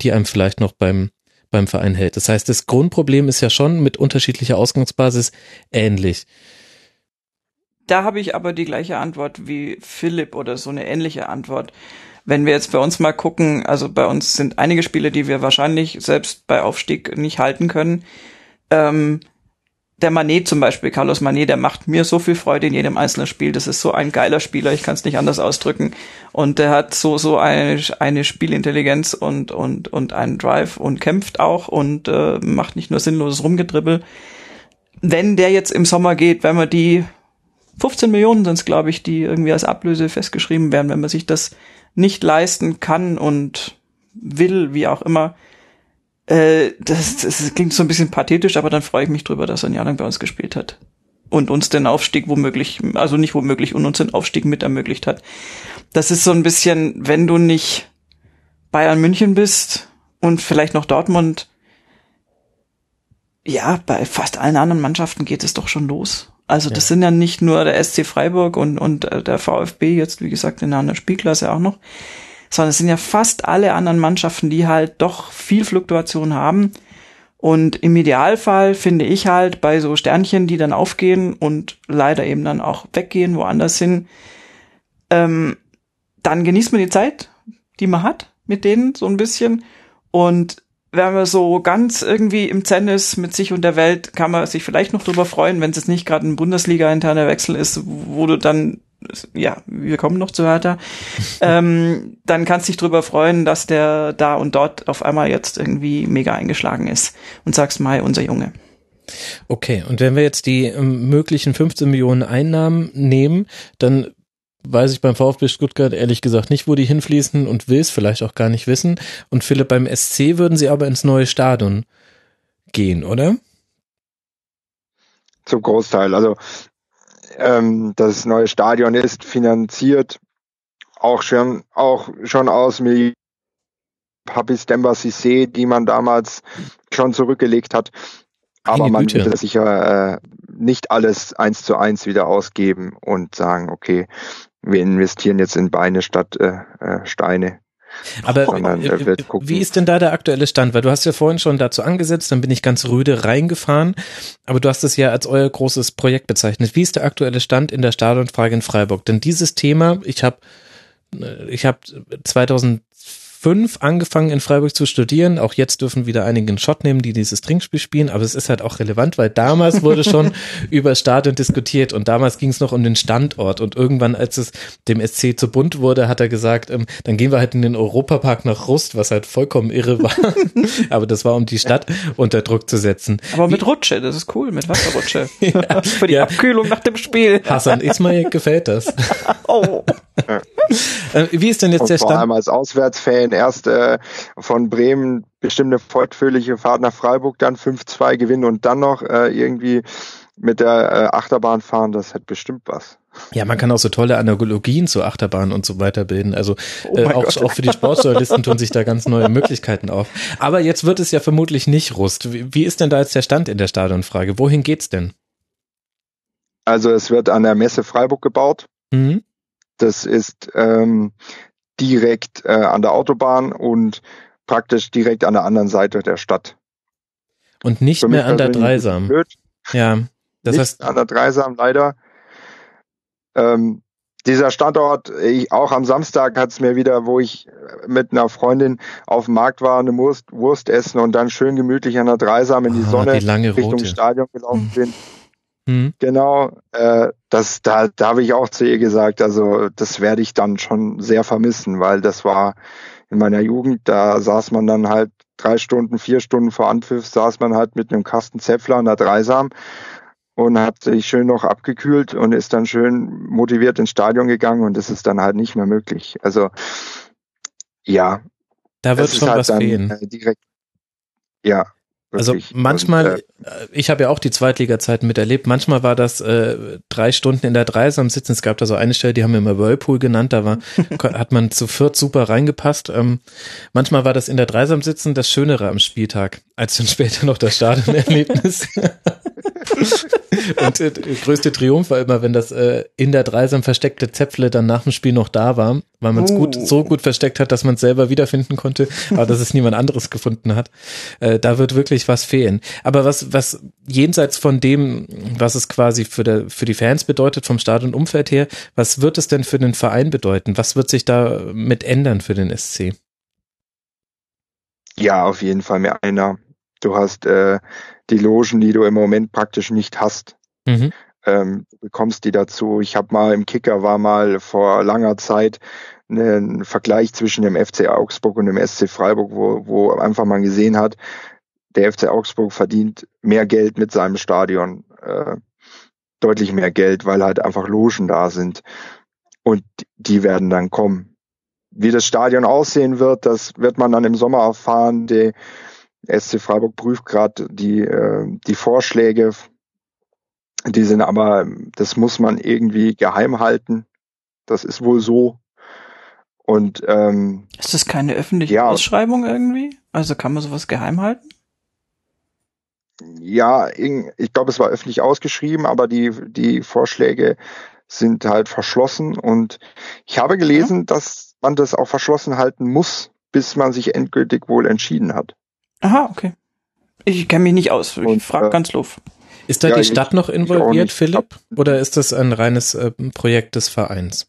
die einem vielleicht noch beim beim Verein hält. Das heißt, das Grundproblem ist ja schon mit unterschiedlicher Ausgangsbasis ähnlich.
Da habe ich aber die gleiche Antwort wie Philipp oder so eine ähnliche Antwort. Wenn wir jetzt bei uns mal gucken, also bei uns sind einige Spiele, die wir wahrscheinlich selbst bei Aufstieg nicht halten können. Ähm, der Manet zum Beispiel, Carlos Manet, der macht mir so viel Freude in jedem einzelnen Spiel. Das ist so ein geiler Spieler, ich kann es nicht anders ausdrücken. Und der hat so so eine, eine Spielintelligenz und und und einen Drive und kämpft auch und äh, macht nicht nur sinnloses Rumgedribbel. Wenn der jetzt im Sommer geht, wenn man die 15 Millionen sind es, glaube ich, die irgendwie als Ablöse festgeschrieben werden, wenn man sich das nicht leisten kann und will, wie auch immer. Äh, das, das klingt so ein bisschen pathetisch, aber dann freue ich mich drüber, dass er ein Jahr lang bei uns gespielt hat. Und uns den Aufstieg womöglich, also nicht womöglich, und uns den Aufstieg mit ermöglicht hat. Das ist so ein bisschen, wenn du nicht Bayern München bist und vielleicht noch Dortmund, ja, bei fast allen anderen Mannschaften geht es doch schon los. Also das sind ja nicht nur der SC Freiburg und, und äh, der VfB jetzt, wie gesagt, in einer anderen Spielklasse auch noch, sondern es sind ja fast alle anderen Mannschaften, die halt doch viel Fluktuation haben. Und im Idealfall finde ich halt bei so Sternchen, die dann aufgehen und leider eben dann auch weggehen, woanders hin, ähm, dann genießt man die Zeit, die man hat mit denen so ein bisschen. Und wenn man so ganz irgendwie im Zen ist mit sich und der Welt, kann man sich vielleicht noch drüber freuen, wenn es jetzt nicht gerade ein Bundesliga-interner Wechsel ist, wo du dann, ja, wir kommen noch zu Hertha, ähm, dann kannst du dich drüber freuen, dass der da und dort auf einmal jetzt irgendwie mega eingeschlagen ist und sagst, Mai, unser Junge.
Okay, und wenn wir jetzt die ähm, möglichen 15 Millionen Einnahmen nehmen, dann weiß ich beim VfB Stuttgart ehrlich gesagt nicht, wo die hinfließen und will es vielleicht auch gar nicht wissen. Und Philipp, beim SC würden sie aber ins neue Stadion gehen, oder?
Zum Großteil. Also ähm, das neue Stadion ist finanziert auch schon auch schon aus Millionen Papis Demba Cissé, die man damals schon zurückgelegt hat. Aber man würde sicher äh, nicht alles eins zu eins wieder ausgeben und sagen, okay, wir investieren jetzt in Beine statt äh, äh, Steine.
Aber
Sondern er
äh, wie ist denn da der aktuelle Stand? Weil du hast ja vorhin schon dazu angesetzt, dann bin ich ganz rüde reingefahren, aber du hast es ja als euer großes Projekt bezeichnet. Wie ist der aktuelle Stand in der Stadionfrage in Freiburg? Denn dieses Thema, ich habe ich habe 2005 angefangen in Freiburg zu studieren. Auch jetzt dürfen wieder einige einen Shot nehmen, die dieses Trinkspiel spielen. Aber es ist halt auch relevant, weil damals wurde schon über Stadion diskutiert und damals ging es noch um den Standort. Und irgendwann, als es dem SC zu bunt wurde, hat er gesagt, ähm, dann gehen wir halt in den Europapark nach Rust, was halt vollkommen irre war. Aber das war, um die Stadt unter Druck zu setzen.
Aber mit Rutsche, das ist cool, mit Wasserrutsche.
Ja.
Für die
Ja.
Abkühlung nach dem Spiel.
Hassan Ismail gefällt das.
Oh.
Äh, Wie ist denn jetzt
Und
der
vor
Stand?
allem als Auswärtsfan erst äh, von Bremen bestimmt eine fortführliche Fahrt nach Freiburg, dann 5-2 gewinnen und dann noch äh, irgendwie mit der äh, Achterbahn fahren, das hat bestimmt was.
Ja, man kann auch so tolle Analogien zur Achterbahn und so weiter bilden. Also äh,
mein
auch, auch für die Sportjournalisten tun sich da ganz neue Möglichkeiten auf. Aber jetzt wird es ja vermutlich nicht Rust. Wie, wie ist denn da jetzt der Stand in der Stadionfrage? Wohin geht's denn?
Also es wird an der Messe Freiburg gebaut.
Mhm.
Das ist ähm, direkt äh, an der Autobahn und praktisch direkt an der anderen Seite der Stadt.
Und nicht mehr an der Dreisam.
blöd.
Ja, das
nicht
heißt,
an der Dreisam leider. Ähm, dieser Standort, ich, auch am Samstag hat es mir wieder, wo ich äh, mit einer Freundin auf dem Markt war, eine Wurst, Wurst essen und dann schön gemütlich an der Dreisam in die
Ah,
Sonne
die
Richtung. Stadion gelaufen bin.
Hm,
Genau, äh, das, da, da habe ich auch zu ihr gesagt, also das werde ich dann schon sehr vermissen, weil das war in meiner Jugend, da saß man dann halt drei Stunden, vier Stunden vor Anpfiff, saß man halt mit einem Kasten Zäpfler an der Dreisam und hat sich schön noch abgekühlt und ist dann schön motiviert ins Stadion gegangen und das ist dann halt nicht mehr möglich. Also ja,
da wird schon
halt
was
dann
fehlen.
äh, direkt, ja.
Also manchmal,
Und, äh,
äh, ich habe ja auch die Zweitliga-Zeiten miterlebt, manchmal war das äh, drei Stunden in der Dreisam sitzen. Es gab da so eine Stelle, die haben wir immer Whirlpool genannt, da war, hat man zu viert super reingepasst. Ähm, manchmal war das in der Dreisam sitzen das Schönere am Spieltag, als dann später noch das Stadionerlebnis. Und äh, der größte Triumph war immer, wenn das äh, in der Dreisam versteckte Zäpfle dann nach dem Spiel noch da war, weil man es gut,
Uh.
so gut versteckt hat, dass man es selber wiederfinden konnte, aber dass es niemand anderes gefunden hat. Äh, da wird wirklich was fehlen. Aber was, was jenseits von dem, was es quasi für, der, für die Fans bedeutet, vom Stadionumfeld her, was wird es denn für den Verein bedeuten? Was wird sich da mit ändern für den SC?
Ja, auf jeden Fall mehr einer. Du hast äh, die Logen, die du im Moment praktisch nicht hast.
Mhm.
Ähm, du bekommst die dazu. Ich habe mal im Kicker war mal vor langer Zeit ein Vergleich zwischen dem FC Augsburg und dem SC Freiburg, wo, wo einfach man gesehen hat, der FC Augsburg verdient mehr Geld mit seinem Stadion, äh, deutlich mehr Geld, weil halt einfach Logen da sind. Und die werden dann kommen. Wie das Stadion aussehen wird, das wird man dann im Sommer erfahren. Der SC Freiburg prüft gerade die, äh, die Vorschläge. Die sind aber, das muss man irgendwie geheim halten. Das ist wohl so. Und ähm,
Ist das keine öffentliche
Ja.
Ausschreibung irgendwie? Also kann man sowas geheim halten?
ja, ich glaube, es war öffentlich ausgeschrieben, aber die, die Vorschläge sind halt verschlossen. Und ich habe gelesen, dass man das auch verschlossen halten muss, bis man sich endgültig wohl entschieden hat.
Aha, okay. Ich kenne mich nicht aus. Ich
Und,
frage
äh,
ganz doof.
Ist da
Ja,
die Stadt noch
ich
involviert. Philipp? Oder ist das ein reines äh, Projekt des Vereins?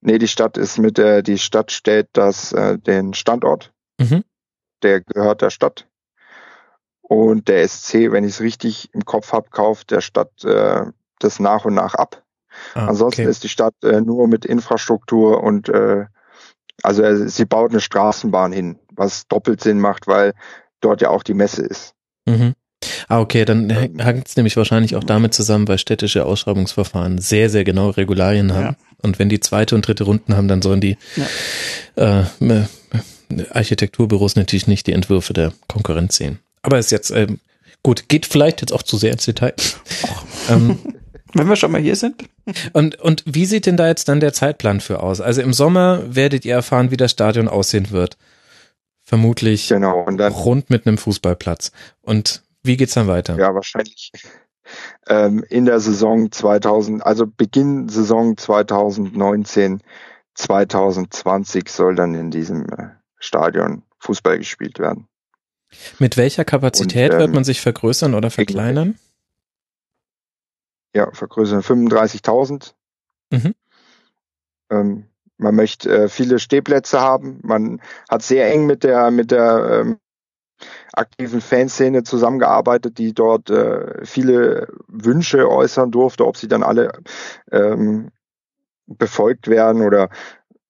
Nee, die Stadt ist mit der, die Stadt stellt das, äh, den Standort,
Mhm.
der gehört der Stadt. Und der SC, wenn ich es richtig im Kopf habe, kauft der Stadt äh, das nach und nach ab.
Ah,
Ansonsten
okay.
ist die Stadt äh, nur mit Infrastruktur und äh, also äh, sie baut eine Straßenbahn hin, was doppelt Sinn macht, weil dort ja auch die Messe ist.
Mhm. Ah, okay, dann
Ähm,
hängt es nämlich wahrscheinlich auch damit zusammen, weil städtische Ausschreibungsverfahren sehr, sehr genau Regularien haben.
Ja.
Und wenn die zweite und dritte Runden haben, dann sollen die äh, äh, Architekturbüros natürlich nicht die Entwürfe der Konkurrenz sehen. Aber ist jetzt ähm, gut, geht vielleicht jetzt auch zu sehr ins Detail. ähm,
Wenn wir schon mal hier sind.
und, und wie sieht denn da jetzt dann der Zeitplan für aus? Also im Sommer werdet ihr erfahren, wie das Stadion aussehen wird. Vermutlich
Genau. Dann
rund mit einem Fußballplatz. Und wie geht's dann weiter?
ja wahrscheinlich ähm, in der Saison 2000, also Beginn Saison 2019, 2020 soll dann in diesem äh, Stadion Fußball gespielt werden.
Mit welcher Kapazität
Und, ähm,
wird man sich vergrößern oder verkleinern?
Ja, vergrößern 35.000.
Mhm.
Ähm, man möchte äh, viele Stehplätze haben. Man hat sehr eng mit der mit der ähm, aktiven Fanszene zusammengearbeitet, die dort äh, viele Wünsche äußern durfte, ob sie dann alle ähm, befolgt werden oder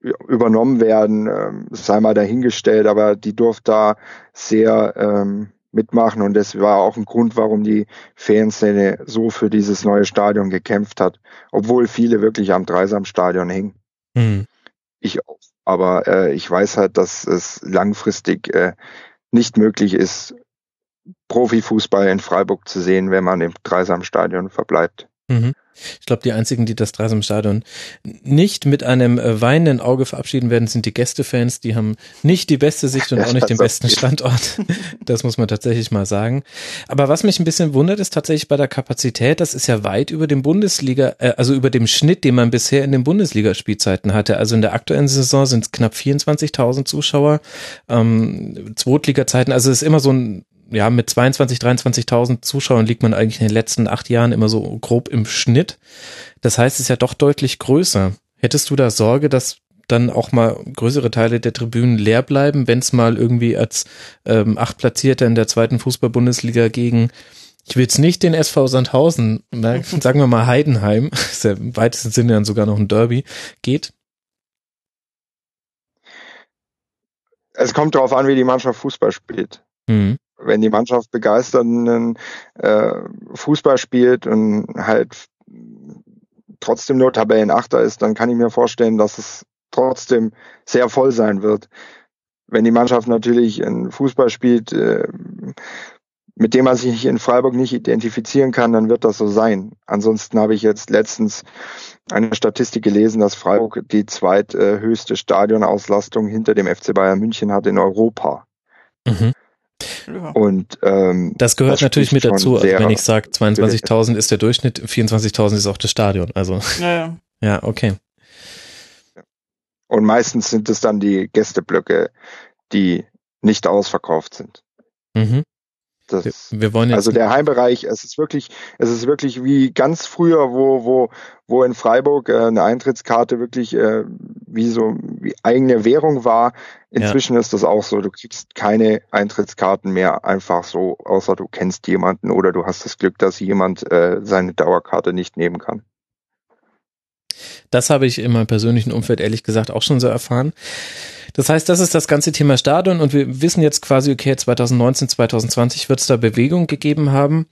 übernommen werden, ähm, sei mal dahingestellt, aber die durfte da sehr ähm, mitmachen und das war auch ein Grund, warum die Fanszene so für dieses neue Stadion gekämpft hat, obwohl viele wirklich am Dreisamstadion hängen.
Hm.
Ich auch. Aber äh, ich weiß halt, dass es langfristig äh, nicht möglich ist, Profifußball in Freiburg zu sehen, wenn man im Dreisamstadion verbleibt.
Mhm. Ich glaube, die einzigen, die das Dreisamstadion nicht mit einem äh, weinenden Auge verabschieden werden, sind die Gästefans. Die haben nicht die beste Sicht und auch nicht den besten Standort. Das muss man tatsächlich mal sagen. Aber was mich ein bisschen wundert, ist tatsächlich bei der Kapazität, das ist ja weit über dem Bundesliga, äh, also über dem Schnitt, den man bisher in den Bundesligaspielzeiten hatte. Also in der aktuellen Saison sind es knapp 24.000 Zuschauer. Ähm, Zweitliga-Zeiten, also es ist immer so ein ja, mit 22, 23.000 Zuschauern liegt man eigentlich in den letzten acht Jahren immer so grob im Schnitt. Das heißt, es ist ja doch deutlich größer. Hättest du da Sorge, dass dann auch mal größere Teile der Tribünen leer bleiben, wenn es mal irgendwie als ähm, Achtplatzierter in der zweiten Fußball-Bundesliga gegen, ich will jetzt nicht den SV Sandhausen, na, sagen wir mal Heidenheim, ist ja im weitesten Sinne dann sogar noch ein Derby, geht?
Es kommt darauf an, wie die Mannschaft Fußball spielt.
Mhm
wenn die Mannschaft begeisternden äh, Fußball spielt und halt trotzdem nur Tabellenachter ist, dann kann ich mir vorstellen, dass es trotzdem sehr voll sein wird. Wenn die Mannschaft natürlich einen Fußball spielt, äh, mit dem man sich in Freiburg nicht identifizieren kann, dann wird das so sein. Ansonsten habe ich jetzt letztens eine Statistik gelesen, dass Freiburg die zweithöchste Stadionauslastung hinter dem FC Bayern München hat in Europa.
Mhm.
Ja. Und ähm,
das gehört das natürlich mit dazu. Also wenn ich sage, 22.000 ist der Durchschnitt, 24.000 ist auch das Stadion. Also
ja, ja.
ja, okay.
Und meistens sind es dann die Gästeblöcke, die nicht ausverkauft sind.
Mhm.
Das,
wir, wollen
also der Heimbereich, es ist wirklich, es ist wirklich wie ganz früher, wo, wo, wo in Freiburg äh, eine Eintrittskarte wirklich äh, wie so wie eigene Währung war. Inzwischen ja. ist das auch so, du kriegst keine Eintrittskarten mehr einfach so, außer du kennst jemanden oder du hast das Glück, dass jemand äh, seine Dauerkarte nicht nehmen kann.
Das habe ich in meinem persönlichen Umfeld ehrlich gesagt auch schon so erfahren. Das heißt, das ist das ganze Thema Stadion und wir wissen jetzt quasi, okay, 2019, 2020 wird es da Bewegung gegeben haben.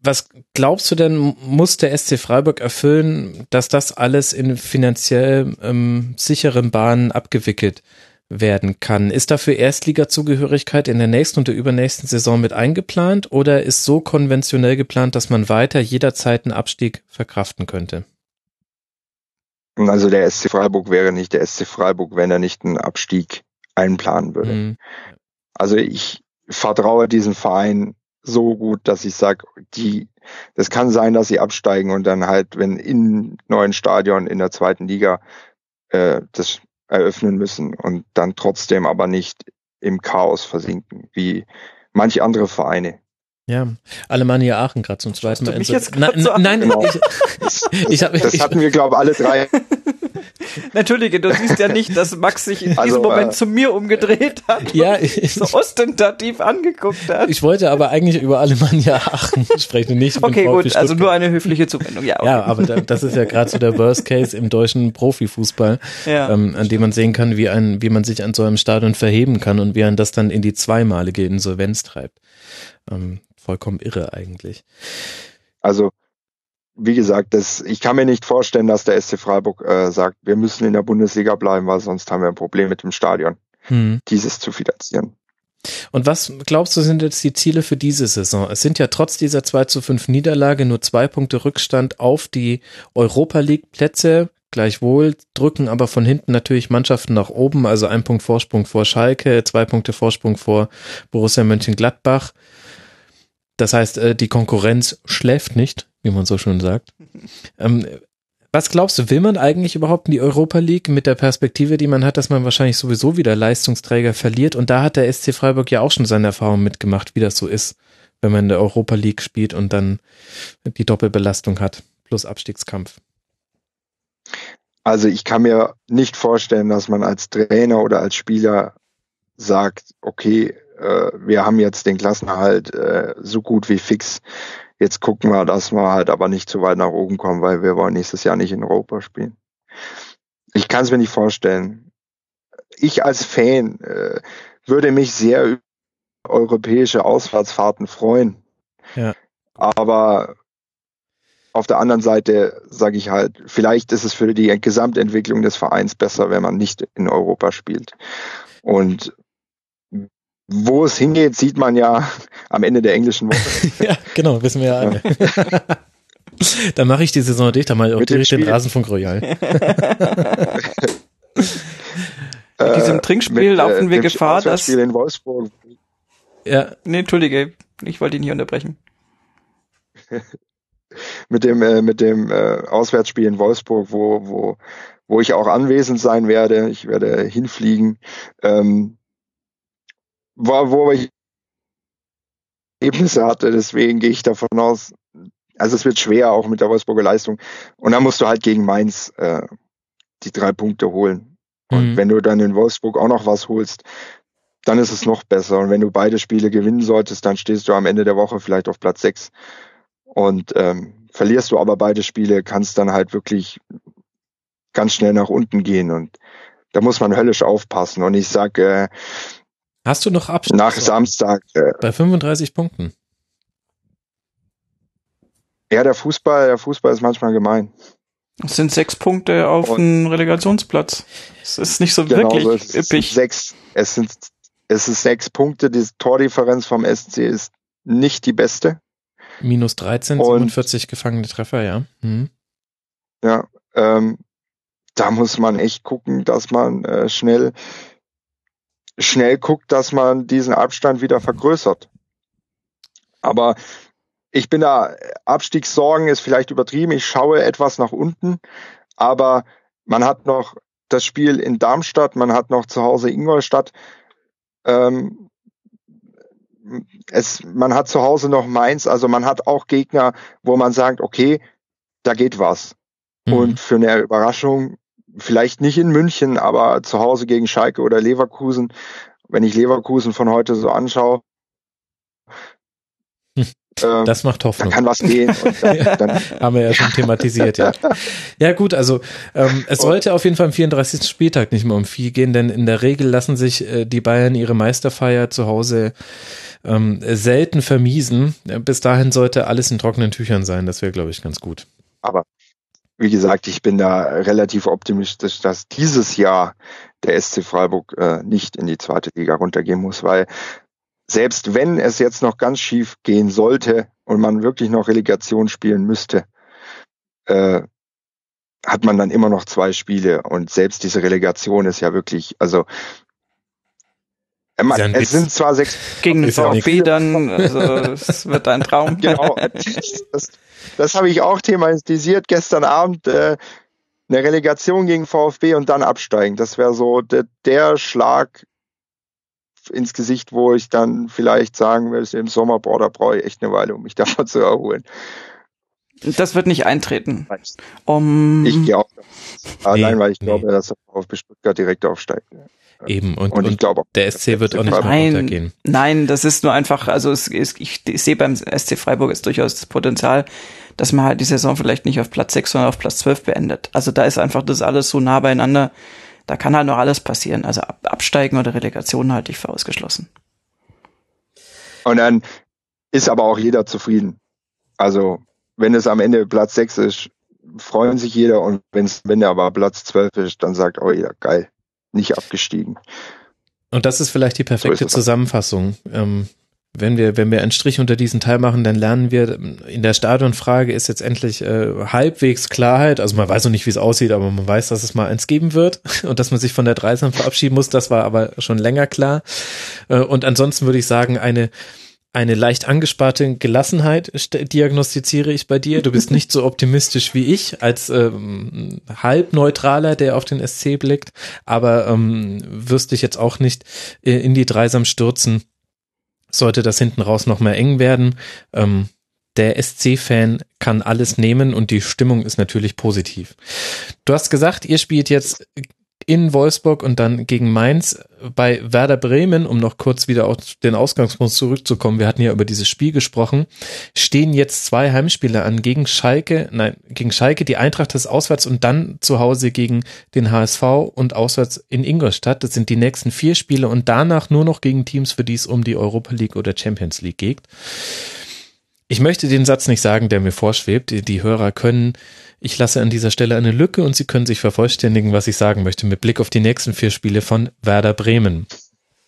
Was glaubst du denn, muss der SC Freiburg erfüllen, dass das alles in finanziell ähm, sicheren Bahnen abgewickelt werden kann? Ist dafür Erstliga-Zugehörigkeit in der nächsten und der übernächsten Saison mit eingeplant oder ist so konventionell geplant, dass man weiter jederzeit einen Abstieg verkraften könnte?
Also der SC Freiburg wäre nicht der SC Freiburg, wenn er nicht einen Abstieg einplanen würde. Mhm. Also ich vertraue diesem Verein so gut, dass ich sage, die, das kann sein, dass sie absteigen und dann halt, wenn in neuen Stadion in der zweiten Liga äh, das eröffnen müssen und dann trotzdem aber nicht im Chaos versinken, wie manche andere Vereine.
Ja, Alemannia Aachen gerade zum zweiten Mal.
Jetzt
Na,
so
nein,
genau.
ich,
das,
ich hab,
das
ich,
hatten wir, glaube alle drei.
Natürlich, du siehst ja nicht, dass Max sich in
Also,
diesem Moment
äh,
zu mir umgedreht hat
ja,
und
ich,
so ostentativ angeguckt hat.
ich wollte aber eigentlich über Alemannia Aachen sprechen, nicht über
okay, gut, also nur eine höfliche Zuwendung. Ja, okay.
Ja, aber da, das ist ja gerade so der Worst Case im deutschen Profifußball,
Ja.
ähm, an dem man sehen kann, wie ein, wie man sich an so einem Stadion verheben kann und wie ein das dann in die zweimalige Insolvenz treibt. Ähm, vollkommen irre eigentlich.
Also wie gesagt, das, ich kann mir nicht vorstellen, dass der SC Freiburg äh, sagt, wir müssen in der Bundesliga bleiben, weil sonst haben wir ein Problem mit dem Stadion,
Hm.
dieses zu finanzieren.
Und was glaubst du, sind jetzt die Ziele für diese Saison? Es sind ja trotz dieser 2 zu 5 Niederlage nur zwei Punkte Rückstand auf die Europa League Plätze. Gleichwohl drücken aber von hinten natürlich Mannschaften nach oben, also ein Punkt Vorsprung vor Schalke, zwei Punkte Vorsprung vor Borussia Mönchengladbach. Das heißt, äh, die Konkurrenz schläft nicht, wie man so schön sagt. Ähm, Was glaubst du, will man eigentlich überhaupt in die Europa League mit der Perspektive, die man hat, dass man wahrscheinlich sowieso wieder Leistungsträger verliert? Und da hat der SC Freiburg ja auch schon seine Erfahrung mitgemacht, wie das so ist, wenn man in der Europa League spielt und dann die Doppelbelastung hat, plus Abstiegskampf.
Also ich kann mir nicht vorstellen, dass man als Trainer oder als Spieler sagt, okay, äh, wir haben jetzt den Klassenerhalt äh, so gut wie fix. Jetzt gucken wir, dass wir halt aber nicht zu weit nach oben kommen, weil wir wollen nächstes Jahr nicht in Europa spielen. Ich kann es mir nicht vorstellen. Ich als Fan äh, würde mich sehr über europäische Auswärtsfahrten freuen.
Ja.
Aber auf der anderen Seite sage ich halt, vielleicht ist es für die Gesamtentwicklung des Vereins besser, wenn man nicht in Europa spielt. Und wo es hingeht, sieht man ja am Ende der englischen Woche.
ja, genau, wissen wir ja alle. dann mache ich die Saison dicht, dann mal auch direkt den Rasenfunk Royal.
Mit diesem Trinkspiel
Mit, äh,
laufen wir Gefahr, dass.
Auswärtsspiel in Wolfsburg.
Ja,
Nee, entschuldige, ich wollte ihn nicht unterbrechen.
Mit dem, äh, mit dem äh, Auswärtsspiel in Wolfsburg, wo, wo, wo ich auch anwesend sein werde. Ich werde hinfliegen. Ähm, wo, wo ich Ergebnisse hatte, deswegen gehe ich davon aus, also es wird schwer auch mit der Wolfsburger Leistung. Und dann musst du halt gegen Mainz äh, die drei Punkte holen. Und
Mhm.
wenn du dann in Wolfsburg auch noch was holst, dann ist es noch besser. Und wenn du beide Spiele gewinnen solltest, dann stehst du am Ende der Woche vielleicht auf Platz sechs. Und ähm, verlierst du aber beide Spiele, kannst dann halt wirklich ganz schnell nach unten gehen. Und da muss man höllisch aufpassen. Und ich sag, äh,
hast du noch Abstand
nach Samstag, äh,
bei 35 Punkten?
ja, der Fußball, der Fußball ist manchmal gemein.
Es sind sechs Punkte auf
Und-
einen Relegationsplatz. Es ist nicht so
Genau,
wirklich
es sind
üppig.
sechs, es sind, es ist sechs Punkte. Die Tordifferenz vom SC ist nicht die beste.
Minus 13,
Und-
47 gefangene Treffer, ja. Mhm.
Ja, ähm, da muss man echt gucken, dass man äh, schnell, schnell guckt, dass man diesen Abstand wieder vergrößert. Aber ich bin da, Abstiegssorgen ist vielleicht übertrieben. Ich schaue etwas nach unten, aber man hat noch das Spiel in Darmstadt, man hat noch zu Hause Ingolstadt. Ähm, es, man hat zu Hause noch Mainz, also man hat auch Gegner, wo man sagt, okay, da geht was.
Mhm.
Und für eine Überraschung, vielleicht nicht in München, aber zu Hause gegen Schalke oder Leverkusen, wenn ich Leverkusen von heute so anschaue, ähm,
Das macht
da
Hoffnung.
kann was gehen. Dann, dann,
Haben wir ja schon thematisiert, ja. Ja gut, also ähm, es sollte auf jeden Fall am 34. Spieltag nicht mehr um viel gehen, denn in der Regel lassen sich äh, die Bayern ihre Meisterfeier zu Hause ähm, selten vermiesen. Äh, Bis dahin sollte alles in trockenen Tüchern sein. Das wäre, glaube ich, ganz gut.
aber wie gesagt, ich bin da relativ optimistisch, dass dieses Jahr der SC Freiburg äh, nicht in die zweite Liga runtergehen muss, weil selbst wenn es jetzt noch ganz schief gehen sollte und man wirklich noch Relegation spielen müsste, äh, hat man dann immer noch zwei Spiele und selbst diese Relegation ist ja wirklich, also man,
Ist ja
es sind zwar sechs
Gegen den VfB dann, also es wird ein Traum.
genau. Das, das habe ich auch thematisiert gestern Abend. Äh, eine Relegation gegen VfB und dann absteigen. Das wäre so der, der Schlag ins Gesicht, wo ich dann vielleicht sagen würde, im Sommer, boah, da brauche ich echt eine Weile, um mich davon zu erholen.
Das wird nicht eintreten. Um,
Ich gehe auch. Allein, weil ich
nee.
glaube, dass der VfB Stuttgart direkt aufsteigt.
Eben. Und,
Und ich
und
glaube
der SC wird auch nicht mehr
Nein,
runtergehen.
nein, das ist nur einfach, also es, es, ich, ich sehe beim SC Freiburg ist durchaus das Potenzial, dass man halt die Saison vielleicht nicht auf Platz 6, sondern auf Platz 12 beendet. Also da ist einfach das alles so nah beieinander, da kann halt noch alles passieren. Also ab, Absteigen oder Relegation halte ich für ausgeschlossen.
Und dann ist aber auch jeder zufrieden. Also, wenn es am Ende Platz 6 ist, freuen sich jeder und wenn's, wenn er aber Platz 12 ist, dann sagt auch jeder, geil, nicht abgestiegen.
Und das ist vielleicht die perfekte
So es.
Zusammenfassung. Ähm, wenn wir, wenn wir einen Strich unter diesen Teil machen, dann lernen wir, in der Stadionfrage ist jetzt endlich äh, halbwegs Klarheit. Also man weiß noch nicht, wie es aussieht, aber man weiß, dass es mal eins geben wird und dass man sich von der Dreisam verabschieden muss. Das war aber schon länger klar. Äh, und ansonsten würde ich sagen, eine eine leicht angesparte Gelassenheit diagnostiziere ich bei dir. Du bist nicht so optimistisch wie ich als ähm, halbneutraler, der auf den SC blickt, aber ähm, wirst dich jetzt auch nicht äh, in die Dreisam stürzen. Sollte das hinten raus noch mehr eng werden. Ähm, der SC-Fan kann alles nehmen und die Stimmung ist natürlich positiv. Du hast gesagt, ihr spielt jetzt in Wolfsburg und dann gegen Mainz. Bei Werder Bremen, um noch kurz wieder auf den Ausgangspunkt zurückzukommen, wir hatten ja über dieses Spiel gesprochen, stehen jetzt zwei Heimspiele an gegen Schalke, nein, gegen Schalke, die Eintracht ist auswärts und dann zu Hause gegen den HSV und auswärts in Ingolstadt. Das sind die nächsten vier Spiele und danach nur noch gegen Teams, für die es um die Europa League oder Champions League geht. Ich möchte den Satz nicht sagen, der mir vorschwebt. Die, Hörer können ich lasse an dieser Stelle eine Lücke und Sie können sich vervollständigen, was ich sagen möchte, mit Blick auf die nächsten vier Spiele von Werder Bremen.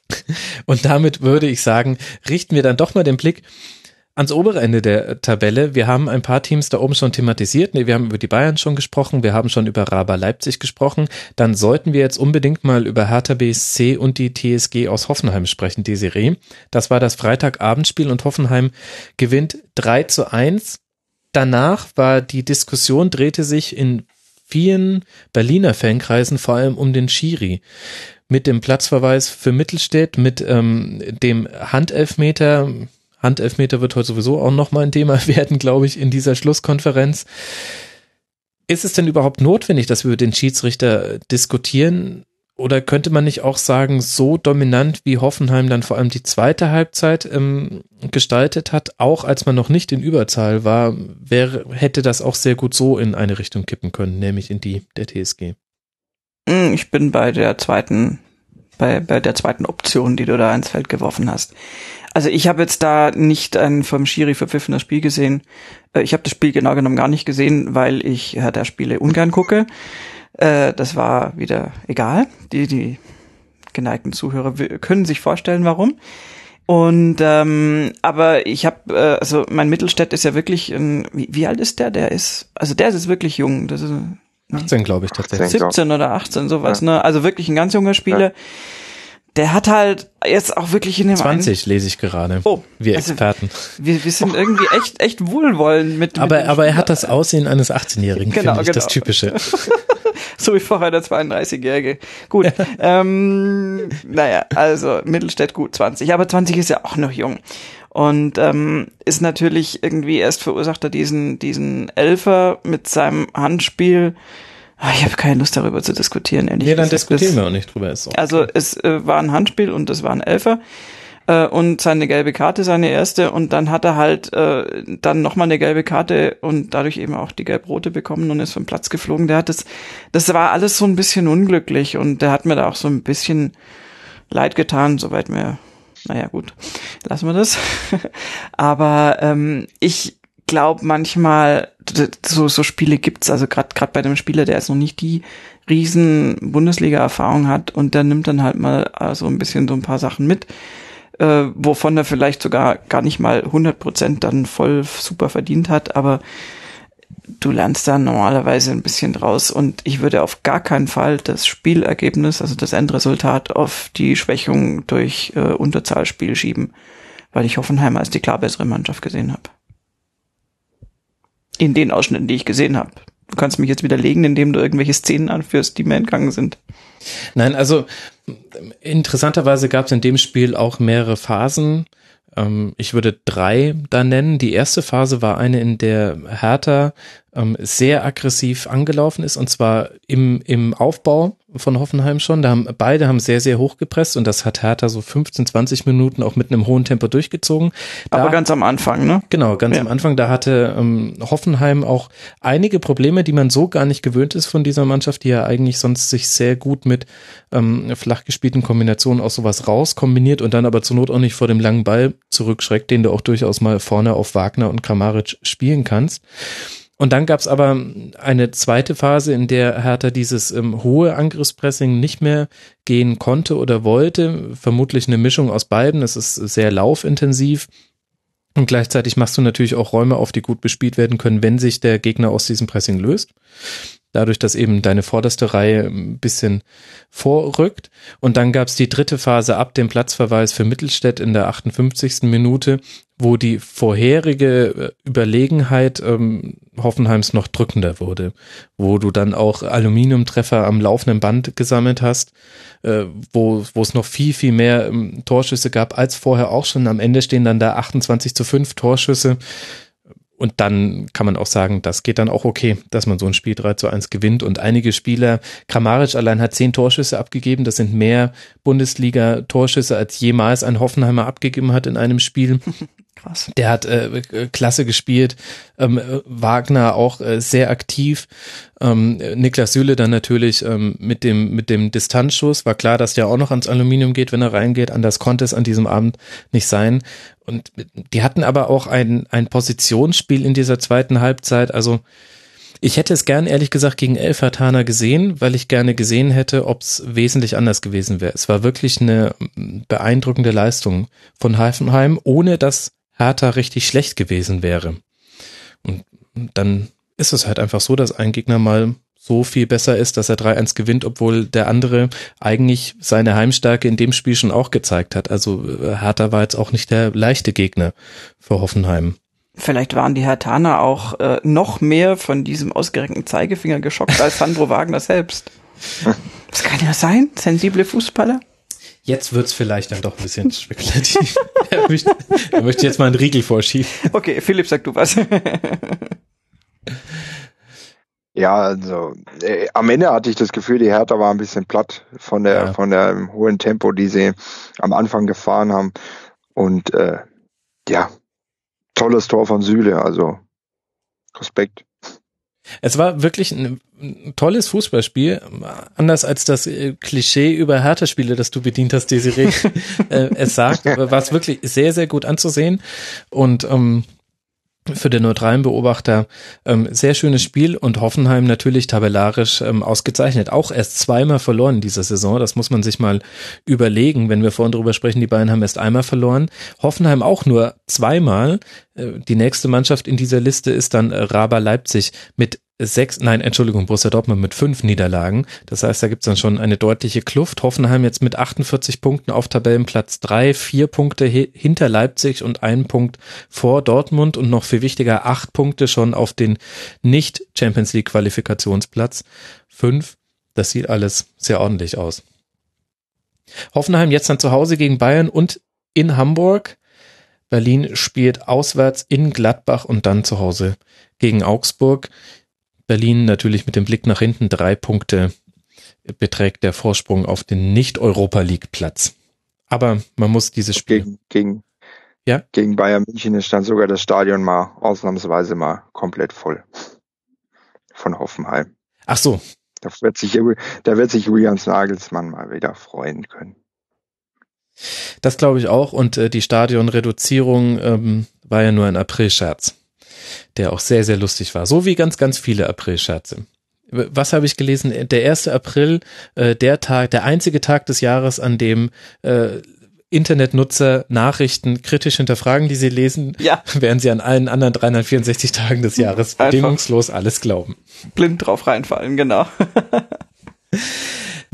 Und damit würde ich sagen, richten wir dann doch mal den Blick ans obere Ende der Tabelle. Wir haben ein paar Teams da oben schon thematisiert. Nee, wir haben über die Bayern schon gesprochen. Wir haben schon über Raba Leipzig gesprochen. Dann sollten wir jetzt unbedingt mal über Hertha BSC und die TSG aus Hoffenheim sprechen, Desiree. Das war das Freitagabendspiel und Hoffenheim gewinnt 3 zu 1 danach war die Diskussion, drehte sich in vielen Berliner Fankreisen vor allem um den Schiri. Mit dem Platzverweis für Mittelstädt, mit ähm, dem Handelfmeter. Handelfmeter wird heute sowieso auch nochmal ein Thema werden, glaube ich, in dieser Schlusskonferenz. Ist es denn überhaupt notwendig, dass wir über den Schiedsrichter diskutieren? Oder könnte man nicht auch sagen, so dominant wie Hoffenheim dann vor allem die zweite Halbzeit ähm, gestaltet hat, auch als man noch nicht in Überzahl war, wäre, hätte das auch sehr gut so in eine Richtung kippen können, nämlich in die der TSG.
Hm, ich bin bei der zweiten, bei, bei der zweiten Option, die du da ins Feld geworfen hast. Also ich habe jetzt da nicht ein vom Schiri verpfiffenes Spiel gesehen. Äh, ich habe das Spiel genau genommen gar nicht gesehen, weil ich ja, der Spiele ungern gucke. Äh, das war wieder egal. Die, die geneigten Zuhörer können sich vorstellen, warum. Und ähm, aber ich habe, äh, also mein Mittelstädt ist ja wirklich, ein, wie, wie alt ist der? Der ist, also der ist wirklich jung. Das ist
18, glaube ich, tatsächlich.
17 oder 18, sowas, ja. ne? Also wirklich ein ganz junger Spieler. Ja der hat halt jetzt auch wirklich in dem
20 einen, lese ich gerade. Oh, wir also Experten.
Wir, wir sind irgendwie echt echt wohlwollend mit.
Aber
mit
aber er hat das Aussehen eines 18-Jährigen, genau, finde ich genau. das typische.
so wie vorher der 32-Jährige. Gut. ähm, naja, also Mittelstädt gut 20, aber 20 ist ja auch noch jung und ähm, ist natürlich irgendwie erst verursacht er diesen diesen Elfer mit seinem Handspiel ich habe keine Lust darüber zu diskutieren,
ehrlich Nee, dann diskutieren wir auch nicht drüber.
Ist also okay. es äh, war ein Handspiel und es war ein Elfer äh, und seine gelbe Karte, seine erste und dann hat er halt äh, dann nochmal eine gelbe Karte und dadurch eben auch die gelb-rote bekommen und ist vom Platz geflogen. Der hat das, das war alles so ein bisschen unglücklich und der hat mir da auch so ein bisschen leid getan, soweit mir naja, gut, lassen wir das. Aber ähm, ich glaube manchmal, so, so Spiele gibt's, also gerade gerade bei dem Spieler, der jetzt noch nicht die riesen Bundesliga-Erfahrung hat und der nimmt dann halt mal so ein bisschen so ein paar Sachen mit, äh, wovon er vielleicht sogar gar nicht mal 100 Prozent dann voll super verdient hat, aber du lernst da normalerweise ein bisschen draus und ich würde auf gar keinen Fall das Spielergebnis, also das Endresultat auf die Schwächung durch äh, Unterzahlspiel schieben, weil ich Hoffenheim als die klar bessere Mannschaft gesehen habe. In den Ausschnitten, die ich gesehen habe. Du kannst mich jetzt widerlegen, indem du irgendwelche Szenen anführst, die mir entgangen sind.
Nein, also interessanterweise gab es in dem Spiel auch mehrere Phasen. Ähm, ich würde drei da nennen. Die erste Phase war eine, in der Hertha ähm, sehr aggressiv angelaufen ist und zwar im, im Aufbau von Hoffenheim schon. Da haben beide haben sehr, sehr hoch gepresst und das hat Hertha so 15, 20 Minuten auch mit einem hohen Tempo durchgezogen.
Da, Aber ganz am Anfang, ne?
Genau, ganz ja. am Anfang. Da hatte ähm, Hoffenheim auch einige Probleme, die man so gar nicht gewöhnt ist von dieser Mannschaft, die ja eigentlich sonst sich sehr gut mit ähm, flach gespielten Kombinationen aus sowas raus kombiniert und dann aber zur Not auch nicht vor dem langen Ball zurückschreckt, den du auch durchaus mal vorne auf Wagner und Kramaric spielen kannst. Und dann gab es aber eine zweite Phase, in der Hertha dieses ähm, hohe Angriffspressing nicht mehr gehen konnte oder wollte. Vermutlich eine Mischung aus beiden. Es ist sehr laufintensiv. Und gleichzeitig machst du natürlich auch Räume auf, die gut bespielt werden können, wenn sich der Gegner aus diesem Pressing löst. dadurch, dass eben deine vorderste Reihe ein bisschen vorrückt. Und dann gab es die dritte Phase ab dem Platzverweis für Mittelstädt in der 58. Minute, wo die vorherige äh, Überlegenheit ähm, Hoffenheims noch drückender wurde, wo du dann auch Aluminiumtreffer am laufenden Band gesammelt hast, äh, wo wo es noch viel, viel mehr ähm, Torschüsse gab als vorher auch schon. Am Ende stehen dann da 28 zu 5 Torschüsse. Und dann kann man auch sagen, das geht dann auch okay, dass man so ein Spiel 3 zu 1 gewinnt. Und einige Spieler, Kramaric allein hat zehn Torschüsse abgegeben. Das sind mehr Bundesliga-Torschüsse, als jemals ein Hoffenheimer abgegeben hat in einem Spiel. Krass. Der hat äh, klasse gespielt. Ähm, Wagner auch äh, sehr aktiv. Ähm, Niklas Süle dann natürlich ähm, mit dem mit dem Distanzschuss. War klar, dass der auch noch ans Aluminium geht, wenn er reingeht. Anders konnte es an diesem Abend nicht sein. Und die hatten aber auch ein, ein Positionsspiel in dieser zweiten Halbzeit. Also ich hätte es gern, ehrlich gesagt, gegen Elfertaner gesehen, weil ich gerne gesehen hätte, ob es wesentlich anders gewesen wäre. Es war wirklich eine beeindruckende Leistung von Heifenheim, ohne dass Hertha richtig schlecht gewesen wäre. Und dann ist es halt einfach so, dass ein Gegner mal so viel besser ist, dass er 3-1 gewinnt, obwohl der andere eigentlich seine Heimstärke in dem Spiel schon auch gezeigt hat. Also äh, Hertha war jetzt auch nicht der leichte Gegner für Hoffenheim.
Vielleicht waren die Hertaner auch äh, noch mehr von diesem ausgereckten Zeigefinger geschockt als Sandro Wagner selbst. Das kann ja sein, sensible Fußballer.
Jetzt wird's vielleicht dann doch ein bisschen spekulativ. er, möchte, er möchte jetzt mal einen Riegel vorschieben.
Okay, Philipp, sag du was.
Ja, also äh, am Ende hatte ich das Gefühl, die Hertha war ein bisschen platt von der ja. von der hohen Tempo, die sie am Anfang gefahren haben. Und äh, ja, tolles Tor von Süle, also Respekt.
Es war wirklich ein, ein tolles Fußballspiel, anders als das äh, Klischee über Hertha-Spiele, das du bedient hast, Desiree. äh, es sagt, war es wirklich sehr, sehr gut anzusehen und ähm, für den neutralen Beobachter ähm, sehr schönes Spiel und Hoffenheim natürlich tabellarisch ähm, ausgezeichnet. Auch erst zweimal verloren in dieser Saison. Das muss man sich mal überlegen, wenn wir vorhin drüber sprechen. Die beiden haben erst einmal verloren. Hoffenheim auch nur zweimal. Äh, die nächste Mannschaft in dieser Liste ist dann äh, Raber Leipzig mit sechs, nein, Entschuldigung, Borussia Dortmund mit fünf Niederlagen. Das heißt, da gibt's dann schon eine deutliche Kluft. Hoffenheim jetzt mit 48 Punkten auf Tabellenplatz drei, vier Punkte hinter Leipzig und ein Punkt vor Dortmund und noch viel wichtiger, acht Punkte schon auf den nicht Champions League Qualifikationsplatz. Fünf, das sieht alles sehr ordentlich aus. Hoffenheim jetzt dann zu Hause gegen Bayern und in Hamburg. Berlin spielt auswärts in Gladbach und dann zu Hause gegen Augsburg. Berlin natürlich mit dem Blick nach hinten drei Punkte beträgt der Vorsprung auf den Nicht-Europa League-Platz. Aber man muss dieses Spiel.
Gegen, gegen, ja? gegen Bayern München ist dann sogar das Stadion mal ausnahmsweise mal komplett voll. Von Hoffenheim.
Ach so.
Da wird sich, da wird sich Julians Nagelsmann mal wieder freuen können.
Das glaube ich auch. Und äh, die Stadionreduzierung ähm, war ja nur ein April-Scherz der auch sehr, sehr lustig war. So wie ganz, ganz viele April-Scherze. Was habe ich gelesen? Der 1. April, äh, der Tag, der einzige Tag des Jahres, an dem äh, Internetnutzer Nachrichten kritisch hinterfragen, die sie lesen, ja. während sie an allen anderen 364 Tagen des Jahres bedingungslos alles glauben.
Blind drauf reinfallen, genau.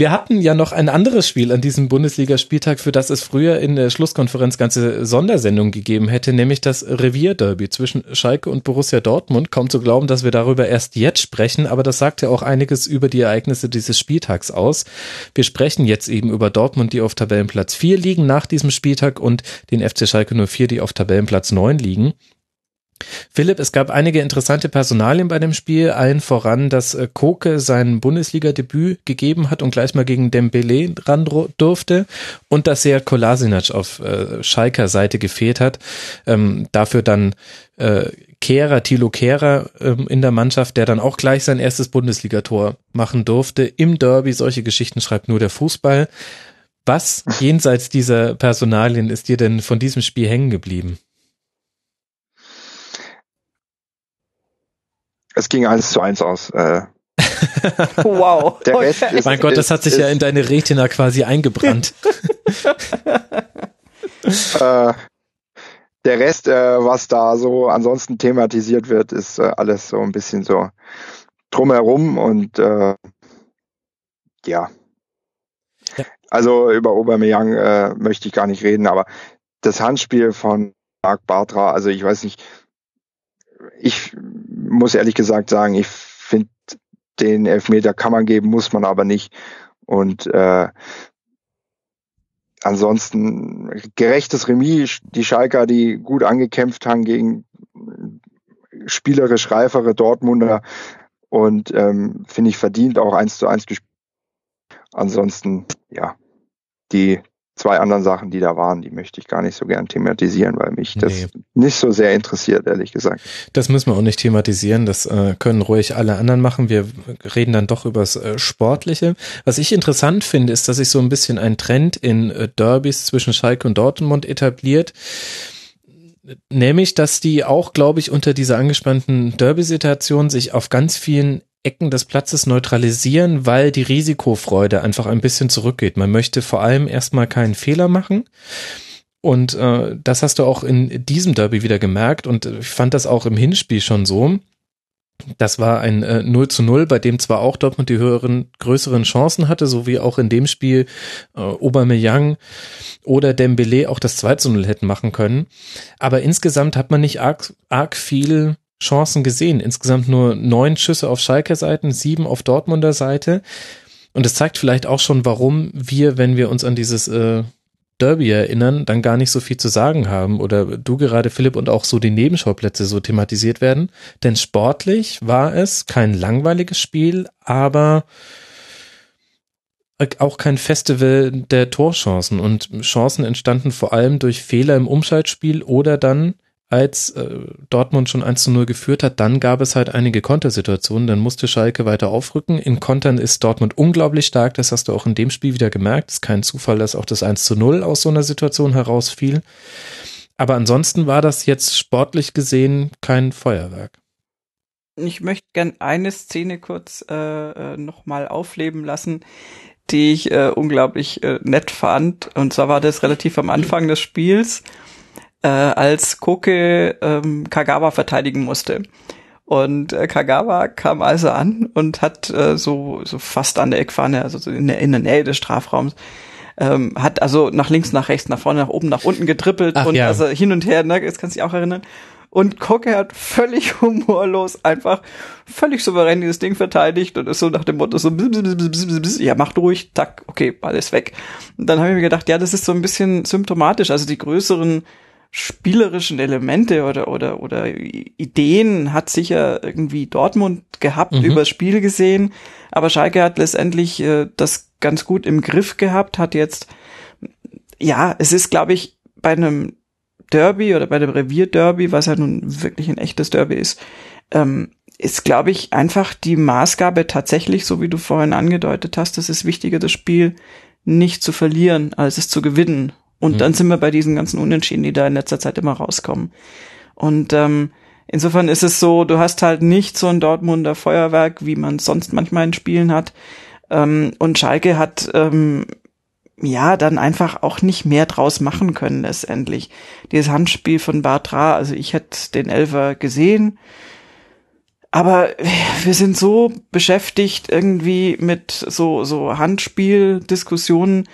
Wir hatten ja noch ein anderes Spiel an diesem Bundesligaspieltag, für das es früher in der Schlusskonferenz ganze Sondersendungen gegeben hätte, nämlich das Revierderby zwischen Schalke und Borussia Dortmund. Kaum zu glauben, dass wir darüber erst jetzt sprechen, aber das sagt ja auch einiges über die Ereignisse dieses Spieltags aus. Wir sprechen jetzt eben über Dortmund, die auf Tabellenplatz 4 liegen nach diesem Spieltag und den FC Schalke 04, die auf Tabellenplatz 9 liegen. Philipp, es gab einige interessante Personalien bei dem Spiel, allen voran, dass äh, Koke sein Bundesliga-Debüt gegeben hat und gleich mal gegen Dembele ran durfte und dass er Kolasinac auf äh, Schalker Seite gefehlt hat. Ähm, dafür dann äh, Kehrer, Tilo Kehrer ähm, in der Mannschaft, der dann auch gleich sein erstes Bundesligator machen durfte. Im Derby, solche Geschichten schreibt nur der Fußball. Was jenseits dieser Personalien ist dir denn von diesem Spiel hängen geblieben?
Es ging eins zu eins aus. Äh,
wow.
Der Rest okay. ist, mein Gott, das hat sich ist, ja in deine Retina quasi eingebrannt.
äh, der Rest, äh, was da so ansonsten thematisiert wird, ist äh, alles so ein bisschen so drumherum und äh, ja.
Ja.
Also über Aubameyang äh, möchte ich gar nicht reden, aber das Handspiel von Marc Bartra, also ich weiß nicht, ich muss ehrlich gesagt sagen, ich finde, den Elfmeter kann man geben, muss man aber nicht. Und äh, ansonsten gerechtes Remis, die Schalker, die gut angekämpft haben gegen spielerisch reifere Dortmunder und ähm, finde ich verdient auch eins zu eins gespielt. Ansonsten, ja, die zwei anderen Sachen, die da waren, die möchte ich gar nicht so gern thematisieren, weil mich das
Nee.
nicht so sehr interessiert, ehrlich gesagt.
Das müssen wir auch nicht thematisieren. Das äh, können ruhig alle anderen machen. Wir reden dann doch übers äh, Sportliche. Was ich interessant finde, ist, dass sich so ein bisschen ein Trend in äh, Derbys zwischen Schalke und Dortmund etabliert. Nämlich, dass die auch, glaube ich, unter dieser angespannten Derby-Situation sich auf ganz vielen Ecken des Platzes neutralisieren, weil die Risikofreude einfach ein bisschen zurückgeht. Man möchte vor allem erstmal keinen Fehler machen. Und äh, das hast du auch in diesem Derby wieder gemerkt. Und ich fand das auch im Hinspiel schon so. Das war ein äh, 0 zu 0, bei dem zwar auch Dortmund die höheren, größeren Chancen hatte, so wie auch in dem Spiel äh, Aubameyang oder Dembele auch das 2 zu 0 hätten machen können. Aber insgesamt hat man nicht arg, arg viel Chancen gesehen. Insgesamt nur neun Schüsse auf Schalker Seiten, sieben auf Dortmunder Seite. Und es zeigt vielleicht auch schon, warum wir, wenn wir uns an dieses äh, Derby erinnern, dann gar nicht so viel zu sagen haben oder du gerade, Philipp, und auch so die Nebenschauplätze so thematisiert werden. Denn sportlich war es kein langweiliges Spiel, aber auch kein Festival der Torchancen und Chancen entstanden vor allem durch Fehler im Umschaltspiel oder dann als äh, Dortmund schon 1 zu 0 geführt hat, dann gab es halt einige Kontersituationen, dann musste Schalke weiter aufrücken. In Kontern ist Dortmund unglaublich stark, das hast du auch in dem Spiel wieder gemerkt. Ist kein Zufall, dass auch das 1 zu 0 aus so einer Situation herausfiel. Aber ansonsten war das jetzt sportlich gesehen kein Feuerwerk.
Ich möchte gern eine Szene kurz äh, nochmal aufleben lassen, die ich äh, unglaublich äh, nett fand. Und zwar war das relativ am Anfang des Spiels, äh, als Koke ähm, Kagawa verteidigen musste. Und äh, Kagawa kam also an und hat äh, so, so fast an der Eckfahne, also so in der, in der Nähe des Strafraums, ähm, hat also nach links, nach rechts, nach vorne, nach oben, nach unten getrippelt
Ach
und
ja.
also hin und her, ne, das kannst du dich auch erinnern. Und Koke hat völlig humorlos einfach völlig souverän dieses Ding verteidigt und ist so nach dem Motto so, ja, macht ruhig, tack, okay, Ball ist weg. Und dann habe ich mir gedacht, ja, das ist so ein bisschen symptomatisch. Also die größeren spielerischen Elemente oder, oder, oder Ideen hat sicher irgendwie Dortmund gehabt,
Mhm.
übers Spiel gesehen. Aber Schalke hat letztendlich äh, das ganz gut im Griff gehabt, hat jetzt, ja, es ist, glaube ich, bei einem Derby oder bei dem Revierderby, was ja nun wirklich ein echtes Derby ist, ähm, ist, glaube ich, einfach die Maßgabe tatsächlich, so wie du vorhin angedeutet hast, es ist wichtiger, das Spiel nicht zu verlieren, als es zu gewinnen. Und
Mhm.
dann sind wir bei diesen ganzen Unentschieden, die da in letzter Zeit immer rauskommen. Und ähm, insofern ist es so, du hast halt nicht so ein Dortmunder Feuerwerk, wie man es sonst manchmal in Spielen hat. Ähm, und Schalke hat ähm, ja dann einfach auch nicht mehr draus machen können letztendlich. Dieses Handspiel von Bartra, also ich hätte den Elfer gesehen, aber wir sind so beschäftigt irgendwie mit so so Handspieldiskussionen.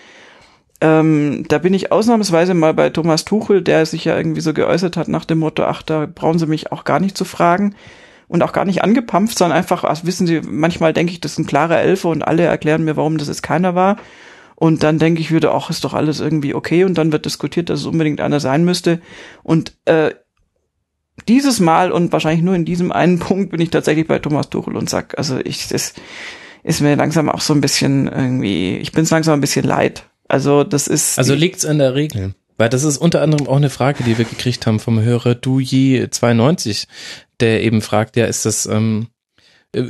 Ähm, da bin ich ausnahmsweise mal bei Thomas Tuchel, der sich ja irgendwie so geäußert hat nach dem Motto, ach, da brauchen Sie mich auch gar nicht zu fragen und auch gar nicht angepampft, sondern einfach, ach, wissen Sie, manchmal denke ich, das ist ein klarer Elfer und alle erklären mir, warum das jetzt keiner war. Und dann denke ich wieder, ach, ist doch alles irgendwie okay. Und dann wird diskutiert, dass es unbedingt einer sein müsste. Und äh, dieses Mal und wahrscheinlich nur in diesem einen Punkt bin ich tatsächlich bei Thomas Tuchel und sag, also ich, das ist mir langsam auch so ein bisschen irgendwie, ich bin es langsam ein bisschen leid. Also das ist.
Also liegt's an der Regel. Weil das ist unter anderem auch eine Frage, die wir gekriegt haben vom Hörer Duji92, der eben fragt, ja, ist das, ähm,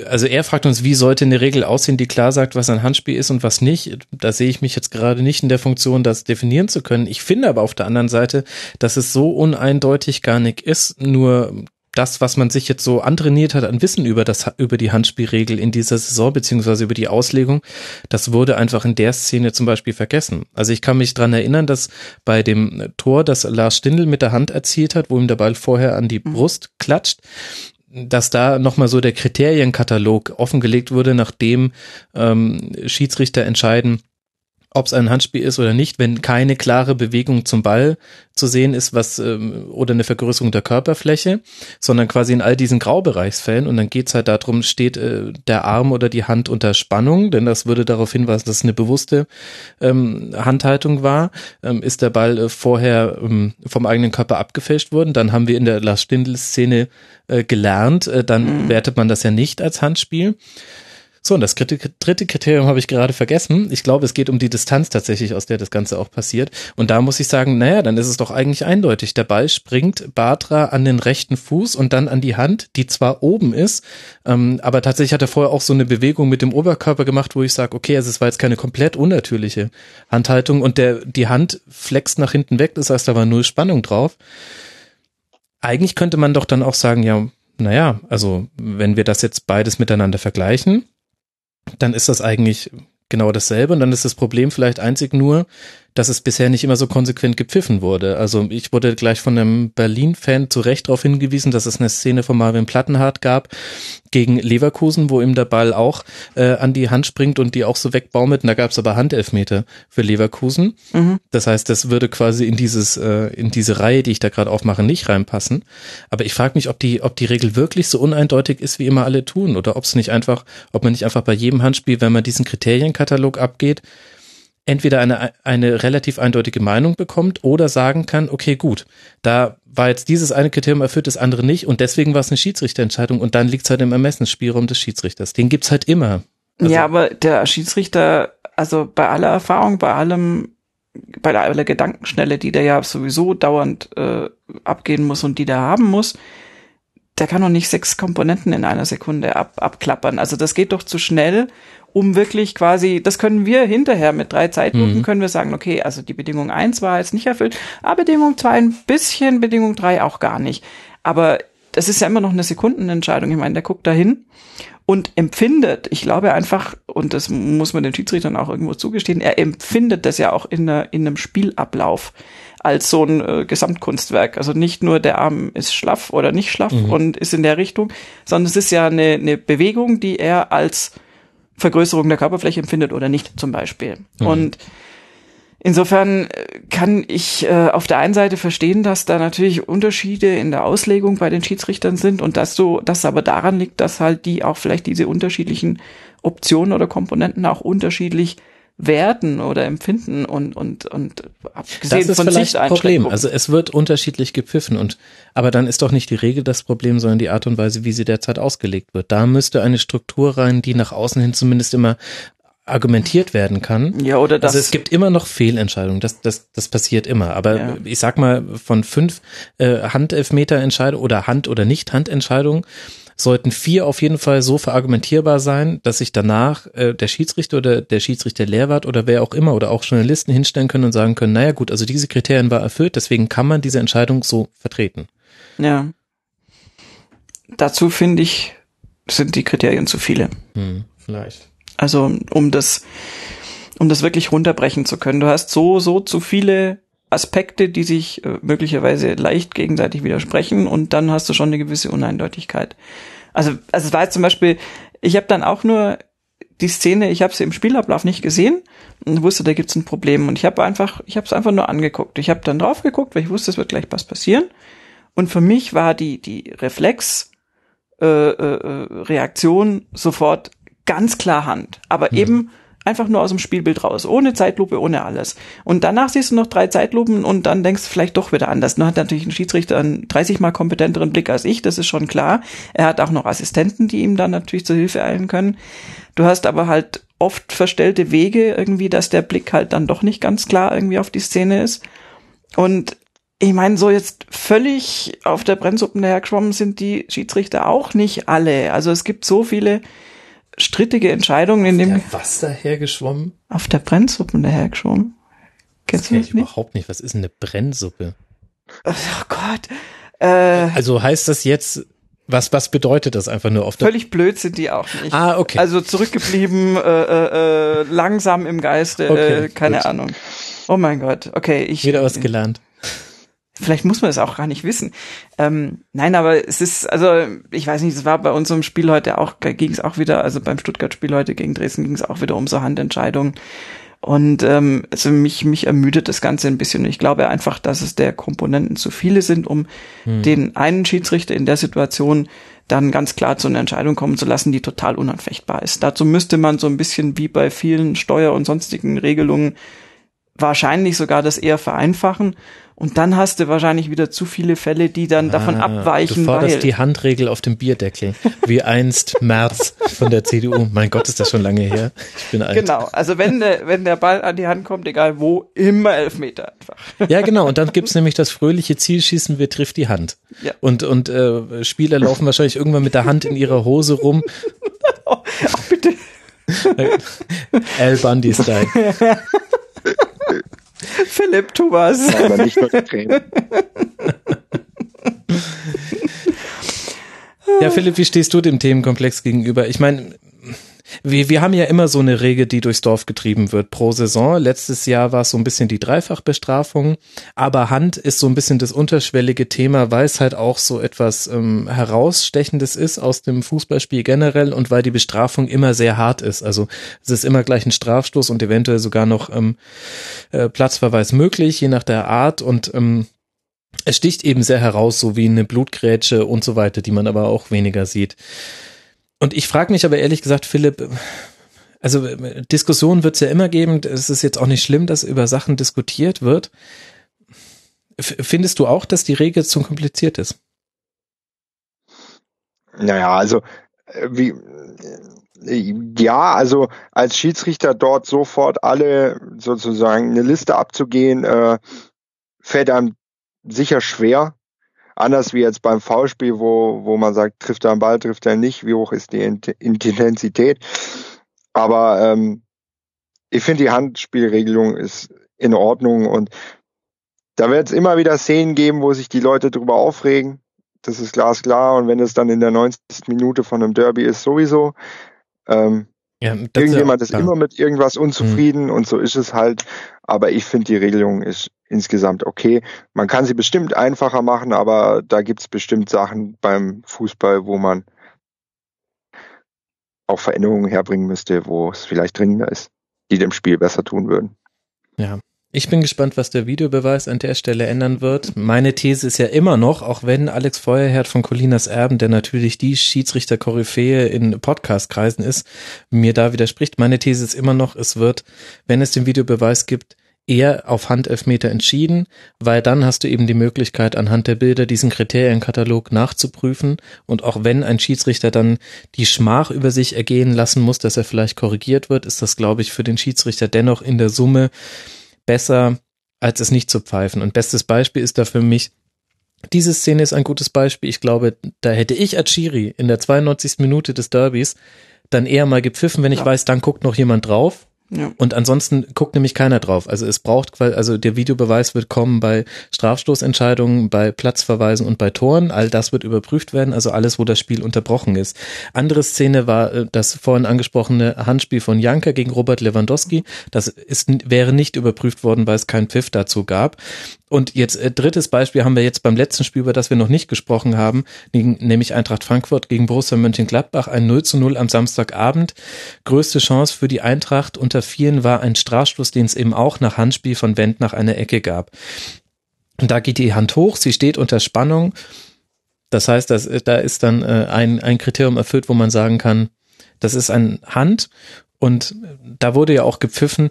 also er fragt uns, wie sollte eine Regel aussehen, die klar sagt, was ein Handspiel ist und was nicht. Da sehe ich mich jetzt gerade nicht in der Funktion, das definieren zu können. Ich finde aber auf der anderen Seite, dass es so uneindeutig gar nicht ist, nur das, was man sich jetzt so antrainiert hat an Wissen über das, über die Handspielregel in dieser Saison, beziehungsweise über die Auslegung, das wurde einfach in der Szene zum Beispiel vergessen. Also ich kann mich dran erinnern, dass bei dem Tor, das Lars Stindl mit der Hand erzielt hat, wo ihm der Ball vorher an die Brust klatscht, dass da nochmal so der Kriterienkatalog offengelegt wurde, nachdem ähm, Schiedsrichter entscheiden, ob es ein Handspiel ist oder nicht, wenn keine klare Bewegung zum Ball zu sehen ist, was ähm, oder eine Vergrößerung der Körperfläche, sondern quasi in all diesen Graubereichsfällen und dann geht's halt darum, steht äh, der Arm oder die Hand unter Spannung, denn das würde darauf hinweisen, dass es eine bewusste ähm, Handhaltung war, ähm, ist der Ball äh, vorher ähm, vom eigenen Körper abgefälscht worden, dann haben wir in der Lars Stindl-Szene äh, gelernt, äh, dann mhm. wertet man das ja nicht als Handspiel. So, und das dritte, Kriterium habe ich gerade vergessen. Ich glaube, es geht um die Distanz tatsächlich, aus der das Ganze auch passiert. Und da muss ich sagen, naja, dann ist es doch eigentlich eindeutig. Der Ball springt Batra an den rechten Fuß und dann an die Hand, die zwar oben ist, ähm, aber tatsächlich hat er vorher auch so eine Bewegung mit dem Oberkörper gemacht, wo ich sage, okay, also es war jetzt keine komplett unnatürliche Handhaltung und der, die Hand flext nach hinten weg, das heißt, da war null Spannung drauf. Eigentlich könnte man doch dann auch sagen, ja, naja, also wenn wir das jetzt beides miteinander vergleichen, dann ist das eigentlich genau dasselbe. Und dann ist das Problem vielleicht einzig nur, dass es bisher nicht immer so konsequent gepfiffen wurde. Also ich wurde gleich von einem Berlin-Fan zu Recht darauf hingewiesen, dass es eine Szene von Marvin Plattenhardt gab gegen Leverkusen, wo ihm der Ball auch äh, an die Hand springt und die auch so wegbaumelt. Und da gab es aber Handelfmeter für Leverkusen. Mhm. Das heißt, das würde quasi in dieses äh, in diese Reihe, die ich da gerade aufmache, nicht reinpassen. Aber ich frage mich, ob die ob die Regel wirklich so uneindeutig ist, wie immer alle tun, oder ob es nicht einfach, ob man nicht einfach bei jedem Handspiel, wenn man diesen Kriterienkatalog abgeht, entweder eine, eine relativ eindeutige Meinung bekommt oder sagen kann, okay, gut, da war jetzt dieses eine Kriterium erfüllt, das andere nicht und deswegen war es eine Schiedsrichterentscheidung und dann liegt es halt im Ermessensspielraum des Schiedsrichters. Den gibt's halt immer.
Also, ja, aber der Schiedsrichter, also bei aller Erfahrung, bei allem, bei aller Gedankenschnelle, die der ja sowieso dauernd äh, abgehen muss und die der haben muss, der kann doch nicht sechs Komponenten in einer Sekunde ab, abklappern. Also das geht doch zu schnell um wirklich quasi, das können wir hinterher mit drei Zeitlupen, mhm. können wir sagen, okay, also die Bedingung eins war jetzt nicht erfüllt, aber Bedingung zwei ein bisschen, Bedingung drei auch gar nicht. Aber das ist ja immer noch eine Sekundenentscheidung. Ich meine, der guckt dahin und empfindet, ich glaube einfach, und das muss man den Schiedsrichtern auch irgendwo zugestehen, er empfindet das ja auch in, einer, in einem Spielablauf als so ein äh, Gesamtkunstwerk. Also nicht nur der Arm ist schlaff oder nicht schlaff mhm. und ist in der Richtung, sondern es ist ja eine, eine Bewegung, die er als Vergrößerung der Körperfläche empfindet oder nicht zum Beispiel. Mhm. Und insofern äh, kann ich äh, auf der einen Seite verstehen, dass da natürlich Unterschiede in der Auslegung bei den Schiedsrichtern sind und dass so, dass aber daran liegt, dass halt die auch vielleicht diese unterschiedlichen Optionen oder Komponenten auch unterschiedlich werten oder empfinden und und und
abgesehen das ist von vielleicht ein Problem. Also es wird unterschiedlich gepfiffen und aber dann ist doch nicht die Regel das Problem, sondern die Art und Weise, wie sie derzeit ausgelegt wird. Da müsste eine Struktur rein, die nach außen hin zumindest immer argumentiert werden kann.
Ja, oder das.
Also es gibt immer noch Fehlentscheidungen, das, das, das passiert immer. Aber ja. ich sag mal, von fünf äh, Handelfmeter-Entscheidungen oder Hand- oder Nicht-Handentscheidungen sollten vier auf jeden Fall so verargumentierbar sein, dass sich danach äh, der Schiedsrichter oder der Schiedsrichter Lehrwart oder wer auch immer oder auch Journalisten hinstellen können und sagen können, naja gut, also diese Kriterien war erfüllt, deswegen kann man diese Entscheidung so vertreten.
Ja. Dazu finde ich, sind die Kriterien zu viele.
Hm, vielleicht.
Also um das, um das wirklich runterbrechen zu können. Du hast so, so zu viele Aspekte, die sich äh, möglicherweise leicht gegenseitig widersprechen und dann hast du schon eine gewisse Uneindeutigkeit. Also, also es war jetzt zum Beispiel, ich habe dann auch nur die Szene, ich habe sie im Spielablauf nicht gesehen und wusste, da gibt's ein Problem und ich habe einfach, ich habe es einfach nur angeguckt. Ich habe dann drauf geguckt, weil ich wusste, es wird gleich was passieren und für mich war die die Reflex äh, äh, Reaktion sofort ganz klar Hand, aber mhm. eben Einfach nur aus dem Spielbild raus, ohne Zeitlupe, ohne alles. Und danach siehst du noch drei Zeitlupen und dann denkst du vielleicht doch wieder anders. Nur hat natürlich ein Schiedsrichter einen 30 mal kompetenteren Blick als ich, das ist schon klar. Er hat auch noch Assistenten, die ihm dann natürlich zur Hilfe eilen können. Du hast aber halt oft verstellte Wege irgendwie, dass der Blick halt dann doch nicht ganz klar irgendwie auf die Szene ist. Und ich meine, so jetzt völlig auf der Brennsuppen dahergeschwommen sind die Schiedsrichter auch nicht alle. Also es gibt so viele strittige Entscheidungen in dem.
Was dahergeschwommen?
Auf der Brennsuppe dahergeschwommen.
Kennst das du das ich nicht? überhaupt nicht. Was ist denn eine Brennsuppe?
Oh Gott. Äh,
also heißt das jetzt, was, was bedeutet das einfach nur auf
der Völlig blöd sind die auch nicht.
Ah, okay.
Also zurückgeblieben, äh, äh, äh langsam im Geiste, okay, äh, keine gut. Ahnung. Oh mein Gott, okay. Ich,
Wieder was gelernt.
Vielleicht muss man es auch gar nicht wissen. Ähm, nein, aber es ist, also ich weiß nicht, es war bei unserem Spiel heute auch, ging es auch wieder, also beim Stuttgart-Spiel heute gegen Dresden ging es auch wieder um so Handentscheidungen. Und ähm, also mich, mich ermüdet das Ganze ein bisschen. Ich glaube einfach, dass es der Komponenten zu viele sind, um hm. den einen Schiedsrichter in der Situation dann ganz klar zu einer Entscheidung kommen zu lassen, die total unanfechtbar ist. Dazu müsste man so ein bisschen wie bei vielen Steuer- und sonstigen Regelungen wahrscheinlich sogar das eher vereinfachen und dann hast du wahrscheinlich wieder zu viele Fälle, die dann davon ah, abweichen.
Du forderst
weil
die Handregel auf dem Bierdeckel, wie einst Merz von der CDU. Mein Gott, ist das schon lange her. Ich bin alt.
Genau, also wenn der, wenn der Ball an die Hand kommt, egal wo, immer Elfmeter einfach.
Ja, genau. Und dann gibt's nämlich das fröhliche Zielschießen, wer trifft die Hand. Ja. Und, und äh, Spieler laufen wahrscheinlich irgendwann mit der Hand in ihrer Hose rum.
Ach, bitte.
Al Bundy-Style.
Philipp, tu was. Aber nicht nur die.
Ja, Philipp, wie stehst du dem Themenkomplex gegenüber? Ich meine, wir, wir haben ja immer so eine Regel, die durchs Dorf getrieben wird pro Saison. Letztes Jahr war es so ein bisschen die Dreifachbestrafung, aber Hand ist so ein bisschen das unterschwellige Thema, weil es halt auch so etwas ähm, herausstechendes ist aus dem Fußballspiel generell und weil die Bestrafung immer sehr hart ist. Also es ist immer gleich ein Strafstoß und eventuell sogar noch ähm, äh, Platzverweis möglich, je nach der Art und ähm, es sticht eben sehr heraus, so wie eine Blutgrätsche und so weiter, die man aber auch weniger sieht. Und ich frage mich aber ehrlich gesagt, Philipp, also Diskussionen wird es ja immer geben. Es ist jetzt auch nicht schlimm, dass über Sachen diskutiert wird. Findest du auch, dass die Regel zu kompliziert ist?
Naja, also äh, wie äh, ja, also als Schiedsrichter dort sofort alle sozusagen eine Liste abzugehen, äh, fällt einem sicher schwer. Anders wie jetzt beim Foulspiel, wo, wo man sagt, trifft er am Ball, trifft er nicht, wie hoch ist die Intensität. Aber ähm, ich finde, die Handspielregelung ist in Ordnung und da wird es immer wieder Szenen geben, wo sich die Leute drüber aufregen. Das ist glasklar. Und wenn es dann in der 90. Minute von einem Derby ist, sowieso. Ähm, ja, irgendjemand ist, ja ist immer mit irgendwas unzufrieden mhm. und so ist es halt. Aber ich finde, die Regelung ist insgesamt okay. Man kann sie bestimmt einfacher machen, aber da gibt's bestimmt Sachen beim Fußball, wo man auch Veränderungen herbringen müsste, wo es vielleicht dringender ist, die dem Spiel besser tun würden.
Ja. Ich bin gespannt, was der Videobeweis an der Stelle ändern wird. Meine These ist ja immer noch, auch wenn Alex Feuerherd von Colinas Erben, der natürlich die Schiedsrichter-Koryphäe in Podcast-Kreisen ist, mir da widerspricht. Meine These ist immer noch, es wird, wenn es den Videobeweis gibt, eher auf Handelfmeter entschieden, weil dann hast du eben die Möglichkeit, anhand der Bilder diesen Kriterienkatalog nachzuprüfen. Und auch wenn ein Schiedsrichter dann die Schmach über sich ergehen lassen muss, dass er vielleicht korrigiert wird, ist das, glaube ich, für den Schiedsrichter dennoch in der Summe besser, als es nicht zu pfeifen. Und bestes Beispiel ist da für mich, diese Szene ist ein gutes Beispiel. Ich glaube, da hätte ich Achiri in der 92. Minute des Derbys dann eher mal gepfiffen, wenn ich ja. weiß, dann guckt noch jemand drauf ja. Und ansonsten guckt nämlich keiner drauf. Also es braucht, also der Videobeweis wird kommen bei Strafstoßentscheidungen, bei Platzverweisen und bei Toren. All das wird überprüft werden, also alles, wo das Spiel unterbrochen ist. Andere Szene war äh, das vorhin angesprochene Handspiel von Janka gegen Robert Lewandowski. Das ist, wäre nicht überprüft worden, weil es keinen Pfiff dazu gab. Und jetzt äh, drittes Beispiel haben wir jetzt beim letzten Spiel, über das wir noch nicht gesprochen haben, nämlich Eintracht Frankfurt gegen Borussia Mönchengladbach, ein 0 zu 0 am Samstagabend. Größte Chance für die Eintracht unter vielen war ein Strafstoß, den es eben auch nach Handspiel von Wendt nach einer Ecke gab. Und da geht die Hand hoch, sie steht unter Spannung. Das heißt, dass, da ist dann äh, ein, ein Kriterium erfüllt, wo man sagen kann, das ist ein Hand und da wurde ja auch gepfiffen,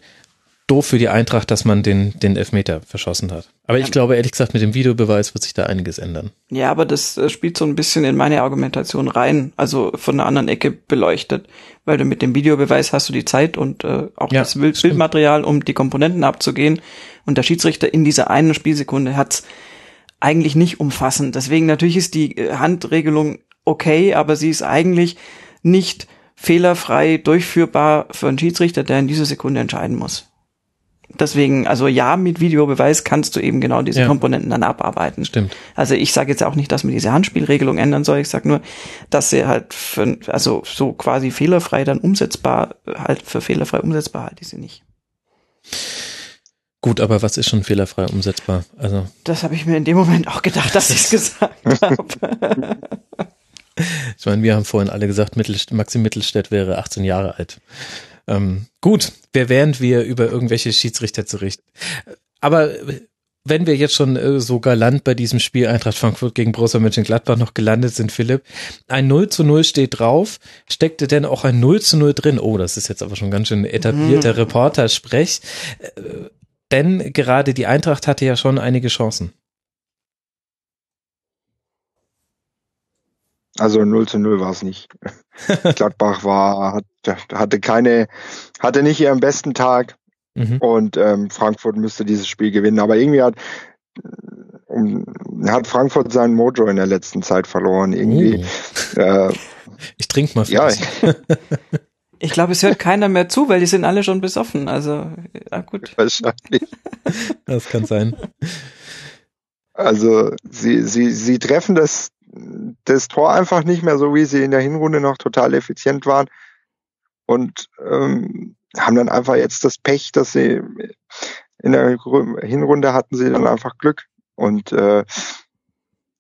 doof für die Eintracht, dass man den, den Elfmeter verschossen hat. Aber ich glaube, ehrlich gesagt, mit dem Videobeweis wird sich da einiges ändern.
Ja, aber das äh, spielt so ein bisschen in meine Argumentation rein, also von einer anderen Ecke beleuchtet, weil du mit dem Videobeweis hast du die Zeit und äh, auch ja, das Bild Bildmaterial, um die Komponenten abzugehen. Und der Schiedsrichter in dieser einen Spielsekunde hat's eigentlich nicht umfassend. Deswegen natürlich ist die äh, Handregelung okay, aber sie ist eigentlich nicht fehlerfrei durchführbar für einen Schiedsrichter, der in dieser Sekunde entscheiden muss. Deswegen, also ja, mit Videobeweis kannst du eben genau diese ja. Komponenten dann abarbeiten.
Stimmt.
Also ich sage jetzt auch nicht, dass man diese Handspielregelung ändern soll. Ich sage nur, dass sie halt für, also so quasi fehlerfrei dann umsetzbar, halt für fehlerfrei umsetzbar halt ist sie nicht.
Gut, aber was ist schon fehlerfrei umsetzbar? Also
Das habe ich mir in dem Moment auch gedacht, dass ich es gesagt habe.
Ich meine, wir haben vorhin alle gesagt, Mittelst Maxim Mittelstädt wäre 18 Jahre alt. Ähm, gut, wer während wir über irgendwelche Schiedsrichter zurecht. Aber wenn wir jetzt schon äh, so galant bei diesem Spiel Eintracht Frankfurt gegen Borussia Mönchengladbach noch gelandet sind, Philipp, ein 0 zu 0 steht drauf. Steckte denn auch ein 0 zu 0 drin? Oh, das ist jetzt aber schon ganz schön etablierter
Mhm.
Reportersprech. Äh, denn gerade die Eintracht hatte ja schon einige Chancen.
Also 0 zu 0 war es nicht. Gladbach war, hat, hatte keine, hatte nicht ihren besten Tag
Mhm.
und ähm, Frankfurt müsste dieses Spiel gewinnen. Aber irgendwie hat, um, hat Frankfurt seinen Mojo in der letzten Zeit verloren. Irgendwie.
Oh.
Äh,
Ich trinke mal
ja.
Ich glaube, es hört keiner mehr zu, weil die sind alle schon besoffen. Also, ja gut.
wahrscheinlich.
Das kann sein.
Also sie, sie, sie treffen das, das Tor einfach nicht mehr so, wie sie in der Hinrunde noch total effizient waren. Und ähm, haben dann einfach jetzt das Pech, dass sie in der Hinrunde hatten sie dann einfach Glück. Und äh,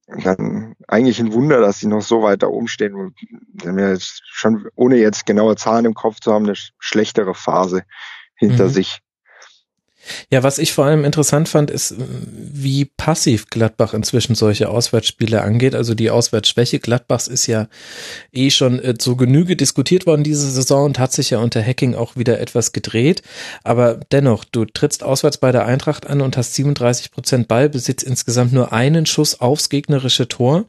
dann eigentlich ein Wunder, dass sie noch so weit da oben stehen. Und Sie haben ja jetzt schon, ohne jetzt genaue Zahlen im Kopf zu haben, eine sch- schlechtere Phase hinter
Mhm.
sich.
Ja, was ich vor allem interessant fand, ist, äh, wie passiv Gladbach inzwischen solche Auswärtsspiele angeht. Also die Auswärtsschwäche Gladbachs ist ja eh schon äh, zu Genüge diskutiert worden diese Saison und hat sich ja unter Hacking auch wieder etwas gedreht. Aber dennoch, du trittst auswärts bei der Eintracht an und hast 37 Prozent Ballbesitz, insgesamt nur einen Schuss aufs gegnerische Tor.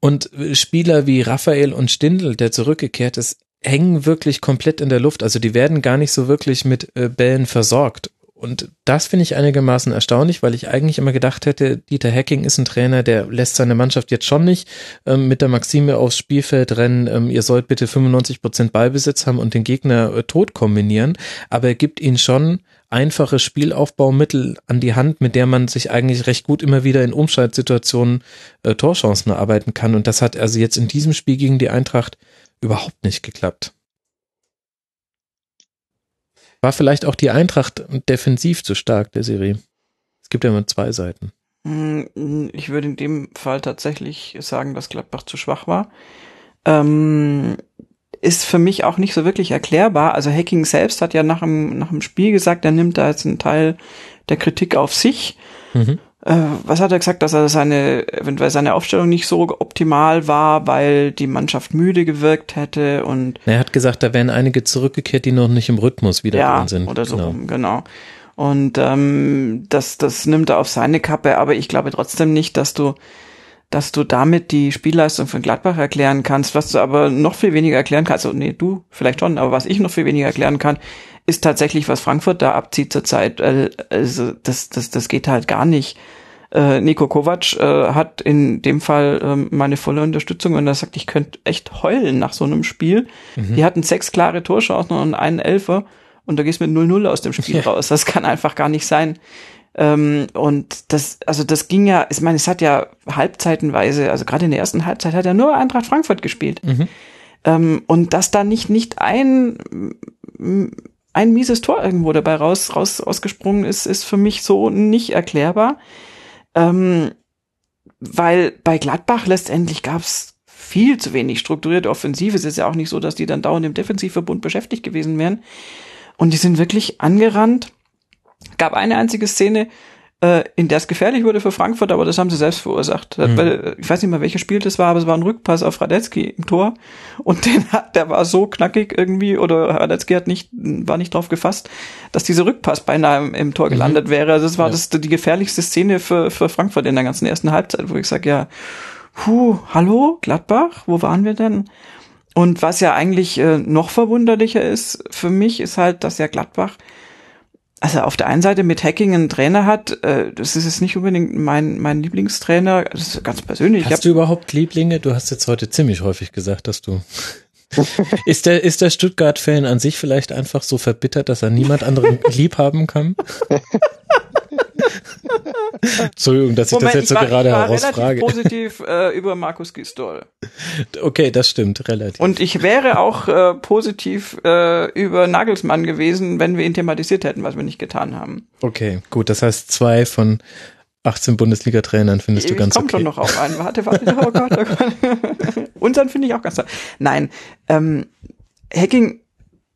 Und äh, Spieler wie Raphael und Stindl, der zurückgekehrt ist, hängen wirklich komplett in der Luft. Also die werden gar nicht so wirklich mit äh, Bällen versorgt. Und das finde ich einigermaßen erstaunlich, weil ich eigentlich immer gedacht hätte, Dieter Hacking ist ein Trainer, der lässt seine Mannschaft jetzt schon nicht ähm, mit der Maxime aufs Spielfeld rennen, ähm, ihr sollt bitte 95 Prozent Ballbesitz haben und den Gegner äh, tot kombinieren, aber er gibt ihnen schon einfache Spielaufbaumittel an die Hand, mit der man sich eigentlich recht gut immer wieder in Umschaltsituationen äh, Torchancen erarbeiten kann. Und das hat also jetzt in diesem Spiel gegen die Eintracht überhaupt nicht geklappt. War vielleicht auch die Eintracht defensiv zu stark der Serie. Es gibt ja immer zwei Seiten.
Hm, Ich würde in dem Fall tatsächlich sagen, dass Gladbach zu schwach war. Ähm, ist für mich auch nicht so wirklich erklärbar. Also Hacking selbst hat ja nach dem, nach dem Spiel gesagt, er nimmt da jetzt einen Teil der Kritik auf sich.
Mhm.
Äh, was hat er gesagt, dass er seine, eventuell seine Aufstellung nicht so optimal war, weil die Mannschaft müde gewirkt hätte und
Er hat gesagt, da wären einige zurückgekehrt, die noch nicht im Rhythmus wieder
ja,
drin sind.
oder so,
Genau.
rum, genau. Und ähm, das, das nimmt er auf seine Kappe, aber ich glaube trotzdem nicht, dass du, dass du damit die Spielleistung von Gladbach erklären kannst. Was du aber noch viel weniger erklären kannst, also nee, du vielleicht schon, aber was ich noch viel weniger erklären kann, ist tatsächlich, was Frankfurt da abzieht zurzeit. Äh, Also das, das, das geht halt gar nicht. Äh, Nico Kovac äh, hat in dem Fall ähm, meine volle Unterstützung, wenn er sagt, ich könnte echt heulen nach so einem Spiel. Die hatten sechs klare Torchancen und einen Elfer und da gehst du mit 0-0 aus dem Spiel
Ja.
raus. Das kann einfach gar nicht sein. Ähm, und das, also das ging ja, ich meine, es hat ja halbzeitenweise, also gerade in der ersten Halbzeit hat er nur Eintracht Frankfurt gespielt.
Mhm.
Ähm, und dass da nicht, nicht ein, ein mieses Tor irgendwo dabei raus, raus ausgesprungen ist, ist für mich so nicht erklärbar. Ähm, weil bei Gladbach letztendlich gab's viel zu wenig strukturierte Offensive. Es ist ja auch nicht so, dass die dann dauernd im Defensivverbund beschäftigt gewesen wären. Und die sind wirklich angerannt. Gab eine einzige Szene, äh, in der es gefährlich wurde für Frankfurt, aber das haben sie selbst verursacht.
Mhm.
Weil, ich weiß nicht mehr, welches Spiel das war, aber es war ein Rückpass auf Radetzky im Tor und den hat, der war so knackig irgendwie oder Radetzky hat nicht, war nicht drauf gefasst, dass dieser Rückpass beinahe im, im Tor gelandet wäre. Also das war
Ja.
das die gefährlichste Szene für, für Frankfurt in der ganzen ersten Halbzeit, wo ich sage, ja, puh, hallo, Gladbach, wo waren wir denn? Und was ja eigentlich äh, noch verwunderlicher ist für mich, ist halt, dass ja Gladbach also auf der einen Seite mit Hacking einen Trainer hat, äh, das ist jetzt nicht unbedingt mein, mein Lieblingstrainer, das ist ganz persönlich. Ich
Hast du überhaupt Lieblinge? Du hast jetzt heute ziemlich häufig gesagt, dass du. ist der, ist der Stuttgart-Fan an sich vielleicht einfach so verbittert, dass er niemand anderen lieb haben kann? Entschuldigung, dass ich
Moment,
das jetzt so
war,
gerade
ich war
herausfrage.
relativ positiv äh, über Markus Gisdol.
Okay, das stimmt, relativ.
Und ich wäre auch äh, positiv äh, über Nagelsmann gewesen, wenn wir ihn thematisiert hätten, was wir nicht getan haben.
okay, gut, das heißt zwei von 18 Bundesliga-Trainern findest du
ich
ganz
komm
okay.
schon noch auf einen. Warte, warte, oh Gott, oh Gott. Unseren finde ich auch ganz toll. Nein, ähm, Hacking,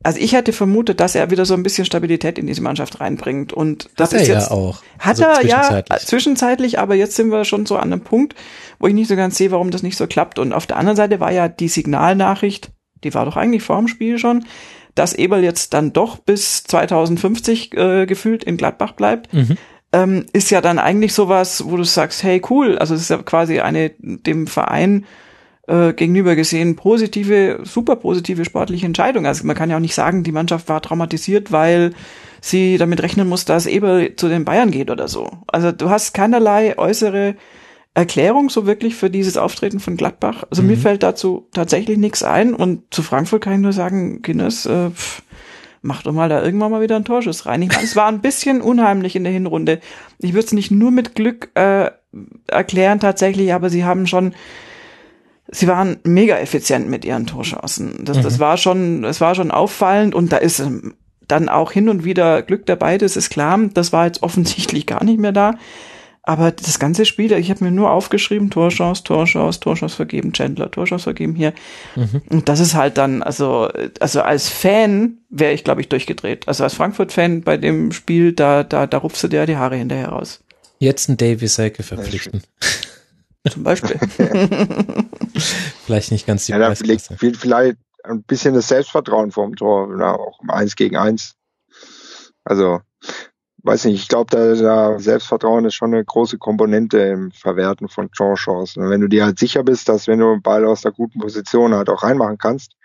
also ich hätte vermutet, dass er wieder so ein bisschen Stabilität in diese Mannschaft reinbringt. Und das
Hat er
ist
ja
jetzt,
auch.
Hat
Also
er ja
zwischenzeitlich.
zwischenzeitlich, aber jetzt sind wir schon so an einem Punkt, wo ich nicht so ganz sehe, warum das nicht so klappt. Und auf der anderen Seite war ja die Signalnachricht, die war doch eigentlich vor dem Spiel schon, dass Eberl jetzt dann doch bis 2050 äh, gefühlt in Gladbach bleibt.
Mhm.
Ähm, ist ja dann eigentlich sowas, wo du sagst, hey cool, also es ist ja quasi eine dem Verein äh, gegenüber gesehen positive, super positive sportliche Entscheidung. Also man kann ja auch nicht sagen, die Mannschaft war traumatisiert, weil sie damit rechnen muss, dass Eberl zu den Bayern geht oder so. Also du hast keinerlei äußere Erklärung so wirklich für dieses Auftreten von Gladbach. Also mir fällt dazu tatsächlich nichts ein und zu Frankfurt kann ich nur sagen, Guinness, äh, pff, mach doch mal da irgendwann mal wieder einen Torschuss rein. Ich meine, es war ein bisschen unheimlich in der Hinrunde. Ich würde es nicht nur mit Glück äh, erklären tatsächlich, aber sie haben schon sie waren mega effizient mit ihren Torschancen. Das, das war schon, es war schon auffallend und da ist ähm, dann auch hin und wieder Glück dabei, das ist klar. Das war jetzt offensichtlich gar nicht mehr da. Aber das ganze Spiel, ich habe mir nur aufgeschrieben, Torchance, Torchance, Torchance vergeben, Chandler, Torchance vergeben hier. Und das ist halt dann, also, also als Fan wäre ich, glaube ich, durchgedreht. Also als Frankfurt-Fan bei dem Spiel, da, da, da rupfst du dir die Haare hinterher raus.
Jetzt einen Davy Selke verpflichten.
Zum Beispiel.
Vielleicht nicht ganz die
Ja, da fehlt vielleicht ein bisschen das Selbstvertrauen vorm Tor, na, auch im Eins gegen Eins. Also, weiß nicht, ich glaube, da, da Selbstvertrauen ist schon eine große Komponente im Verwerten von Torchancen. Und wenn du dir halt sicher bist, dass wenn du einen Ball aus der guten Position halt auch reinmachen kannst,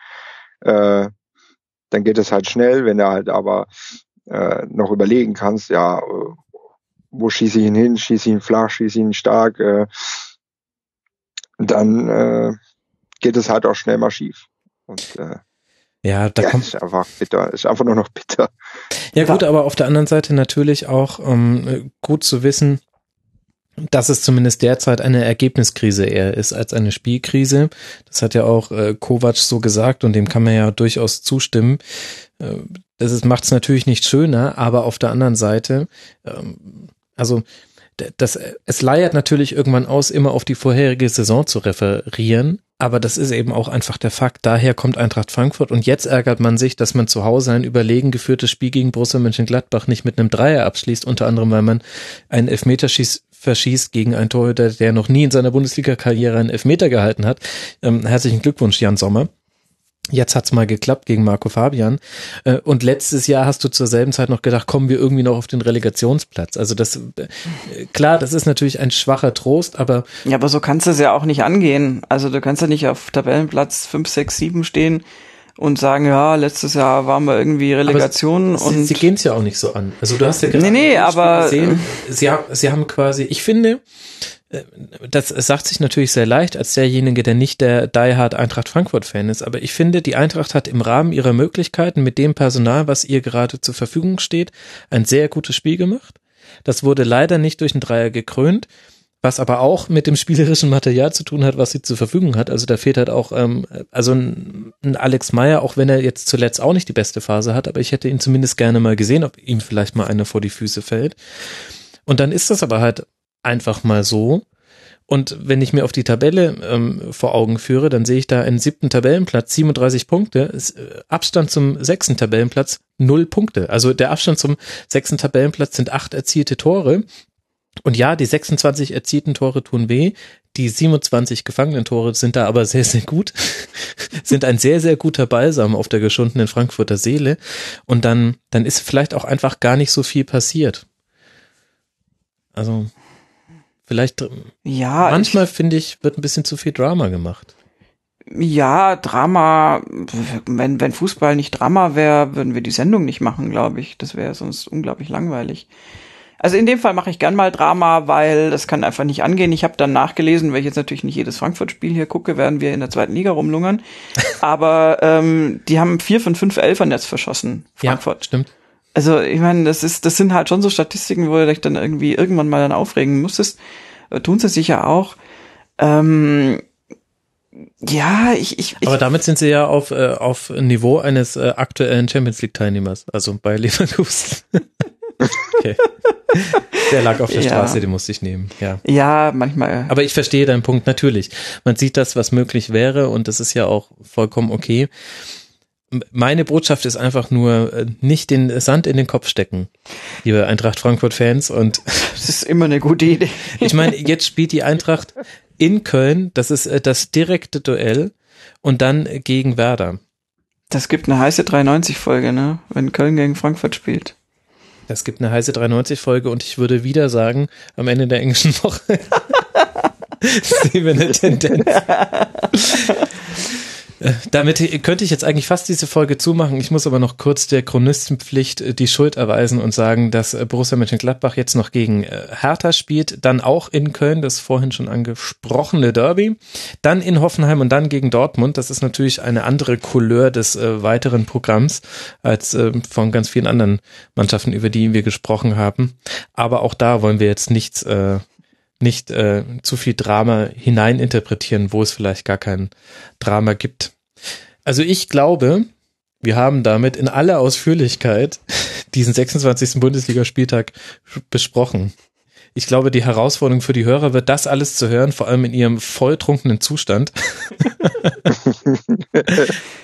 äh, dann geht es halt schnell. Wenn du halt aber äh, noch überlegen kannst, ja, äh, wo schieße ich ihn hin, schieße ich ihn flach, schieße ich ihn stark, äh, dann äh, geht es halt auch schnell mal schief. Und äh,
Ja, da
ja,
kommt,
ist einfach bitter, ist einfach nur noch bitter.
Ja gut, aber auf der anderen Seite natürlich auch ähm, gut zu wissen, dass es zumindest derzeit eine Ergebniskrise eher ist als eine Spielkrise. Das hat ja auch äh, Kovac so gesagt und dem kann man ja durchaus zustimmen. Äh, das macht es natürlich nicht schöner, aber auf der anderen Seite, ähm, also das, es leiert natürlich irgendwann aus, immer auf die vorherige Saison zu referieren. Aber das ist eben auch einfach der Fakt. Daher kommt Eintracht Frankfurt und jetzt ärgert man sich, dass man zu Hause ein überlegen geführtes Spiel gegen Borussia Mönchengladbach nicht mit einem Dreier abschließt, unter anderem, weil man einen Elfmeterschieß verschießt gegen einen Torhüter, der noch nie in seiner Bundesliga-Karriere einen Elfmeter gehalten hat. Ähm, herzlichen Glückwunsch, Jan Sommer. Jetzt hat's mal geklappt gegen Marco Fabian. Äh, Und letztes Jahr hast du zur selben Zeit noch gedacht, kommen wir irgendwie noch auf den Relegationsplatz. Also das, äh, klar, das ist natürlich ein schwacher Trost, aber
Ja, aber so kannst du es ja auch nicht angehen. Also du kannst ja nicht auf Tabellenplatz 5, 6, 7 stehen und sagen, ja, letztes Jahr waren wir irgendwie Relegation
sie,
und
sie gehen es ja auch nicht so an. Also du hast ja gerade
Nee, nee, aber-
gesehen, sie, haben, sie haben quasi, ich finde, das sagt sich natürlich sehr leicht als derjenige, der nicht der Die Hard Eintracht Frankfurt Fan ist, aber ich finde, die Eintracht hat im Rahmen ihrer Möglichkeiten mit dem Personal, was ihr gerade zur Verfügung steht, ein sehr gutes Spiel gemacht. Das wurde leider nicht durch einen Dreier gekrönt, was aber auch mit dem spielerischen Material zu tun hat, was sie zur Verfügung hat. Also da fehlt halt auch, ähm, also ein, ein Alex Meyer, auch wenn er jetzt zuletzt auch nicht die beste Phase hat, aber ich hätte ihn zumindest gerne mal gesehen, ob ihm vielleicht mal einer vor die Füße fällt. Und dann ist das aber halt einfach mal so. Und wenn ich mir auf die Tabelle ähm, vor Augen führe, dann sehe ich da einen siebten Tabellenplatz, 37 Punkte, äh, Abstand zum sechsten Tabellenplatz, null Punkte. Also der Abstand zum sechsten Tabellenplatz sind acht erzielte Tore. Und ja, die 26 erzielten Tore tun weh. Die 27 gefangenen Tore sind da aber sehr, sehr gut. sind ein sehr, sehr guter Balsam auf der geschundenen Frankfurter Seele. Und dann, dann ist vielleicht auch einfach gar nicht so viel passiert. Also, vielleicht,
ja,
manchmal finde ich, wird ein bisschen zu viel Drama gemacht.
ja, Drama, wenn, wenn Fußball nicht Drama wäre, würden wir die Sendung nicht machen, glaube ich. Das wäre sonst unglaublich langweilig. Also in dem Fall mache ich gern mal Drama, weil das kann einfach nicht angehen. Ich habe dann nachgelesen, weil ich jetzt natürlich nicht jedes Frankfurt-Spiel hier gucke, werden wir in der zweiten Liga rumlungern. Aber ähm, die haben vier von fünf Elfern jetzt verschossen, Frankfurt.
Ja, stimmt.
Also ich meine, das ist, das sind halt schon so Statistiken, wo du dich dann irgendwie irgendwann mal dann aufregen musstest. Äh, tun sie sicher auch. Ähm, ja, ich, ich, ich
Aber damit sind sie ja auf, äh, auf Niveau eines äh, aktuellen Champions League Teilnehmers, also bei Leverkusen. okay. Der lag auf der
Ja.
Straße, den musste ich nehmen, ja.
ja, manchmal.
Aber ich verstehe deinen Punkt natürlich. Man sieht das, was möglich wäre und das ist ja auch vollkommen okay. Meine Botschaft ist einfach nur, äh, nicht den Sand in den Kopf stecken, liebe Eintracht Frankfurt-Fans. Und
das ist immer eine gute Idee.
ich meine, jetzt spielt die Eintracht in Köln, das ist äh, das direkte Duell und dann gegen Werder.
Das gibt eine heiße 93-Folge, ne? Wenn Köln gegen Frankfurt spielt.
Es gibt eine heiße 93-Folge und ich würde wieder sagen, am Ende der englischen Woche sehen wir eine Tendenz. Äh, Damit könnte ich jetzt eigentlich fast diese Folge zumachen. Ich muss aber noch kurz der Chronistenpflicht äh, die Schuld erweisen und sagen, dass äh, Borussia Mönchengladbach jetzt noch gegen Hertha spielt, dann auch in Köln, das vorhin schon angesprochene Derby, dann in Hoffenheim und dann gegen Dortmund. Das ist natürlich eine andere Couleur des weiteren Programms als von ganz vielen anderen Mannschaften, über die wir gesprochen haben. Aber auch da wollen wir jetzt nichts, äh, nicht äh, zu viel Drama hineininterpretieren, wo es vielleicht gar kein Drama gibt. Also ich glaube, wir haben damit in aller Ausführlichkeit diesen 26. Bundesligaspieltag besprochen. Ich glaube, die Herausforderung für die Hörer wird, das alles zu hören, vor allem in ihrem volltrunkenen Zustand.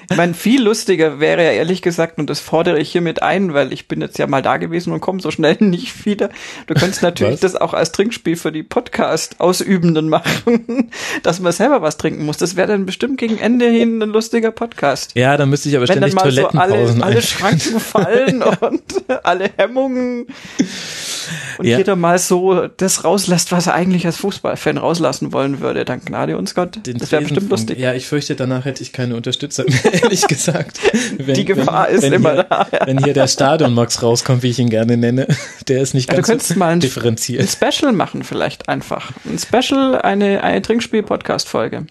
Ich meine, viel lustiger wäre ja ehrlich gesagt, und das fordere ich hiermit ein, weil ich bin jetzt ja mal da gewesen und komme so schnell nicht wieder. Du könntest natürlich
Was?
das auch als Trinkspiel für die Podcast-Ausübenden machen, dass man selber was trinken muss. Das wäre dann bestimmt gegen Ende hin ein lustiger Podcast.
Ja, da müsste ich aber
Wenn dann
ständig
mal so alle,
Toilettenpausen
alle. Schranken fallen und alle Hemmungen und
Ja.
jeder mal so das rauslässt, was er eigentlich als Fußballfan rauslassen wollen würde, dann gnade uns Gott.
Den
das wäre bestimmt lustig.
Ja, ich fürchte, danach hätte ich keine Unterstützer mehr, ehrlich gesagt. Wenn,
Die Gefahr ist immer
hier,
da, ja.
Wenn hier der Stadion-Max rauskommt, wie ich ihn gerne nenne, der ist nicht
Ja, du
ganz
könntest
so
mal ein, ein
differenziert.
Special machen vielleicht einfach. Ein Special, eine, eine Trinkspiel-Podcast-Folge.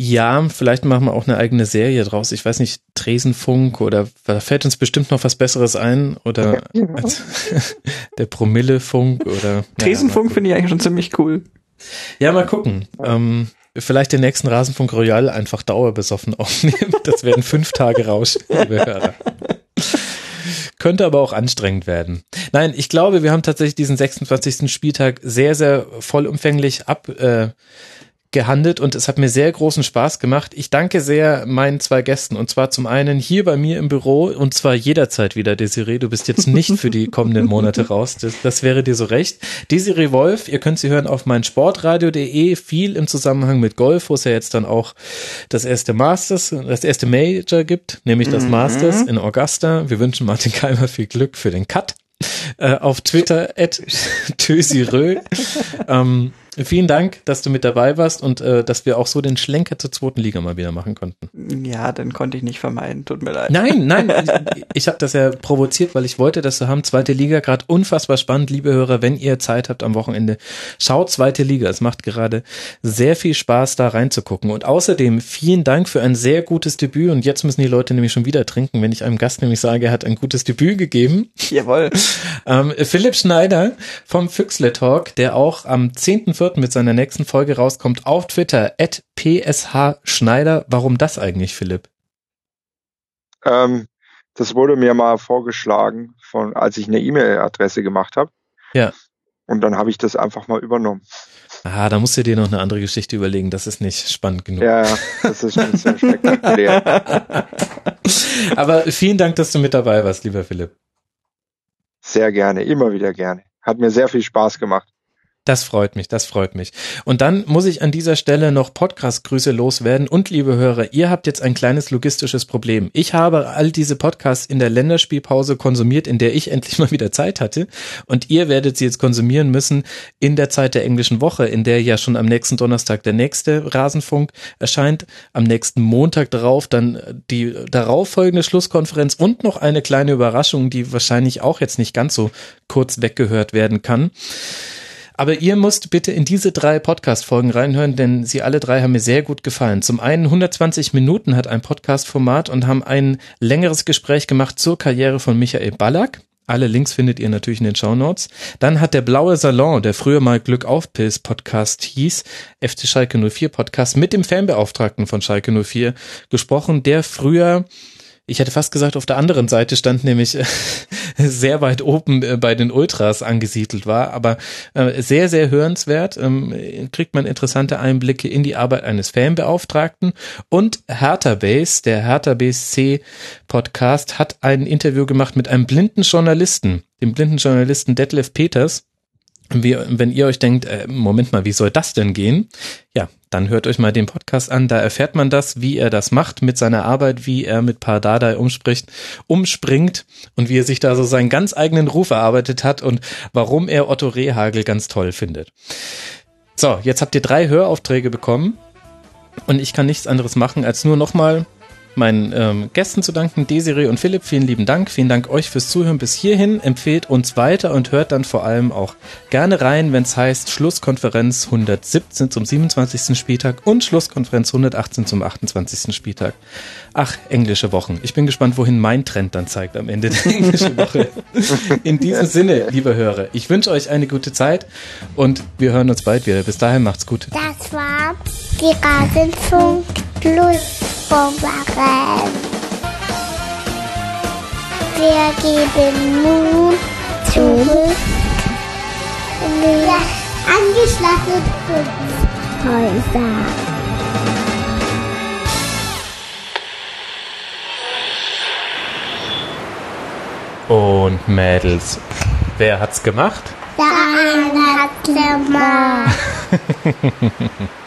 Ja, vielleicht machen wir auch eine eigene Serie draus. Ich weiß nicht, Tresenfunk oder da fällt uns bestimmt noch was Besseres ein oder als, der Promillefunk oder
Tresenfunk finde ich eigentlich schon ziemlich cool.
Ja, mal gucken. Ähm, vielleicht den nächsten Rasenfunk Royal einfach dauerbesoffen aufnehmen. Das werden fünf Tage Rausch, liebe Hörer. Könnte aber auch anstrengend werden. Nein, ich glaube, wir haben tatsächlich diesen 26. Spieltag sehr, sehr vollumfänglich ab, äh, gehandelt und es hat mir sehr großen Spaß gemacht. Ich danke sehr meinen zwei Gästen und zwar zum einen hier bei mir im Büro und zwar jederzeit wieder, Desiree. Du bist jetzt nicht für die kommenden Monate raus. Das, das wäre dir so recht. Desiree Wolf, ihr könnt sie hören auf mein Sportradio.de, viel im Zusammenhang mit Golf, wo es ja jetzt dann auch das erste Masters, das erste Major gibt, nämlich das Masters in Augusta. Wir wünschen Martin Keimer viel Glück für den Cut. Äh, auf Twitter at Tösirö. ähm, vielen Dank, dass du mit dabei warst und äh, dass wir auch so den Schlenker zur zweiten Liga mal wieder machen konnten.
Ja, den konnte ich nicht vermeiden. Tut mir leid.
Nein, nein, ich, ich habe das ja provoziert, weil ich wollte das so haben. Zweite Liga, gerade unfassbar spannend, liebe Hörer, wenn ihr Zeit habt am Wochenende, schaut zweite Liga. Es macht gerade sehr viel Spaß, da reinzugucken. Und außerdem vielen Dank für ein sehr gutes Debüt. Und jetzt müssen die Leute nämlich schon wieder trinken, wenn ich einem Gast nämlich sage, er hat ein gutes Debüt gegeben.
Jawohl.
Ähm, Philipp Schneider vom Füchsle Talk, der auch am 10.4. mit seiner nächsten Folge rauskommt, auf Twitter, at PSH Schneider. Warum das eigentlich, Philipp?
Ähm, das wurde mir mal vorgeschlagen, von, als ich eine E-Mail-Adresse gemacht habe.
Ja.
Und dann habe ich das einfach mal übernommen.
Ah, da musst du dir noch eine andere Geschichte überlegen. Das ist nicht spannend genug.
Ja, ja, das ist schon sehr spektakulär.
Aber vielen Dank, dass du mit dabei warst, lieber Philipp.
Sehr gerne, immer wieder gerne. Hat mir sehr viel Spaß gemacht.
Das freut mich, das freut mich. Und dann muss ich an dieser Stelle noch Podcast-Grüße loswerden. Und liebe Hörer, ihr habt jetzt ein kleines logistisches Problem. Ich habe all diese Podcasts in der Länderspielpause konsumiert, in der ich endlich mal wieder Zeit hatte. Und ihr werdet sie jetzt konsumieren müssen in der Zeit der englischen Woche, in der ja schon am nächsten Donnerstag der nächste Rasenfunk erscheint, am nächsten Montag darauf dann die darauffolgende Schlusskonferenz und noch eine kleine Überraschung, die wahrscheinlich auch jetzt nicht ganz so kurz weggehört werden kann. Aber ihr müsst bitte in diese drei Podcast-Folgen reinhören, denn sie alle drei haben mir sehr gut gefallen. Zum einen 120 Minuten hat ein Podcast-Format und haben ein längeres Gespräch gemacht zur Karriere von Michael Ballack. Alle Links findet ihr natürlich in den Show Notes. Dann hat der Blaue Salon, der früher mal Glück auf Pilz Podcast hieß, FC Schalke 04 Podcast mit dem Fanbeauftragten von Schalke 04 gesprochen, der früher ich hätte fast gesagt, auf der anderen Seite stand nämlich äh, sehr weit oben äh, bei den Ultras angesiedelt war, aber äh, sehr, sehr hörenswert. Ähm, kriegt man interessante Einblicke in die Arbeit eines Fanbeauftragten. Und Hertha Base, der Hertha BSC Podcast, hat ein Interview gemacht mit einem blinden Journalisten, dem blinden Journalisten Detlef Peters. Wie, wenn ihr euch denkt, äh, Moment mal, wie soll das denn gehen? Ja, dann hört euch mal den Podcast an. Da erfährt man das, wie er das macht mit seiner Arbeit, wie er mit Pardadei umspricht, umspringt und wie er sich da so seinen ganz eigenen Ruf erarbeitet hat und warum er Otto Rehagel ganz toll findet. So, jetzt habt ihr drei Höraufträge bekommen und ich kann nichts anderes machen, als nur nochmal meinen ähm, Gästen zu danken, Desiree und Philipp. Vielen lieben Dank. Vielen Dank euch fürs Zuhören bis hierhin. Empfehlt uns weiter und hört dann vor allem auch gerne rein, wenn es heißt Schlusskonferenz 117 zum 27. Spieltag und Schlusskonferenz 118 zum 28. Spieltag. Ach, englische Wochen. Ich bin gespannt, wohin mein Trend dann zeigt am Ende der englischen Woche. In diesem Sinne, liebe Hörer, ich wünsche euch eine gute Zeit und wir hören uns bald wieder. Bis dahin macht's gut.
Das war die Rasenfunk Plus Bomberin. Wir geben nun zurück in die angeschlossenen Häuser.
Und Mädels, wer hat's gemacht?
Der eine hat gemacht.